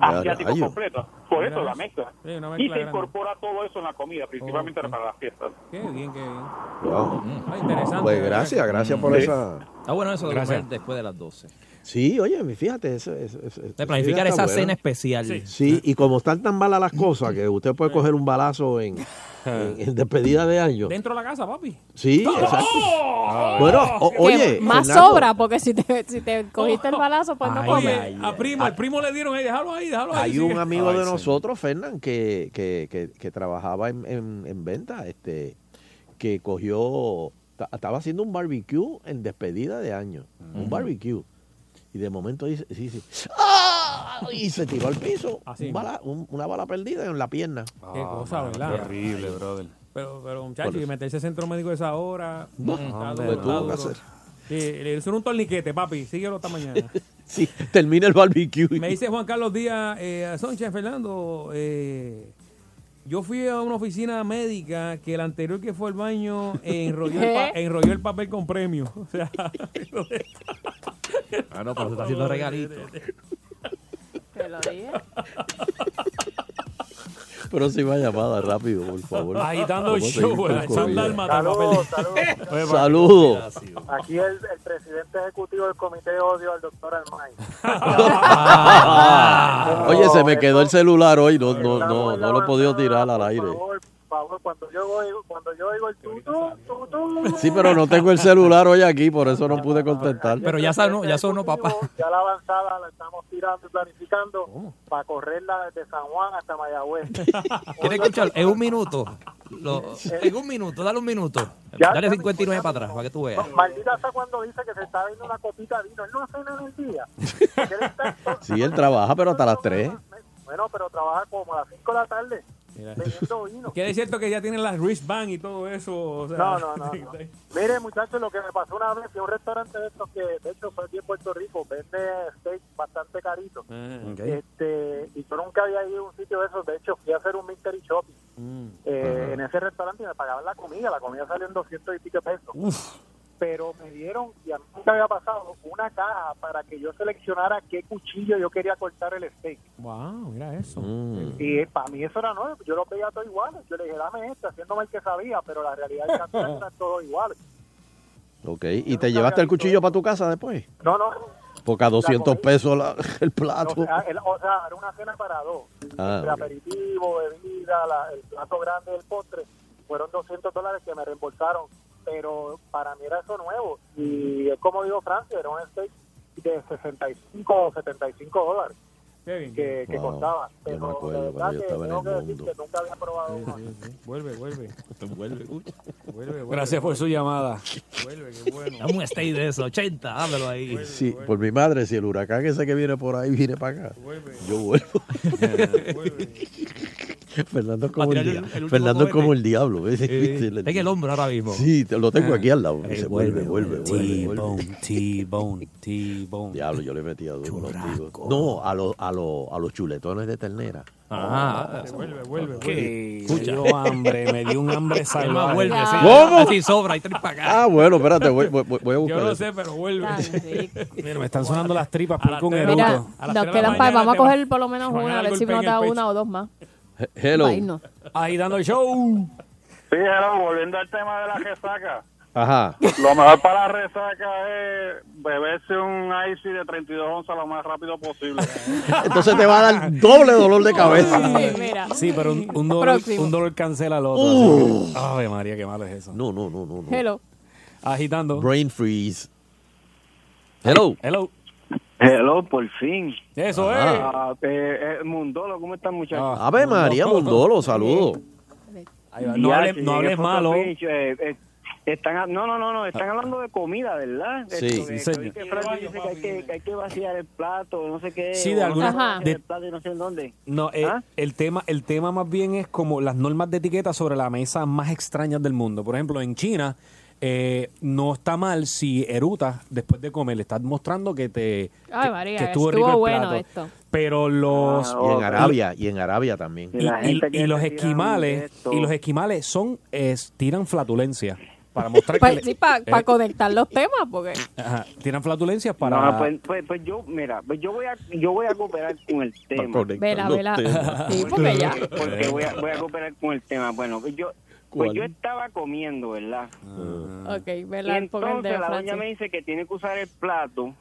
Asiáticos rayo. completos. Por eso la mezcla. Sí, una y mezcla se grande. incorpora todo eso en la comida, principalmente para las fiestas. Qué bien, qué bien. Wow. Ah, interesante. Pues gracias, gracias por Sí. esa. Está bueno eso de Gracias. comer después de las 12. Sí, oye, fíjate, eso, eso, eso- De esa planificar esa buena. cena especial. Sí, y como están tan malas las cosas que usted puede coger un balazo en, en, en despedida de año. Dentro de la casa, papi. Sí, exacto. Bueno, o- Que oye, más Fernando, sobra, porque si te, si te cogiste el balazo, pues no comes. ay, A primo, al primo le dieron, ahí, déjalo ahí, déjalo ahí. Hay sigue. un amigo Ay, de sí. nosotros, Fernán, que, que, que, que trabajaba en, en, en venta, este, que cogió, ta- estaba haciendo un barbecue en despedida de año, un barbecue. Y de momento dice, sí, sí, ¡ah! y se tiró al piso, Así. un bala- un- una bala perdida en la pierna. Qué cosa, ¿verdad? Qué horrible, brother. Pero, pero muchachos, y meterse centro médico a esa hora. No, duro, tuvo que hacer. Sí, le hicieron un torniquete, papi. Síguelo esta mañana. Sí, termina el barbecue. Me dice Juan Carlos Díaz, eh, Soncha, Fernando, eh, yo fui a una oficina médica que el anterior que fue al baño enrolló, el, pa- enrolló el papel con premio. O sea, Ah, no, pero se está haciendo regalito. Te lo dije. Pero si va llamada rápido, por favor. agitando el show. Oye, papi. Saludos. Aquí el, el presidente ejecutivo del comité de odio al doctor Almay. Oye, se me quedó el celular hoy, no, no, no, no lo he podido tirar al aire. Favor, cuando yo oigo, cuando yo oigo el tutú, Sí, pero no tengo el celular hoy aquí, por eso no pude contestar. Pero ya sonó, ya sonó, papá. ya la avanzada la estamos tirando y planificando para correrla desde San Juan hasta Mayagüez. ¿Quieres escuchar? En un minuto. Lo- en un minuto, dale un minuto. Ya, Dale ya, 59 para atrás, para que tú veas. Maldita sea cuando dice que se está viendo una copita de vino. Él no hace nada en el día. Él está- Sí, él trabaja, pero hasta las 3. Bueno, pero trabaja como a las 5 de la tarde Bebiendo vino. Que es cierto que ya tienen las wristband y todo eso. O sea, No, no, no, no. Mire, muchachos, lo que me pasó una vez, a un restaurante de estos que, de hecho, fue aquí en Puerto Rico, vende steak bastante carito. Este, y yo nunca había ido a un sitio de esos, de hecho, fui a hacer un mystery shopping eh, en ese restaurante y me pagaban la comida, la comida salió en 200 y pico pesos. Pero me dieron, y a mí nunca había pasado, una caja para que yo seleccionara qué cuchillo yo quería cortar el steak. Wow, mira eso. Mm. Y para mí eso era nuevo, yo los veía todos iguales. Yo le dije, dame este, haciéndome el que sabía, pero la realidad es que eran todos iguales. Ok, ¿y te llevaste el cuchillo para tu casa después? No, no. Porque a 200 pesos la- el O plato. sea, el- o sea, era una cena para dos. Ah, Entre ok. aperitivo, bebida, la- el plato grande del postre. Fueron 200 dólares que me reembolsaron. Pero para mí era eso nuevo. Y es como digo Francia, era un steak de 65 o 75 dólares. Que, que Wow. Pero acuerdo de verdad cuando yo que estaba en tengo el que decir mundo. que nunca había probado uno. Vuelve, vuelve. vuelve. Vuelve, Gracias por su llamada. Vuelve, qué bueno. Dame un steak de eso, 80, háblalo ahí. Sí, por mi madre, si el huracán ese que viene por ahí viene para acá, yo vuelvo. Fernando es como, el, el- el último Fernando es como el diablo. ¿ves? Eh, en el hombro ahora mismo. Sí, te lo tengo aquí al lado. Eh, vuelve, vuelve, vuelve. T-Bone, T-Bone, T-Bone. Diablo, yo le metí a duro. No, a, los a, los a los chuletones de ternera. Ah, vuelve, vuelve. Que Escucha. me dio hambre, me dio un hambre salvaje. vuelve, sí. ¿Cómo? Así sobra y tres para acá. Ah, bueno, espérate, voy, voy- voy a buscar Yo no sé, pero vuelve. Mira, me están sonando las tripas por un Mira, eruto. nos quedan para, vamos a coger por lo menos una, a ver si nos da una o dos más. Hello. Ahí dando el show. Sí, hello, volviendo al tema de la resaca. Ajá. Lo mejor para la resaca es beberse un icy de 32 onzas lo más rápido posible. Entonces te va a dar doble dolor de cabeza. mira. Sí, pero un, un dolor, un dolor cancela al otro. Uh. Ave María, qué malo es eso. No, no, no, no. no. Hello. Agitando. Brain freeze. Hello. Hello. Hello, por fin. Eso Ah. es. Ah, eh, eh, Mundolo, ¿cómo están muchachos? Ave María Mondolo, saludos. No, hables, no hables Foto malo. Eh, eh, están, a- no, no, no, no, están hablando de comida, ¿verdad? Sí, Esto, sí, que- señor. que Francis dice que hay que, que hay que vaciar el plato, no sé qué. Sí, de alguna- de- el plato y no sé en dónde. No, eh, ¿Ah? el tema el tema más bien es como las normas de etiqueta sobre la mesa más extrañas del mundo. Por ejemplo, en China eh, no está mal si erutas después de comer. Le estás mostrando que te Ay, que- María, que estuvo, rico el bueno plato. esto. Pero los Y en Arabia, y en Arabia también. y, y- y los esquimales y los esquimales son es, tiran flatulencias para mostrar que Pues, le- sí, para eh, conectar los temas, porque... ajá, tiran flatulencias para No, pues, pues, pues yo, mira, pues yo voy a, yo voy a cooperar con el tema. Vela, vela. Sí, porque ya. Porque voy a, voy a cooperar con el tema. Bueno, pues yo, pues ¿Cuál? yo estaba comiendo, ¿verdad? Ok, Y ¿verdad? Ponga el entonces la doña me dice que tiene que usar el plato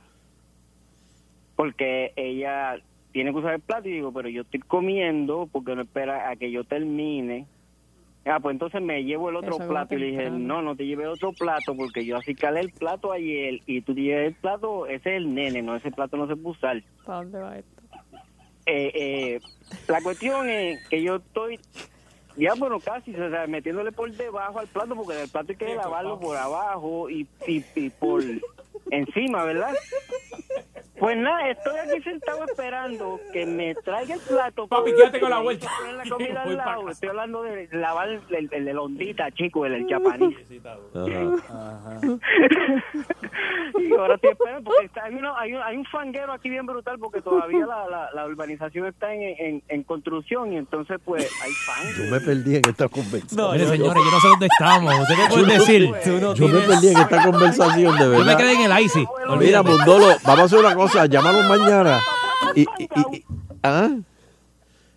porque ella tiene que usar el plato y digo, pero yo estoy comiendo porque no espera a que yo termine. Ah, pues entonces me llevo el otro Eso plato y le dije, no, no te lleves otro plato porque yo así calé el plato ayer y tú te lleves el plato, ese es el nene, no, ese plato no se puede usar. ¿Para dónde va esto? Eh, eh, la cuestión es que yo estoy ya bueno casi o sea, metiéndole por debajo al plato porque el plato hay que lavarlo por abajo y, y, y por encima verdad pues nada estoy aquí sentado esperando que me traiga el plato Papi, quédate con la vuelta. poner la comida al lado estoy hablando de lavar el, el, el de londita chico el, el japonés y ahora estoy esperando porque está- hay, uno- hay, un, hay un fanguero aquí bien brutal porque todavía la, la, la urbanización está en, en, en construcción y entonces pues hay fango. Yo me perdí en esta conversación. Mire, señores, yo no sé dónde estamos. ¿Usted qué puede decir? Yo me perdí en esta conversación, de Yo verdad. me quedé en el ICI. Mira. Mondolo, vamos a hacer una cosa, llámalo mañana. Y, y- y- ¿ah?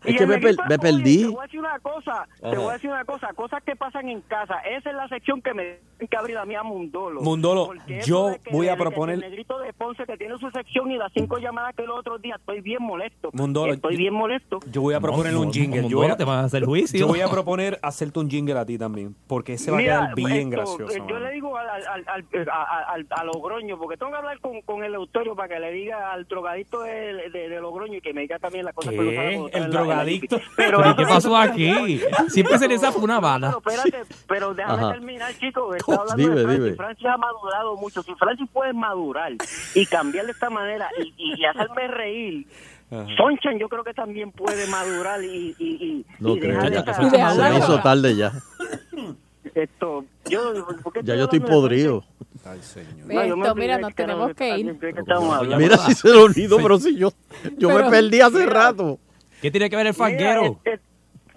Es Y que el me, per- equipo de me Poli, perdí. Te voy a decir una cosa, te voy a decir una cosa, cosas que pasan en casa. Esa es la sección que me tienen que abrir a mí a Mundolo. Mundolo, yo que- voy a proponer- El negrito de Ponce que tiene su sección y las cinco llamadas que los otros días, estoy bien molesto. Mundolo, estoy bien molesto. Yo voy a proponerle No, un jingle. no, yo, voy no te vas a hacer juicio. yo voy a proponer hacerte un jingle a ti también, porque ese va a quedar bien esto, gracioso. eh, Yo le digo al, al, al, al- a, al- a Logroño, porque tengo que hablar con, con el Euterio para que le diga al drogadicto de, de, de Logroño y que me diga también las cosas que lo sabe ¿Qué? ¿El la- la drogadicto? ¿Pero qué pasó aquí? Siempre se les zafa una bala. Pero espérate, pero déjame Ajá. terminar, chicos. Estaba hablando Dime, de Francis. dime. Francis ha madurado mucho. Si Francis puede madurar y cambiar de esta manera y, hacerme reír, Sonchan yo creo que también puede madurar y, y, y, No y creo. dejar Ya, esa- se me hizo tarde ya. Esto, yo, ¿por qué Ya yo estoy de podrido. No, yo me Esto, mira, nos tenemos que ir. de que. Mira si se lo olvidó, pero si yo, yo me perdí hace Mira. rato. ¿Qué tiene que ver el Mira, fanguero? este-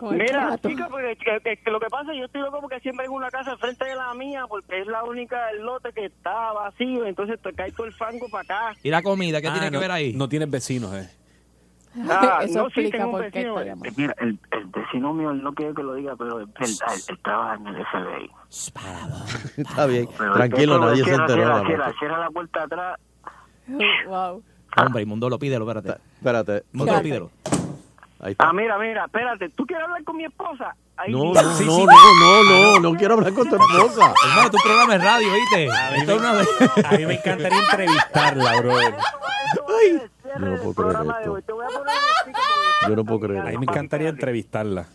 el Mira, chica, porque que- que- que lo que pasa es que yo estoy loco porque siempre tengo una casa frente de la mía porque es la única del lote que está vacío, entonces te cae todo el fango para acá. ¿Y la comida? ¿Qué Ah, tiene que ver ahí? No tienes vecinos, eh. Ah, Eso no, sí, tengo un vecino. llamando. eh, Mira, el, el vecino mío, él no quiere que lo diga, pero es verdad, él, él trabaja en el FBI. Está bien, Pero tranquilo, nadie se cierra, enteró. Cierra, la puerta atrás. wow. Hombre, Mundolo, pídelo, espérate. Espérate. Mundolo, pídelo. Ahí está. Ah, mira, mira, espérate, ¿tú quieres hablar con mi esposa? Ahí No, mira. no, no, no, no, no, no quiero hablar con tu esposa. Hermano, tu programa es radio, ¿viste? Una vez. A mí me encantaría entrevistarla, brother. Yo no puedo creer esto. Yo no puedo creer A mí me encantaría entrevistarla.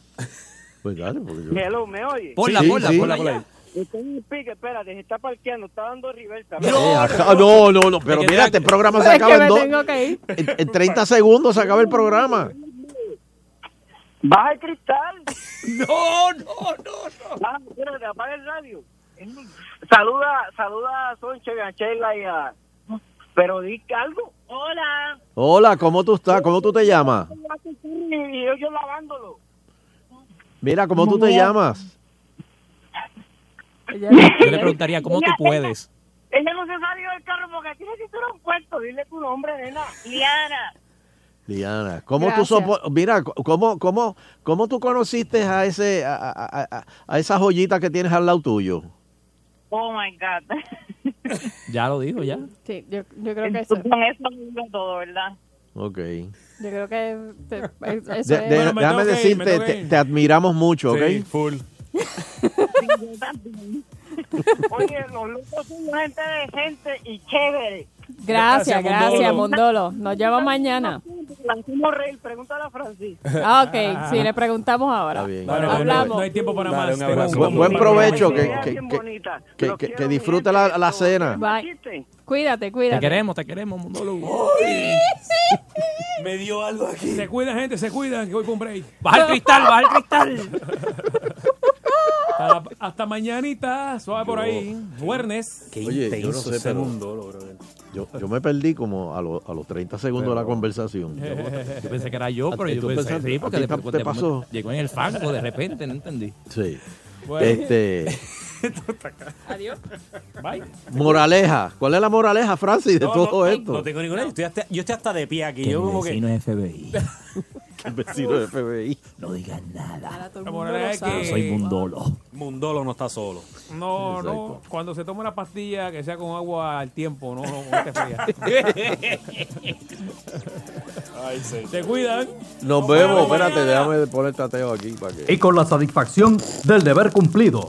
Pues dale, porque yo... Hello, ¿me oye? Ponla, Sí, ponla, sí. ponla, Ponla. Está en el pique, espérate, se está parqueando, está dando reversa. Eh, acá- no, no, no, pero mira, este programa se acaba en, dos- en 30 segundos, se acaba el programa. Baja el cristal. No, no, no, no. Ah, espérate, apaga el radio. Saluda, saluda a Sonche, a Sheila y a... Pero di algo. Hola. Hola, ¿cómo tú estás? ¿Cómo tú te llamas? Y yo, yo lavándolo. Mira, ¿cómo tú te llamas? Yo le preguntaría, ¿cómo tú puedes? Ella no se salió del carro porque tiene que ser un puesto. Dile tu nombre, nena. Liana. Liana, ¿cómo Gracias. tú mira, ¿cómo, cómo, cómo tú conociste a ese a, a, a- a esa joyita que tienes al lado tuyo? Oh my God. Ya lo dijo, ya. Sí, yo, yo creo que eso. Con eso digo todo, ¿verdad? Ok. Yo creo que te- es- De- eso de- es. Bueno, me déjame ir, decirte, que te, ir. te admiramos mucho, ¿ok? Sí, full. Oye, los locos son gente decente y chévere. Gracias, Gracias, gracias, Mondolo. Mondolo. Nos llama mañana. Hacemos reír, pregúntale a Francis. Ah, ok. Sí, le preguntamos ahora. Está bien. Hablamos. no hay tiempo para Dale, más. un. Buen, buen provecho, que, disfrute la, la cena. Bye. Cuídate, Te cuídate. queremos, te queremos, Mundolo. Me dio algo aquí. Se cuidan, gente, se cuidan, que voy con break. Baja el cristal, baja el cristal. Hasta, hasta mañanita, suave por ahí. Viernes. Qué Oye, yo intenso no sé, ese pero- mundo, brother. Yo, yo me perdí como a, lo- a los 30 segundos de la conversación. Yo pensé que era yo, pero ¿Y yo pensé pensaste? sí, porque ¿A ti después te pasó? llegó en el fango de repente, no entendí. Sí. Bueno. Este, Adiós. Bye. moraleja. ¿Cuál es la moraleja, Francis, de No, todo no, esto? No tengo ninguna. Yo estoy hasta, yo estoy hasta de pie aquí. Que Yo como que. vecino es FBI. El vecino de FBI. No digas nada. Ahora todo el La mundo moraleja lo es sabe. que- Soy Mundolo. Mundolo no está solo. No, no. Cuando se tome una pastilla, que sea con agua al tiempo, no, no, no te fría. Ay, sí. Se cuidan. Nos vemos. Espérate, déjame poner tateo aquí para que. Y con la satisfacción del deber cumplido,